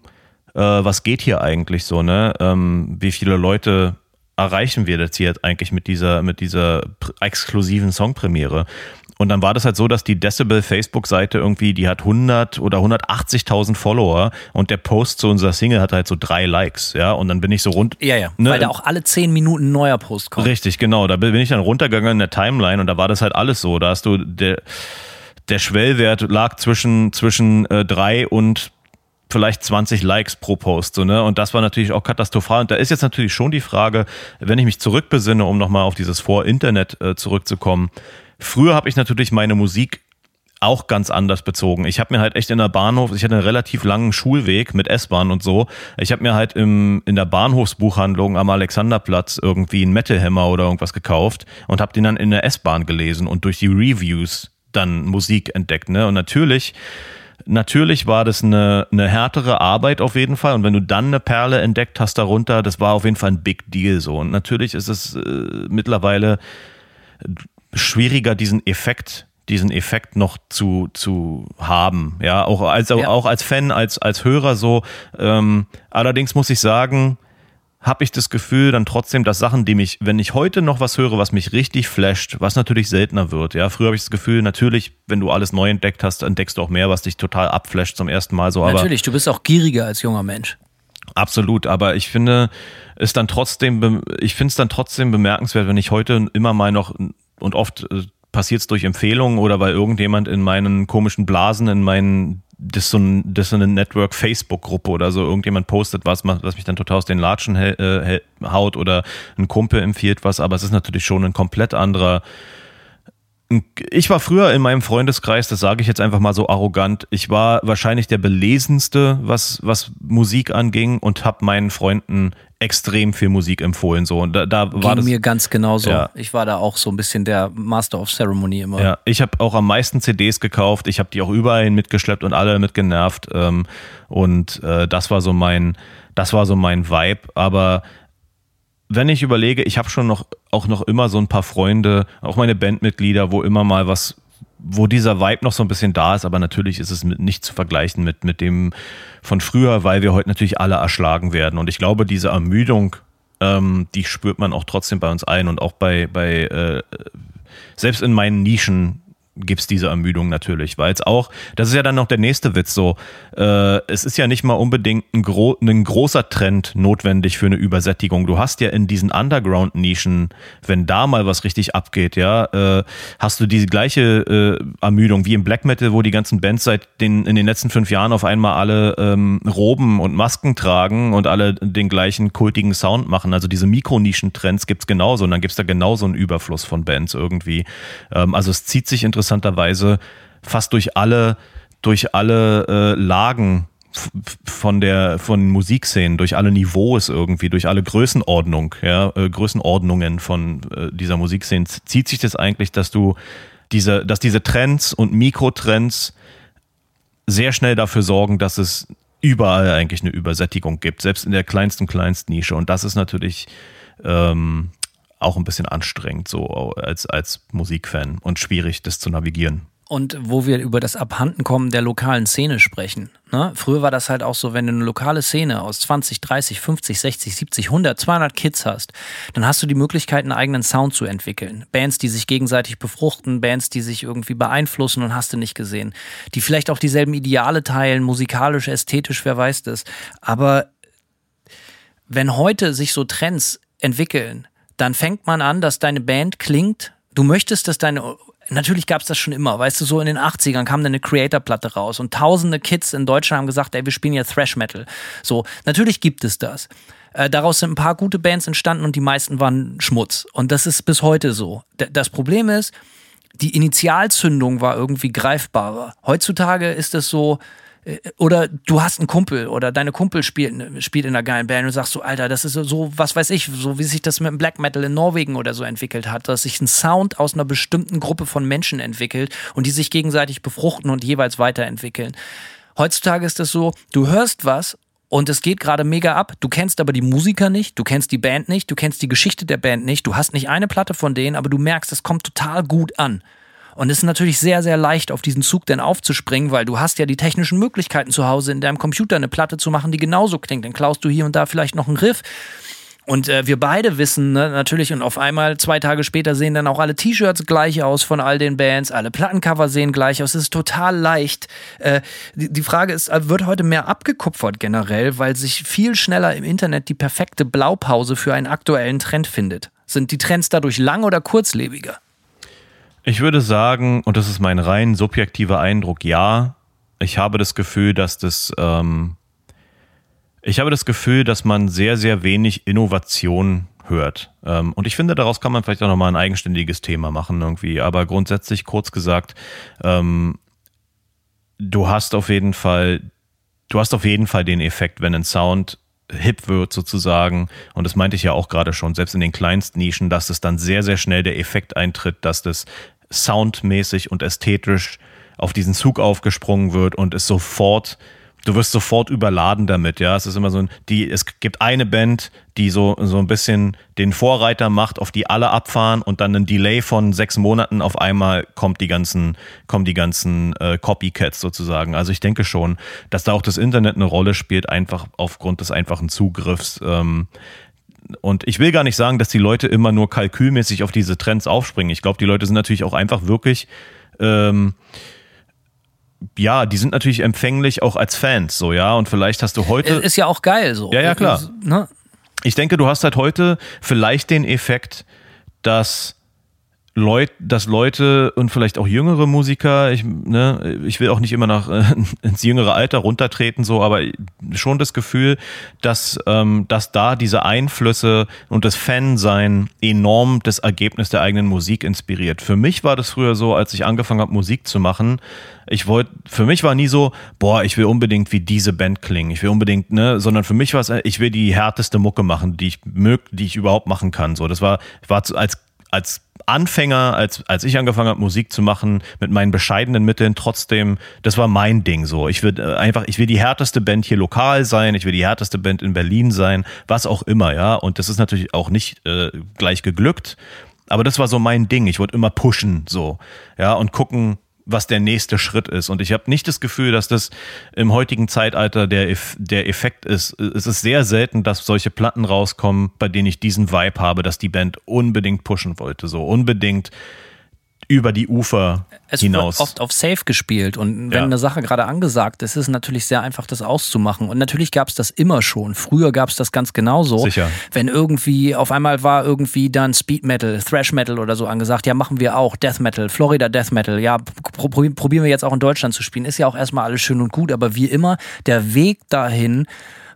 äh, was geht hier eigentlich so, ne? Ähm, wie viele Leute erreichen wir jetzt hier eigentlich mit dieser, mit dieser exklusiven Songpremiere? Und dann war das halt so, dass die Decibel Facebook-Seite irgendwie, die hat 100 oder 180.000 Follower und der Post zu unserer Single hat halt so drei Likes, ja. Und dann bin ich so rund. Ja, ja. Ne, weil da auch alle zehn Minuten ein neuer Post kommt. Richtig, genau. Da bin ich dann runtergegangen in der Timeline und da war das halt alles so. Da hast du der, der Schwellwert lag zwischen, zwischen äh, drei und vielleicht 20 Likes pro Post, so, ne? Und das war natürlich auch katastrophal. Und da ist jetzt natürlich schon die Frage, wenn ich mich zurückbesinne, um nochmal auf dieses Vor-Internet äh, zurückzukommen, Früher habe ich natürlich meine Musik auch ganz anders bezogen. Ich habe mir halt echt in der Bahnhof, ich hatte einen relativ langen Schulweg mit S-Bahn und so. Ich habe mir halt im, in der Bahnhofsbuchhandlung am Alexanderplatz irgendwie einen Metal Hammer oder irgendwas gekauft und habe den dann in der S-Bahn gelesen und durch die Reviews dann Musik entdeckt. Ne? Und natürlich, natürlich war das eine, eine härtere Arbeit auf jeden Fall. Und wenn du dann eine Perle entdeckt hast darunter, das war auf jeden Fall ein Big Deal so. Und natürlich ist es äh, mittlerweile schwieriger, diesen Effekt diesen Effekt noch zu, zu haben. Ja, auch als, ja. auch als Fan, als, als Hörer so. Ähm, allerdings muss ich sagen, habe ich das Gefühl dann trotzdem, dass Sachen, die mich, wenn ich heute noch was höre, was mich richtig flasht, was natürlich seltener wird. Ja, früher habe ich das Gefühl, natürlich, wenn du alles neu entdeckt hast, entdeckst du auch mehr, was dich total abflasht zum ersten Mal so. Natürlich, du bist auch gieriger als junger Mensch. Absolut, aber ich finde es dann trotzdem, ich finde es dann trotzdem bemerkenswert, wenn ich heute immer mal noch und oft äh, passiert es durch Empfehlungen oder weil irgendjemand in meinen komischen Blasen, in meinen das ist so, ein, das ist so eine Network-Facebook-Gruppe oder so, irgendjemand postet was, was mich dann total aus den Latschen äh, haut oder ein Kumpel empfiehlt was, aber es ist natürlich schon ein komplett anderer, ich war früher in meinem Freundeskreis, das sage ich jetzt einfach mal so arrogant, ich war wahrscheinlich der belesenste, was, was Musik anging und habe meinen Freunden extrem viel Musik empfohlen. So. Und da, da Ging war das, mir ganz genauso. Ja. Ich war da auch so ein bisschen der Master of Ceremony immer. Ja, ich habe auch am meisten CDs gekauft. Ich habe die auch überall hin mitgeschleppt und alle mitgenervt. Ähm, und äh, das war so mein, das war so mein Vibe. Aber wenn ich überlege, ich habe schon noch auch noch immer so ein paar Freunde, auch meine Bandmitglieder, wo immer mal was, wo dieser Vibe noch so ein bisschen da ist, aber natürlich ist es mit, nicht zu vergleichen mit, mit dem von früher, weil wir heute natürlich alle erschlagen werden. Und ich glaube, diese Ermüdung, ähm, die spürt man auch trotzdem bei uns ein und auch bei, bei äh, selbst in meinen Nischen gibt's diese Ermüdung natürlich, weil es auch, das ist ja dann noch der nächste Witz so, äh, es ist ja nicht mal unbedingt ein, gro ein großer Trend notwendig für eine Übersättigung. Du hast ja in diesen Underground-Nischen, wenn da mal was richtig abgeht, ja, äh, hast du diese gleiche äh, Ermüdung wie im Black Metal, wo die ganzen Bands seit den, in den letzten fünf Jahren auf einmal alle ähm, Roben und Masken tragen und alle den gleichen kultigen Sound machen. Also diese Mikronischen-Trends gibt's genauso und dann gibt's da genauso einen Überfluss von Bands irgendwie. Ähm, also es zieht sich interessanterweise fast durch alle, durch alle äh, Lagen von der von Musikszenen, durch alle Niveaus irgendwie, durch alle Größenordnung, ja, äh, Größenordnungen von äh, dieser Musikszene zieht sich das eigentlich, dass du diese, dass diese Trends und Mikrotrends sehr schnell dafür sorgen, dass es überall eigentlich eine Übersättigung gibt, selbst in der kleinsten, kleinsten Nische. Und das ist natürlich ähm, auch ein bisschen anstrengend, so als, als Musikfan und schwierig, das zu navigieren. Und wo wir über das Abhandenkommen der lokalen Szene sprechen. Ne? Früher war das halt auch so, wenn du eine lokale Szene aus 20, 30, 50, 60, 70, 100, 200 Kids hast, dann hast du die Möglichkeit, einen eigenen Sound zu entwickeln. Bands, die sich gegenseitig befruchten, Bands, die sich irgendwie beeinflussen und hast du nicht gesehen. Die vielleicht auch dieselben Ideale teilen, musikalisch, ästhetisch, wer weiß das. Aber wenn heute sich so Trends entwickeln, dann fängt man an, dass deine Band klingt. Du möchtest, dass deine. Natürlich gab es das schon immer, weißt du, so in den 80ern kam dann eine Creator-Platte raus und tausende Kids in Deutschland haben gesagt, ey, wir spielen ja Thrash Metal. So, natürlich gibt es das. Äh, daraus sind ein paar gute Bands entstanden und die meisten waren Schmutz. Und das ist bis heute so. D das Problem ist, die Initialzündung war irgendwie greifbarer. Heutzutage ist es so, oder du hast einen Kumpel oder deine Kumpel spielt, spielt in einer geilen Band und sagst so, Alter, das ist so, was weiß ich, so wie sich das mit dem Black Metal in Norwegen oder so entwickelt hat, dass sich ein Sound aus einer bestimmten Gruppe von Menschen entwickelt und die sich gegenseitig befruchten und jeweils weiterentwickeln. Heutzutage ist es so, du hörst was und es geht gerade mega ab. Du kennst aber die Musiker nicht, du kennst die Band nicht, du kennst die Geschichte der Band nicht, du hast nicht eine Platte von denen, aber du merkst, es kommt total gut an. Und es ist natürlich sehr, sehr leicht, auf diesen Zug dann aufzuspringen, weil du hast ja die technischen Möglichkeiten zu Hause in deinem Computer eine Platte zu machen, die genauso klingt. Dann klaust du hier und da vielleicht noch einen Riff. Und äh, wir beide wissen ne, natürlich, und auf einmal zwei Tage später sehen dann auch alle T-Shirts gleich aus von all den Bands, alle Plattencover sehen gleich aus. Es ist total leicht. Äh, die, die Frage ist, äh, wird heute mehr abgekupfert generell, weil sich viel schneller im Internet die perfekte Blaupause für einen aktuellen Trend findet? Sind die Trends dadurch lang oder kurzlebiger? Ich würde sagen, und das ist mein rein subjektiver Eindruck, ja, ich habe das Gefühl, dass das, ähm, ich habe das Gefühl, dass man sehr, sehr wenig Innovation hört. Ähm, und ich finde, daraus kann man vielleicht auch nochmal ein eigenständiges Thema machen irgendwie. Aber grundsätzlich, kurz gesagt, ähm, du hast auf jeden Fall, du hast auf jeden Fall den Effekt, wenn ein Sound hip wird sozusagen, und das meinte ich ja auch gerade schon, selbst in den kleinsten Nischen, dass es dann sehr, sehr schnell der Effekt eintritt, dass das soundmäßig und ästhetisch auf diesen Zug aufgesprungen wird und es sofort, du wirst sofort überladen damit, ja. Es ist immer so ein, die, es gibt eine Band, die so, so ein bisschen den Vorreiter macht, auf die alle abfahren und dann ein Delay von sechs Monaten auf einmal kommt die ganzen, kommen die ganzen äh, Copycats sozusagen. Also ich denke schon, dass da auch das Internet eine Rolle spielt, einfach aufgrund des einfachen Zugriffs. Ähm, und ich will gar nicht sagen, dass die Leute immer nur kalkülmäßig auf diese Trends aufspringen. Ich glaube, die Leute sind natürlich auch einfach wirklich, ähm, ja, die sind natürlich empfänglich auch als Fans, so, ja. Und vielleicht hast du heute. Ist ja auch geil so. Ja, ja, klar. Ne? Ich denke, du hast halt heute vielleicht den Effekt, dass Leut, dass Leute und vielleicht auch jüngere Musiker, ich, ne, ich will auch nicht immer nach äh, ins jüngere Alter runtertreten, so, aber schon das Gefühl, dass, ähm, dass da diese Einflüsse und das Fansein enorm das Ergebnis der eigenen Musik inspiriert. Für mich war das früher so, als ich angefangen habe, Musik zu machen, ich wollte, für mich war nie so, boah, ich will unbedingt wie diese Band klingen, ich will unbedingt, ne, sondern für mich war es, ich will die härteste Mucke machen, die ich mög, die ich überhaupt machen kann. So, das war, war als als Anfänger, als, als ich angefangen habe, Musik zu machen, mit meinen bescheidenen Mitteln, trotzdem, das war mein Ding so. Ich will äh, einfach, ich will die härteste Band hier lokal sein, ich will die härteste Band in Berlin sein, was auch immer, ja. Und das ist natürlich auch nicht äh, gleich geglückt. Aber das war so mein Ding. Ich wollte immer pushen, so, ja, und gucken, was der nächste Schritt ist. Und ich habe nicht das Gefühl, dass das im heutigen Zeitalter der, der Effekt ist. Es ist sehr selten, dass solche Platten rauskommen, bei denen ich diesen Vibe habe, dass die Band unbedingt pushen wollte, so unbedingt über die Ufer es hinaus. wird oft auf Safe gespielt und wenn Ja. eine Sache gerade angesagt ist, ist es natürlich sehr einfach, das auszumachen. Und natürlich gab es das immer schon. Früher gab es das ganz genauso. Sicher. Wenn irgendwie, auf einmal war irgendwie dann Speed Metal, Thrash Metal oder so angesagt, ja, machen wir auch, Death Metal, Florida Death Metal, ja, pro probieren wir jetzt auch in Deutschland zu spielen. Ist ja auch erstmal alles schön und gut, aber wie immer, der Weg dahin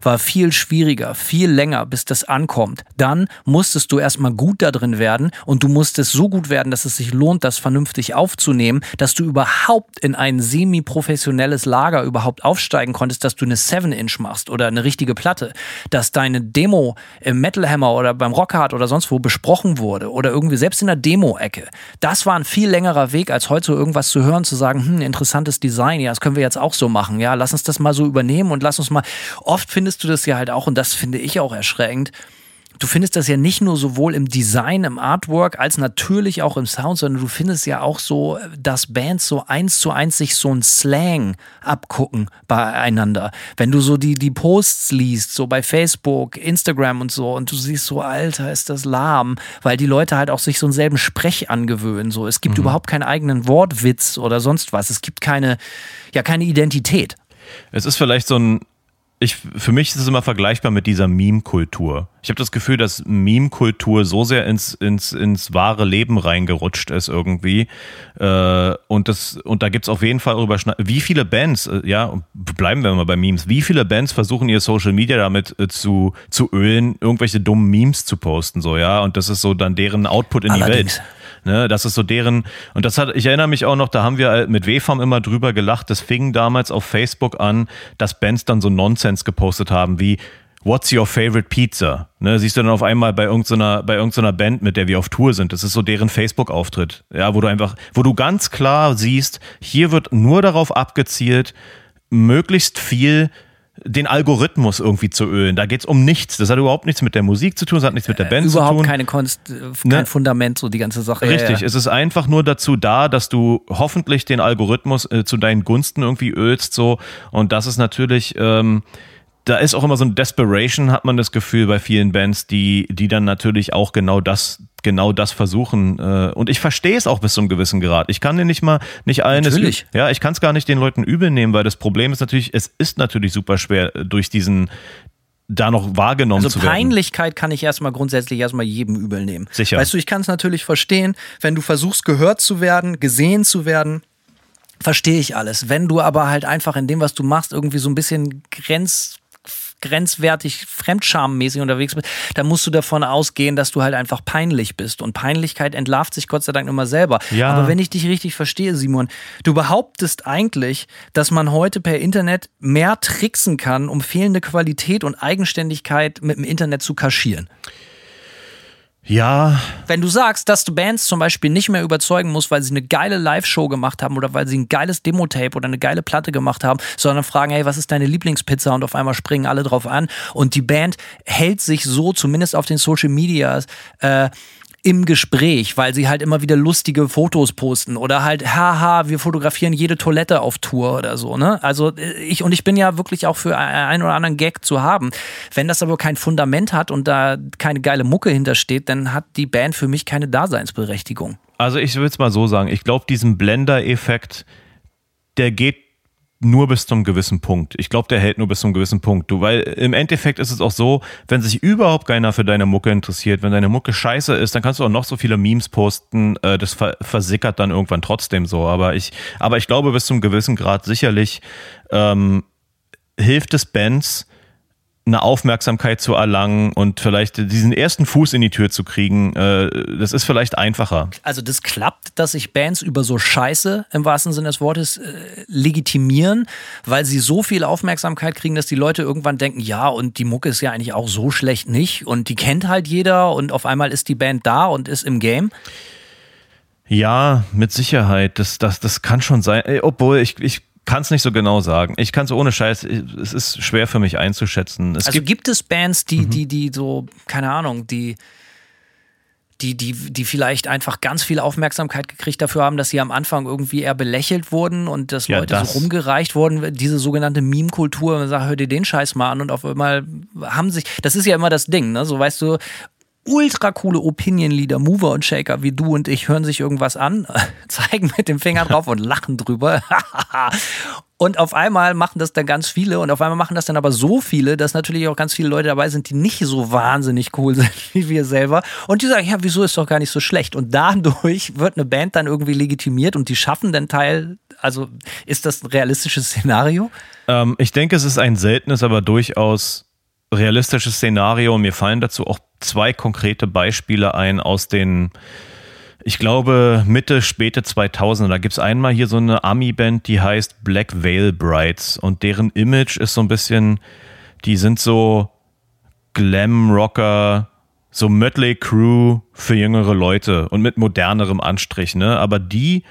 war viel schwieriger, viel länger, bis das ankommt. Dann musstest du erstmal gut da drin werden und du musstest so gut werden, dass es sich lohnt, das vernünftig aufzunehmen, dass du überhaupt in ein semi-professionelles Lager überhaupt aufsteigen konntest, dass du eine 7-Inch machst oder eine richtige Platte, dass deine Demo im Metal Hammer oder beim Rockhard oder sonst wo besprochen wurde oder irgendwie selbst in der Demo-Ecke. Das war ein viel längerer Weg, als heute so irgendwas zu hören, zu sagen, hm, interessantes Design, ja, das können wir jetzt auch so machen, ja, lass uns das mal so übernehmen und lass uns mal, oft findest du das ja halt auch, und das finde ich auch erschreckend, du findest das ja nicht nur sowohl im Design, im Artwork, als natürlich auch im Sound, sondern du findest ja auch so, dass Bands so eins zu eins sich so ein Slang abgucken beieinander. Wenn du so die, die Posts liest, so bei Facebook, Instagram und so, und du siehst so, Alter, ist das lahm, weil die Leute halt auch sich so einen selben Sprech angewöhnen. So, es gibt überhaupt keinen eigenen Wortwitz oder sonst was. Es gibt keine, ja, keine Identität. Es ist vielleicht so ein, ich, für mich ist es immer vergleichbar mit dieser Meme-Kultur. Ich habe das Gefühl, dass Meme-Kultur so sehr ins, ins, ins wahre Leben reingerutscht ist irgendwie. Äh, und, das, und da gibt's auf jeden Fall Überschneid Wie viele Bands, äh, ja, bleiben wir mal bei Memes, wie viele Bands versuchen ihr Social Media damit äh, zu, zu ölen, irgendwelche dummen Memes zu posten, so, ja. Und das ist so dann deren Output in Allerdings. die Welt. Ne, das ist so deren, und das hat, ich erinnere mich auch noch, da haben wir mit WFAM immer drüber gelacht, das fing damals auf Facebook an, dass Bands dann so Nonsens gepostet haben wie What's your favorite pizza? Ne, siehst du dann auf einmal bei irgendeiner, bei irgendeiner Band, mit der wir auf Tour sind. Das ist so deren Facebook-Auftritt. Ja, wo du einfach, wo du ganz klar siehst, hier wird nur darauf abgezielt, möglichst viel den Algorithmus irgendwie zu ölen. Da geht's um nichts. Das hat überhaupt nichts mit der Musik zu tun, das hat nichts mit der Band zu Überhaupt tun. keine Konst, äh, kein Ne? Fundament, so die ganze Sache. Ja, Richtig, ja. es ist einfach nur dazu da, dass du hoffentlich den Algorithmus äh, zu deinen Gunsten irgendwie ölst, so. Und das ist natürlich, ähm, da ist auch immer so ein Desperation, hat man das Gefühl bei vielen Bands, die, die dann natürlich auch genau das, genau das versuchen. Äh, und ich verstehe es auch bis zu einem gewissen Grad. Ich kann dir nicht mal, nicht allen, Natürlich. ja, ich kann es gar nicht den Leuten übel nehmen, weil das Problem ist natürlich, es ist natürlich super schwer, durch diesen, da noch wahrgenommen Also zu werden. Peinlichkeit kann ich erstmal grundsätzlich erstmal jedem übel nehmen. Sicher. Weißt du, ich kann es natürlich verstehen, wenn du versuchst, gehört zu werden, gesehen zu werden, verstehe ich alles. Wenn du aber halt einfach in dem, was du machst, irgendwie so ein bisschen grenz grenzwertig fremdschammäßig unterwegs bist, dann musst du davon ausgehen, dass du halt einfach peinlich bist. Und Peinlichkeit entlarvt sich Gott sei Dank immer selber. Ja. Aber wenn ich dich richtig verstehe, Simon, du behauptest eigentlich, dass man heute per Internet mehr tricksen kann, um fehlende Qualität und Eigenständigkeit mit dem Internet zu kaschieren. Ja, Wenn du sagst, dass du Bands zum Beispiel nicht mehr überzeugen musst, weil sie eine geile Live-Show gemacht haben oder weil sie ein geiles Demo-Tape oder eine geile Platte gemacht haben, sondern fragen, hey, was ist deine Lieblingspizza? Und auf einmal springen alle drauf an. Und die Band hält sich so, zumindest auf den Social Medias, äh, im Gespräch, weil sie halt immer wieder lustige Fotos posten oder halt, haha, wir fotografieren jede Toilette auf Tour oder so, ne? Also äh, ich, und ich bin ja wirklich auch für einen oder anderen Gag zu haben. Wenn das aber kein Fundament hat und da keine geile Mucke hintersteht, dann hat die Band für mich keine Daseinsberechtigung. Also ich will es mal so sagen, ich glaube, diesen Blender-Effekt, der geht nur bis zum gewissen Punkt. Ich glaube, der hält nur bis zum gewissen Punkt. Du, weil im Endeffekt ist es auch so, wenn sich überhaupt keiner für deine Mucke interessiert, wenn deine Mucke scheiße ist, dann kannst du auch noch so viele Memes posten. Äh, das ver versickert dann irgendwann trotzdem so. Aber ich, aber ich glaube, bis zum gewissen Grad sicherlich ähm, hilft es Bands, eine Aufmerksamkeit zu erlangen und vielleicht diesen ersten Fuß in die Tür zu kriegen, äh, das ist vielleicht einfacher. Also das klappt, dass sich Bands über so Scheiße im wahrsten Sinne des Wortes äh, legitimieren, weil sie so viel Aufmerksamkeit kriegen, dass die Leute irgendwann denken, ja, und die Mucke ist ja eigentlich auch so schlecht nicht und die kennt halt jeder und auf einmal ist die Band da und ist im Game. Ja, mit Sicherheit. Das, das, das kann schon sein. Obwohl, ich, ich kann es nicht so genau sagen. Ich kann es ohne Scheiß, es ist schwer für mich einzuschätzen. Es also gibt, gibt, es Bands, die, mhm. die, die so, keine Ahnung, die, die, die, die vielleicht einfach ganz viel Aufmerksamkeit gekriegt dafür haben, dass sie am Anfang irgendwie eher belächelt wurden und dass ja, Leute das. so rumgereicht wurden, diese sogenannte Meme-Kultur, man sagt, hör dir den Scheiß mal an und auf einmal haben sich, das ist ja immer das Ding, ne? So weißt du, ultra coole Opinion-Leader, Mover und Shaker wie du und ich hören sich irgendwas an, zeigen mit dem Finger drauf und lachen drüber. und auf einmal machen das dann ganz viele und auf einmal machen das dann aber so viele, dass natürlich auch ganz viele Leute dabei sind, die nicht so wahnsinnig cool sind wie wir selber und die sagen, ja, wieso ist doch gar nicht so schlecht und dadurch wird eine Band dann irgendwie legitimiert und die schaffen den Teil, also ist das ein realistisches Szenario? Ähm, ich denke, es ist ein seltenes, aber durchaus realistisches Szenario. Mir fallen dazu auch zwei konkrete Beispiele ein aus den, ich glaube, Mitte, späte 2000er. Da gibt es einmal hier so eine Ami-Band, die heißt Black Veil Brides und deren Image ist so ein bisschen, die sind so Glam-Rocker, so Mötley Crew für jüngere Leute und mit modernerem Anstrich, ne? Aber die,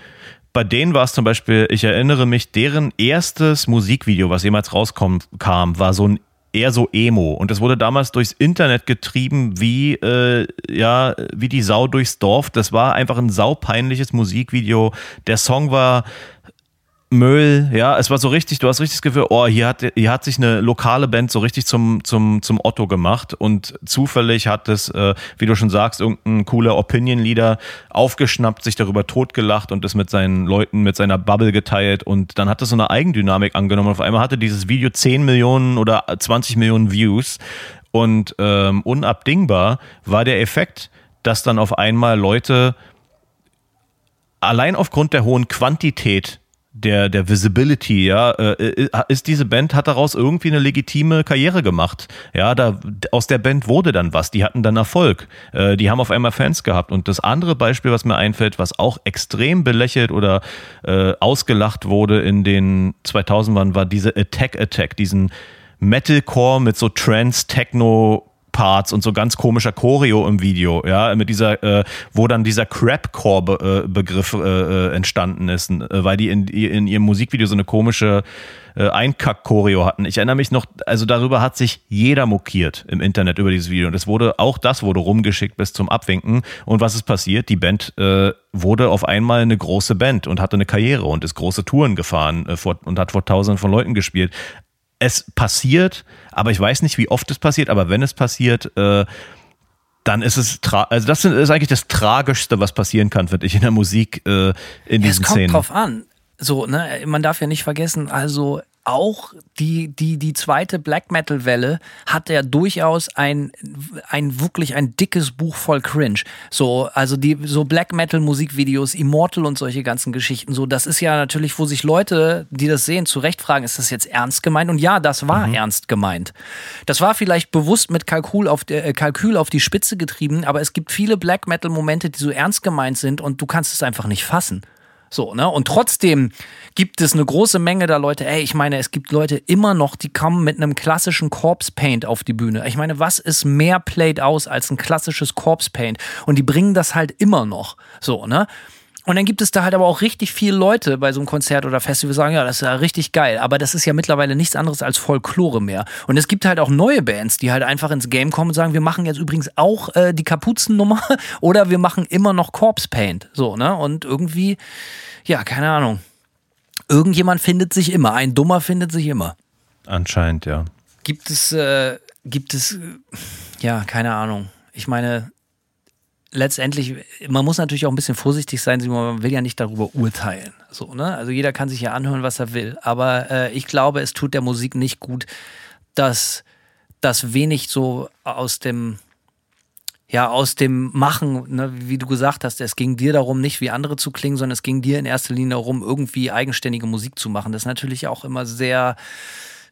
bei denen war es zum Beispiel, ich erinnere mich, deren erstes Musikvideo, was jemals rauskam, war so ein eher so Emo. Und das wurde damals durchs Internet getrieben wie, äh, ja, wie die Sau durchs Dorf. Das war einfach ein saupeinliches Musikvideo. Der Song war Müll, ja, es war so richtig, du hast richtig das Gefühl, oh, hier hat, hier hat sich eine lokale Band so richtig zum, zum, zum Otto gemacht und zufällig hat es, äh, wie du schon sagst, irgendein cooler Opinion-Leader aufgeschnappt, sich darüber totgelacht und es mit seinen Leuten, mit seiner Bubble geteilt und dann hat es so eine Eigendynamik angenommen. Auf einmal hatte dieses Video 10 Millionen oder 20 Millionen Views und ähm, unabdingbar war der Effekt, dass dann auf einmal Leute allein aufgrund der hohen Quantität der, der Visibility, ja, äh, äh, ist diese Band, hat daraus irgendwie eine legitime Karriere gemacht. Ja, da, aus der Band wurde dann was, die hatten dann Erfolg. Äh, die haben auf einmal Fans gehabt. Und das andere Beispiel, was mir einfällt, was auch extrem belächelt oder äh, ausgelacht wurde in den 2000ern, war diese Attack Attack, diesen Metalcore mit so Trance-Techno- Parts und so ganz komischer Choreo im Video, ja, mit dieser, äh, wo dann dieser Crapcore-Begriff äh, äh, entstanden ist, äh, weil die in, in ihrem Musikvideo so eine komische äh, Einkack-Choreo hatten. Ich erinnere mich noch, also darüber hat sich jeder mokiert im Internet über dieses Video. Und es wurde, auch das wurde rumgeschickt bis zum Abwinken. Und was ist passiert? Die Band äh, wurde auf einmal eine große Band und hatte eine Karriere und ist große Touren gefahren äh, vor, und hat vor tausenden von Leuten gespielt es passiert, aber ich weiß nicht, wie oft es passiert, aber wenn es passiert, äh, dann ist es, also das ist eigentlich das Tragischste, was passieren kann, finde ich, in der Musik, äh, in ja, diesen es kommt Szenen. drauf an. So, ne, man darf ja nicht vergessen, also auch die, die, die zweite Black Metal Welle hat ja durchaus ein, ein wirklich ein dickes Buch voll Cringe. So, also die, so Black Metal Musikvideos, Immortal und solche ganzen Geschichten. So, das ist ja natürlich, wo sich Leute, die das sehen, zu Recht fragen, ist das jetzt ernst gemeint? Und ja, das war mhm. ernst gemeint. Das war vielleicht bewusst mit Kalkül auf, äh, Kalkül auf die Spitze getrieben, aber es gibt viele Black Metal Momente, die so ernst gemeint sind und du kannst es einfach nicht fassen. So, ne? Und trotzdem gibt es eine große Menge da Leute, ey, ich meine, es gibt Leute immer noch, die kommen mit einem klassischen Corpse Paint auf die Bühne. Ich meine, was ist mehr played aus als ein klassisches Corpse Paint? Und die bringen das halt immer noch. So, ne? Und dann gibt es da halt aber auch richtig viele Leute bei so einem Konzert oder Festival, die sagen, ja, das ist ja richtig geil. Aber das ist ja mittlerweile nichts anderes als Folklore mehr. Und es gibt halt auch neue Bands, die halt einfach ins Game kommen und sagen, wir machen jetzt übrigens auch äh, die Kapuzennummer oder wir machen immer noch Corpse Paint. So, ne? Und irgendwie, ja, keine Ahnung. Irgendjemand findet sich immer. Ein Dummer findet sich immer. Anscheinend, ja. Gibt es, äh, gibt es, ja, keine Ahnung. Ich meine, letztendlich, man muss natürlich auch ein bisschen vorsichtig sein, man will ja nicht darüber urteilen. So, ne? Also jeder kann sich ja anhören, was er will. Aber äh, ich glaube, es tut der Musik nicht gut, dass das wenig so aus dem ja, aus dem Machen, ne, wie du gesagt hast, es ging dir darum, nicht wie andere zu klingen, sondern es ging dir in erster Linie darum, irgendwie eigenständige Musik zu machen. Das ist natürlich auch immer sehr,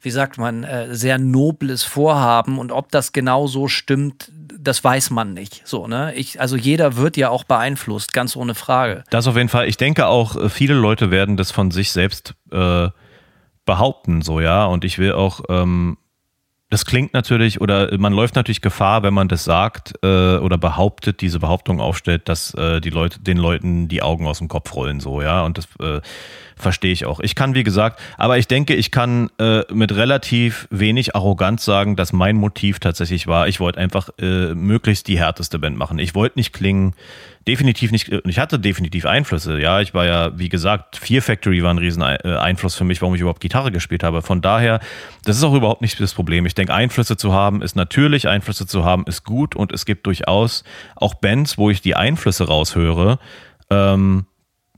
wie sagt man, äh, sehr nobles Vorhaben und ob das genau so stimmt, das weiß man nicht. So, ne? Ich, also jeder wird ja auch beeinflusst, ganz ohne Frage. Das auf jeden Fall. Ich denke auch, äh, viele Leute werden das von sich selbst äh, behaupten, so, ja. Und ich will auch ähm, das klingt natürlich oder man läuft natürlich Gefahr, wenn man das sagt äh, oder behauptet, diese Behauptung aufstellt, dass äh, die Leute den Leuten die Augen aus dem Kopf rollen so, ja, und das äh, verstehe ich auch. Ich kann wie gesagt, aber ich denke, ich kann äh, mit relativ wenig Arroganz sagen, dass mein Motiv tatsächlich war, ich wollte einfach äh, möglichst die härteste Band machen. Ich wollte nicht klingen definitiv nicht, ich hatte definitiv Einflüsse. Ja, ich war ja, wie gesagt, Fear Factory war ein riesen äh, Einfluss für mich, warum ich überhaupt Gitarre gespielt habe. Von daher, das ist auch überhaupt nicht das Problem. Ich denke, Einflüsse zu haben ist natürlich, Einflüsse zu haben ist gut und es gibt durchaus auch Bands, wo ich die Einflüsse raushöre, ähm,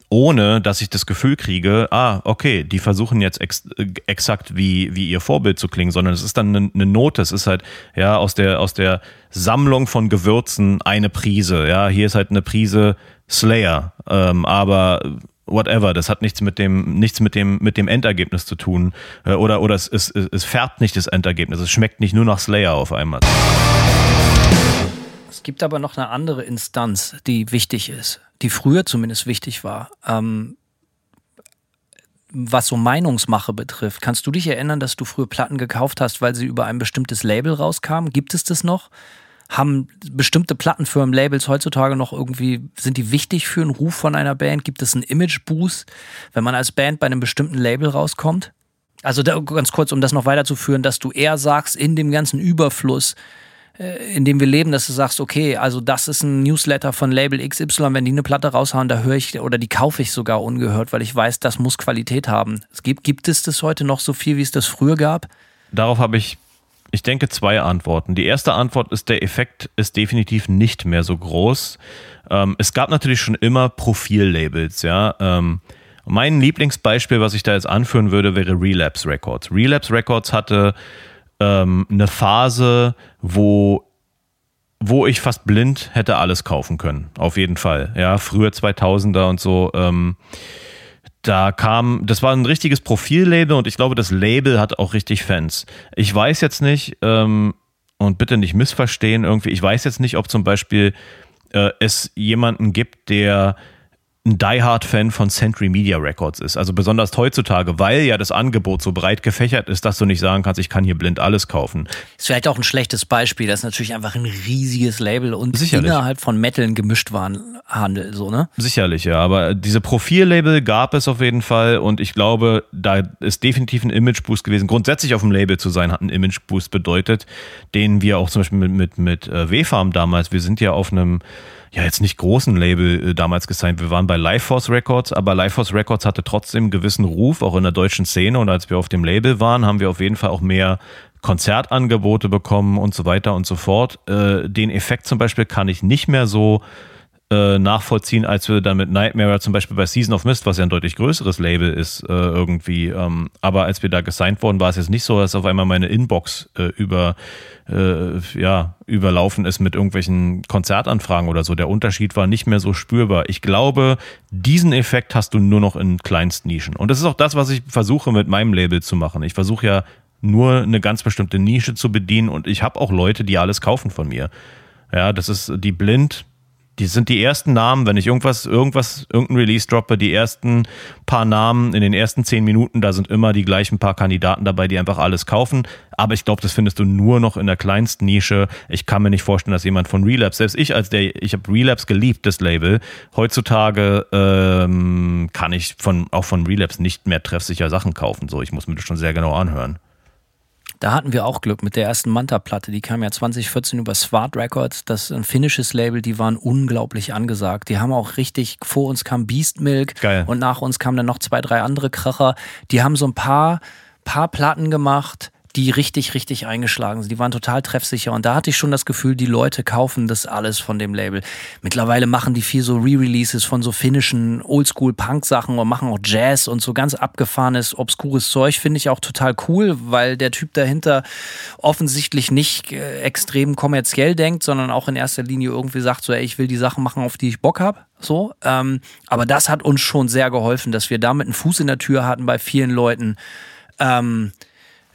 ohne dass ich das Gefühl kriege, ah, okay, die versuchen jetzt ex exakt wie, wie ihr Vorbild zu klingen, sondern es ist dann eine, eine Note, es ist halt, ja, aus der, aus der Sammlung von Gewürzen eine Prise, ja, hier ist halt eine Prise Slayer, ähm, aber whatever, das hat nichts mit dem, nichts mit dem, mit dem Endergebnis zu tun, äh, oder, oder es, es, es färbt nicht das Endergebnis, es schmeckt nicht nur nach Slayer auf einmal. Gibt aber noch eine andere Instanz, die wichtig ist die früher zumindest wichtig war. Ähm, was so Meinungsmache betrifft, kannst du dich erinnern, dass du früher Platten gekauft hast, weil sie über ein bestimmtes Label rauskamen? Gibt es das noch? Haben bestimmte Plattenfirmen, Labels heutzutage noch irgendwie, sind die wichtig für einen Ruf von einer Band? Gibt es einen Image-Boost, wenn man als Band bei einem bestimmten Label rauskommt? Also da, ganz kurz, um das noch weiterzuführen, dass du eher sagst, in dem ganzen Überfluss, in dem wir leben, dass du sagst, okay, also das ist ein Newsletter von Label XY, wenn die eine Platte raushauen, da höre ich oder die kaufe ich sogar ungehört, weil ich weiß, das muss Qualität haben. Es gibt, gibt es das heute noch so viel, wie es das früher gab? Darauf habe ich, ich denke, zwei Antworten. Die erste Antwort ist, der Effekt ist definitiv nicht mehr so groß. Ähm, es gab natürlich schon immer Profillabels, ja. Ähm, mein Lieblingsbeispiel, was ich da jetzt anführen würde, wäre Relapse Records. Relapse Records hatte ähm, eine Phase, wo wo ich fast blind hätte alles kaufen können. Auf jeden Fall. Ja, früher 2000er und so. Ähm, da kam, das war ein richtiges Profillabel und ich glaube, das Label hat auch richtig Fans. Ich weiß jetzt nicht, ähm, und bitte nicht missverstehen irgendwie, ich weiß jetzt nicht, ob zum Beispiel äh, es jemanden gibt, der ein Die-Hard-Fan von Century Media Records ist. Also besonders heutzutage, weil ja das Angebot so breit gefächert ist, dass du nicht sagen kannst, ich kann hier blind alles kaufen. Ist vielleicht auch ein schlechtes Beispiel. Das ist natürlich einfach ein riesiges Label und Sicherlich. innerhalb von Metal gemischt Warenhandel, so, ne? Sicherlich, ja. Aber diese Profil-Label gab es auf jeden Fall und ich glaube, da ist definitiv ein Image-Boost gewesen. Grundsätzlich auf dem Label zu sein, hat ein Image-Boost bedeutet, den wir auch zum Beispiel mit, mit, mit äh, W-Farm damals, wir sind ja auf einem ja jetzt nicht großen Label äh, damals gesigned. Wir waren bei Lifeforce Records, aber Lifeforce Records hatte trotzdem einen gewissen Ruf, auch in der deutschen Szene. Und als wir auf dem Label waren, haben wir auf jeden Fall auch mehr Konzertangebote bekommen und so weiter und so fort. Äh, den Effekt zum Beispiel kann ich nicht mehr so äh, nachvollziehen, als wir dann mit Nightmare zum Beispiel bei Season of Mist, was ja ein deutlich größeres Label ist, äh, irgendwie. Ähm, aber als wir da gesigned wurden, war es jetzt nicht so, dass auf einmal meine Inbox äh, über, äh, ja, überlaufen ist mit irgendwelchen Konzertanfragen oder so. Der Unterschied war nicht mehr so spürbar. Ich glaube, diesen Effekt hast du nur noch in Kleinstnischen. Und das ist auch das, was ich versuche mit meinem Label zu machen. Ich versuche ja nur eine ganz bestimmte Nische zu bedienen und ich habe auch Leute, die alles kaufen von mir. Ja, das ist die blind die sind die ersten Namen, wenn ich irgendwas, irgendwas, irgendein Release droppe, die ersten paar Namen in den ersten zehn Minuten, da sind immer die gleichen paar Kandidaten dabei, die einfach alles kaufen. Aber ich glaube, das findest du nur noch in der kleinsten Nische. Ich kann mir nicht vorstellen, dass jemand von Relapse, selbst ich als der, ich habe Relapse geliebt, das Label. Heutzutage ähm, kann ich von auch von Relapse nicht mehr treffsicher Sachen kaufen. So, ich muss mir das schon sehr genau anhören. Da hatten wir auch Glück mit der ersten Manta-Platte. Die kam ja 2014 über Swart Records. Das ist ein finnisches Label. Die waren unglaublich angesagt. Die haben auch richtig, vor uns kam Beast Milk. Geil. Und nach uns kamen dann noch zwei, drei andere Kracher. Die haben so ein paar, paar Platten gemacht die richtig, richtig eingeschlagen sind. Die waren total treffsicher und da hatte ich schon das Gefühl, die Leute kaufen das alles von dem Label. Mittlerweile machen die viel so Re-Releases von so finnischen Oldschool-Punk-Sachen und machen auch Jazz und so ganz abgefahrenes, obskures Zeug. Finde ich auch total cool, weil der Typ dahinter offensichtlich nicht äh, extrem kommerziell denkt, sondern auch in erster Linie irgendwie sagt, so, ey, ich will die Sachen machen, auf die ich Bock habe. So, ähm, aber das hat uns schon sehr geholfen, dass wir damit einen Fuß in der Tür hatten bei vielen Leuten, ähm,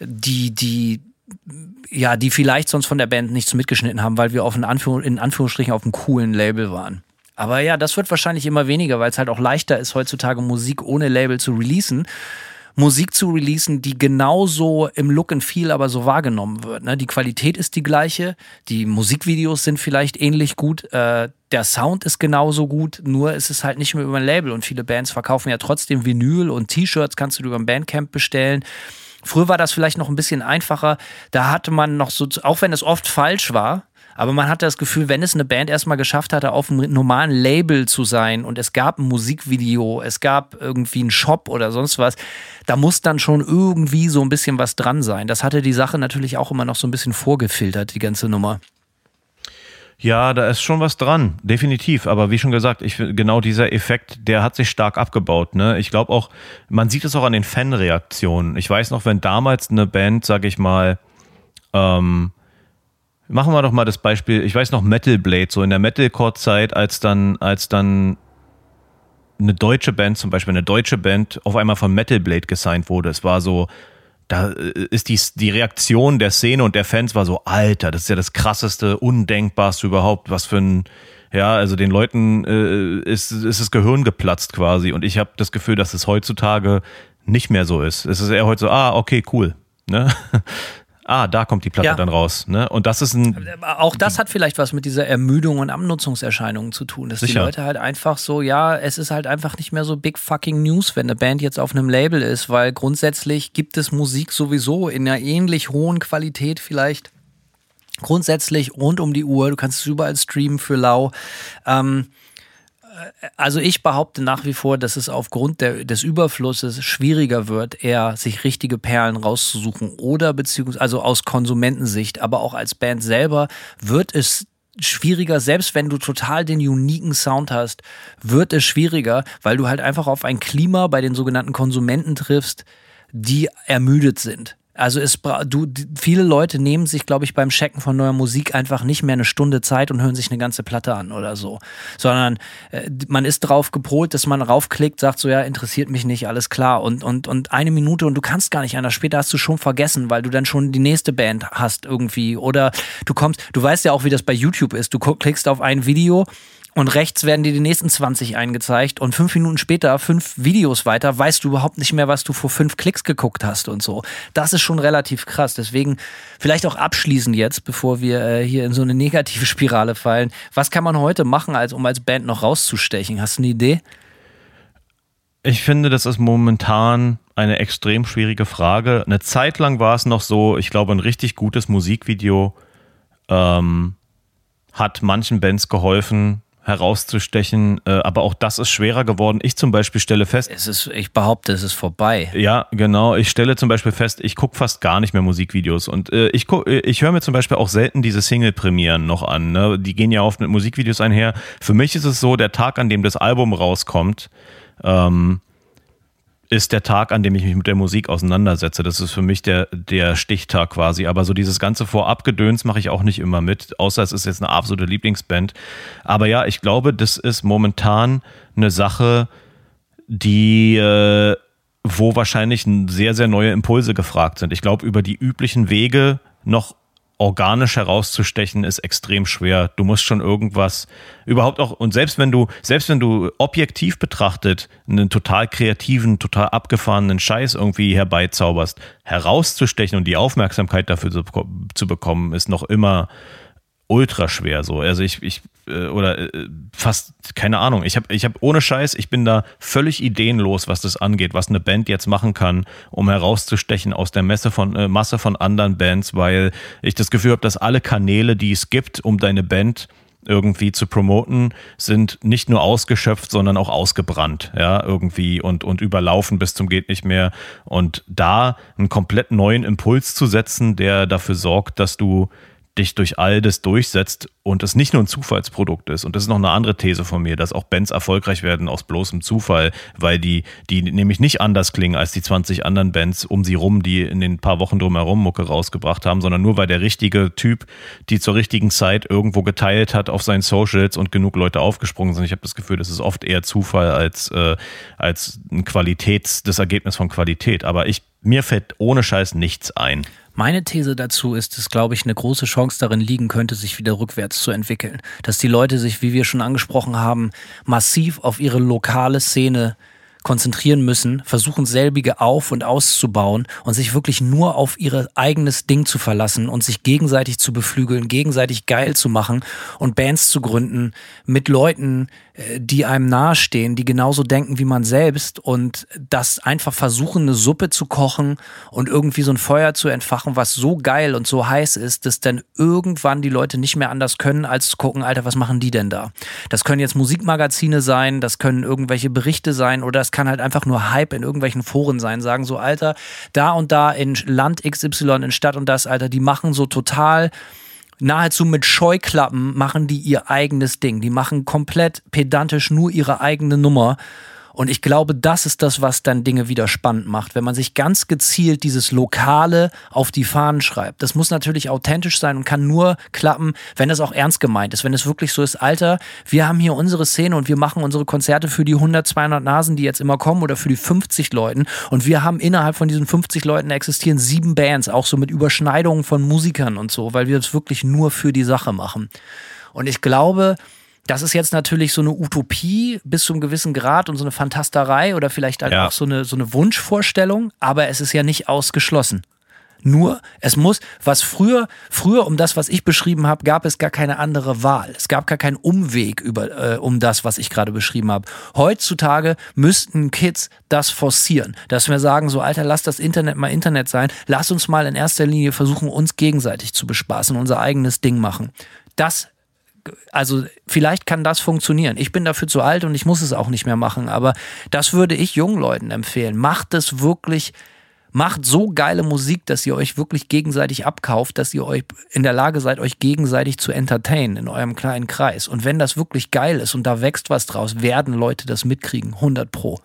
die, die, ja, die vielleicht sonst von der Band nichts mitgeschnitten haben, weil wir auf ein Anführ in Anführungsstrichen auf einem coolen Label waren. Aber ja, das wird wahrscheinlich immer weniger, weil es halt auch leichter ist, heutzutage Musik ohne Label zu releasen. Musik zu releasen, die genauso im Look and Feel aber so wahrgenommen wird. Ne? Die Qualität ist die gleiche, die Musikvideos sind vielleicht ähnlich gut, äh, der Sound ist genauso gut, nur ist es halt nicht mehr über ein Label und viele Bands verkaufen ja trotzdem Vinyl und T-Shirts kannst du über ein Bandcamp bestellen. Früher war das vielleicht noch ein bisschen einfacher. Da hatte man noch so, auch wenn es oft falsch war, aber man hatte das Gefühl, wenn es eine Band erstmal geschafft hatte, auf einem normalen Label zu sein und es gab ein Musikvideo, es gab irgendwie einen Shop oder sonst was, da muss dann schon irgendwie so ein bisschen was dran sein. Das hatte die Sache natürlich auch immer noch so ein bisschen vorgefiltert, die ganze Nummer. Ja, da ist schon was dran, definitiv. Aber wie schon gesagt, ich genau dieser Effekt, der hat sich stark abgebaut. Ne? Ich glaube auch, man sieht es auch an den Fanreaktionen. Ich weiß noch, wenn damals eine Band, sag ich mal, ähm, machen wir doch mal das Beispiel, ich weiß noch Metal Blade, so in der Metalcore-Zeit, als dann, als dann eine deutsche Band, zum Beispiel eine deutsche Band, auf einmal von Metal Blade gesigned wurde. Es war so, da äh, ist die, die Reaktion der Szene und der Fans war so, Alter, das ist ja das krasseste, undenkbarste überhaupt, was für ein, ja, also den Leuten äh, ist, ist das Gehirn geplatzt quasi. Und ich habe das Gefühl, dass es heutzutage nicht mehr so ist. Es ist eher heute so, ah, okay, cool. Ne? Ah, da kommt die Platte ja. dann raus. Ne? Und das ist ein. Auch das hat vielleicht was mit dieser Ermüdung und Abnutzungserscheinungen zu tun, dass Sicher. die Leute halt einfach so, ja, es ist halt einfach nicht mehr so big fucking News, wenn eine Band jetzt auf einem Label ist, weil grundsätzlich gibt es Musik sowieso in einer ähnlich hohen Qualität vielleicht. Grundsätzlich rund um die Uhr, du kannst es überall streamen für lau. Ähm, also ich behaupte nach wie vor, dass es aufgrund der, des Überflusses schwieriger wird, eher sich richtige Perlen rauszusuchen oder beziehungsweise also aus Konsumentensicht, aber auch als Band selber wird es schwieriger, selbst wenn du total den uniken Sound hast, wird es schwieriger, weil du halt einfach auf ein Klima bei den sogenannten Konsumenten triffst, die ermüdet sind. Also es, du, viele Leute nehmen sich, glaube ich, beim Checken von neuer Musik einfach nicht mehr eine Stunde Zeit und hören sich eine ganze Platte an oder so, sondern äh, man ist drauf gepolt, dass man raufklickt, sagt so, ja, interessiert mich nicht, alles klar und, und, und eine Minute und du kannst gar nicht anders. Später hast du schon vergessen, weil du dann schon die nächste Band hast irgendwie oder du kommst, du weißt ja auch, wie das bei YouTube ist. Du klickst auf ein Video und rechts werden dir die nächsten 20 eingezeigt und fünf Minuten später, fünf Videos weiter, weißt du überhaupt nicht mehr, was du vor fünf Klicks geguckt hast und so. Das ist schon relativ krass. Deswegen vielleicht auch abschließend jetzt, bevor wir äh, hier in so eine negative Spirale fallen. Was kann man heute machen, als, um als Band noch rauszustechen? Hast du eine Idee? Ich finde, das ist momentan eine extrem schwierige Frage. Eine Zeit lang war es noch so, ich glaube, ein richtig gutes Musikvideo ähm, hat manchen Bands geholfen, herauszustechen. Äh, aber auch das ist schwerer geworden. Ich zum Beispiel stelle fest. Es ist, ich behaupte, es ist vorbei. Ja, genau. Ich stelle zum Beispiel fest, ich gucke fast gar nicht mehr Musikvideos. Und äh, ich, guck, äh, ich höre mir zum Beispiel auch selten diese Single-Premieren noch an. Ne? Die gehen ja oft mit Musikvideos einher. Für mich ist es so, der Tag, an dem das Album rauskommt, ähm, ist der Tag, an dem ich mich mit der Musik auseinandersetze. Das ist für mich der, der Stichtag quasi. Aber so dieses ganze Vorabgedöns mache ich auch nicht immer mit, außer es ist jetzt eine absolute Lieblingsband. Aber ja, ich glaube, das ist momentan eine Sache, die, äh, wo wahrscheinlich sehr, sehr neue Impulse gefragt sind. Ich glaube, über die üblichen Wege noch organisch herauszustechen ist extrem schwer. Du musst schon irgendwas überhaupt auch und selbst wenn du selbst wenn du objektiv betrachtet einen total kreativen, total abgefahrenen Scheiß irgendwie herbeizauberst, herauszustechen und die Aufmerksamkeit dafür zu, zu bekommen, ist noch immer ultra schwer so. Also ich, ich äh, oder äh, fast, keine Ahnung, ich habe ich hab ohne Scheiß, ich bin da völlig ideenlos, was das angeht, was eine Band jetzt machen kann, um herauszustechen aus der Messe von, äh, Masse von anderen Bands, weil ich das Gefühl habe, dass alle Kanäle, die es gibt, um deine Band irgendwie zu promoten, sind nicht nur ausgeschöpft, sondern auch ausgebrannt, ja, irgendwie und, und überlaufen bis zum geht nicht mehr. Und da einen komplett neuen Impuls zu setzen, der dafür sorgt, dass du dich durch all das durchsetzt und es nicht nur ein Zufallsprodukt ist. Und das ist noch eine andere These von mir, dass auch Bands erfolgreich werden aus bloßem Zufall, weil die, die nämlich nicht anders klingen als die 20 anderen Bands um sie rum, die in den paar Wochen drumherum Mucke rausgebracht haben, sondern nur weil der richtige Typ die zur richtigen Zeit irgendwo geteilt hat auf seinen Socials und genug Leute aufgesprungen sind. Ich habe das Gefühl, das ist oft eher Zufall als, äh, als ein Qualitäts, das Ergebnis von Qualität. Aber ich, mir fällt ohne Scheiß nichts ein. Meine These dazu ist, dass, glaube ich, eine große Chance darin liegen könnte, sich wieder rückwärts zu entwickeln. Dass die Leute sich, wie wir schon angesprochen haben, massiv auf ihre lokale Szene konzentrieren müssen, versuchen selbige auf- und auszubauen und sich wirklich nur auf ihr eigenes Ding zu verlassen und sich gegenseitig zu beflügeln, gegenseitig geil zu machen und Bands zu gründen mit Leuten, die einem nahestehen, die genauso denken wie man selbst und das einfach versuchen, eine Suppe zu kochen und irgendwie so ein Feuer zu entfachen, was so geil und so heiß ist, dass dann irgendwann die Leute nicht mehr anders können, als zu gucken, Alter, was machen die denn da? Das können jetzt Musikmagazine sein, das können irgendwelche Berichte sein oder es kann halt einfach nur Hype in irgendwelchen Foren sein, sagen so, Alter, da und da in Land XY, in Stadt und das, Alter, die machen so total nahezu mit Scheuklappen machen die ihr eigenes Ding. Die machen komplett pedantisch nur ihre eigene Nummer und ich glaube, das ist das, was dann Dinge wieder spannend macht, wenn man sich ganz gezielt dieses Lokale auf die Fahnen schreibt. Das muss natürlich authentisch sein und kann nur klappen, wenn es auch ernst gemeint ist. Wenn es wirklich so ist, Alter, wir haben hier unsere Szene und wir machen unsere Konzerte für die 100, 200 Nasen, die jetzt immer kommen oder für die 50 Leuten. Und wir haben innerhalb von diesen 50 Leuten existieren sieben Bands, auch so mit Überschneidungen von Musikern und so, weil wir es wirklich nur für die Sache machen. Und ich glaube, das ist jetzt natürlich so eine Utopie bis zu einem gewissen Grad und so eine Fantasterei oder vielleicht halt ja. auch so eine, so eine Wunschvorstellung, aber es ist ja nicht ausgeschlossen. Nur, es muss, was früher, früher um das, was ich beschrieben habe, gab es gar keine andere Wahl. Es gab gar keinen Umweg über, äh, um das, was ich gerade beschrieben habe. Heutzutage müssten Kids das forcieren, dass wir sagen, so Alter, lass das Internet mal Internet sein, lass uns mal in erster Linie versuchen, uns gegenseitig zu bespaßen, unser eigenes Ding machen. Das also vielleicht kann das funktionieren. Ich bin dafür zu alt und ich muss es auch nicht mehr machen, aber das würde ich jungen Leuten empfehlen. Macht es wirklich, macht so geile Musik, dass ihr euch wirklich gegenseitig abkauft, dass ihr euch in der Lage seid, euch gegenseitig zu entertainen in eurem kleinen Kreis. Und wenn das wirklich geil ist und da wächst was draus, werden Leute das mitkriegen, 100 pro.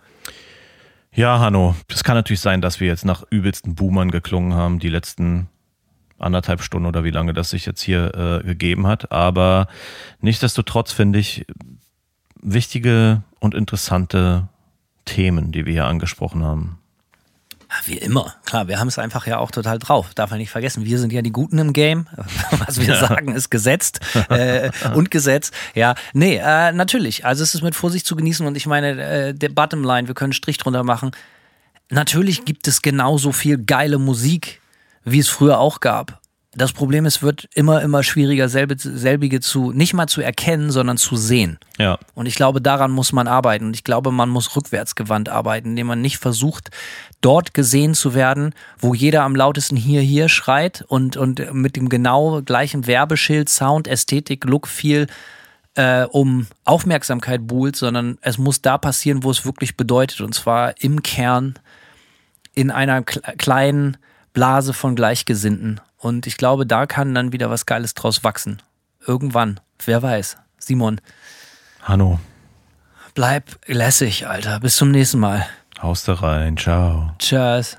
Ja, Hanno, es kann natürlich sein, dass wir jetzt nach übelsten Boomern geklungen haben, die letzten anderthalb Stunden oder wie lange das sich jetzt hier äh, gegeben hat. Aber nichtsdestotrotz finde ich wichtige und interessante Themen, die wir hier angesprochen haben. Wie immer. Klar, wir haben es einfach ja auch total drauf. Darf man nicht vergessen. Wir sind ja die Guten im Game. Was wir ja. sagen, ist gesetzt äh, und Gesetz. Ja, nee, äh, natürlich. Also es ist mit Vorsicht zu genießen und ich meine, äh, der Bottomline, wir können einen Strich drunter machen. Natürlich gibt es genauso viel geile Musik wie es früher auch gab. Das Problem ist, wird immer, immer schwieriger, selbige zu, nicht mal zu erkennen, sondern zu sehen. Ja. Und ich glaube, daran muss man arbeiten. Und ich glaube, man muss rückwärtsgewandt arbeiten, indem man nicht versucht, dort gesehen zu werden, wo jeder am lautesten hier, hier schreit und, und mit dem genau gleichen Werbeschild, Sound, Ästhetik, Look viel äh, um Aufmerksamkeit buhlt, sondern es muss da passieren, wo es wirklich bedeutet. Und zwar im Kern, in einer kleinen, Blase von Gleichgesinnten. Und ich glaube, da kann dann wieder was Geiles draus wachsen. Irgendwann. Wer weiß. Simon. Hanno. Bleib lässig, Alter. Bis zum nächsten Mal. Haust da rein. Ciao. Tschüss.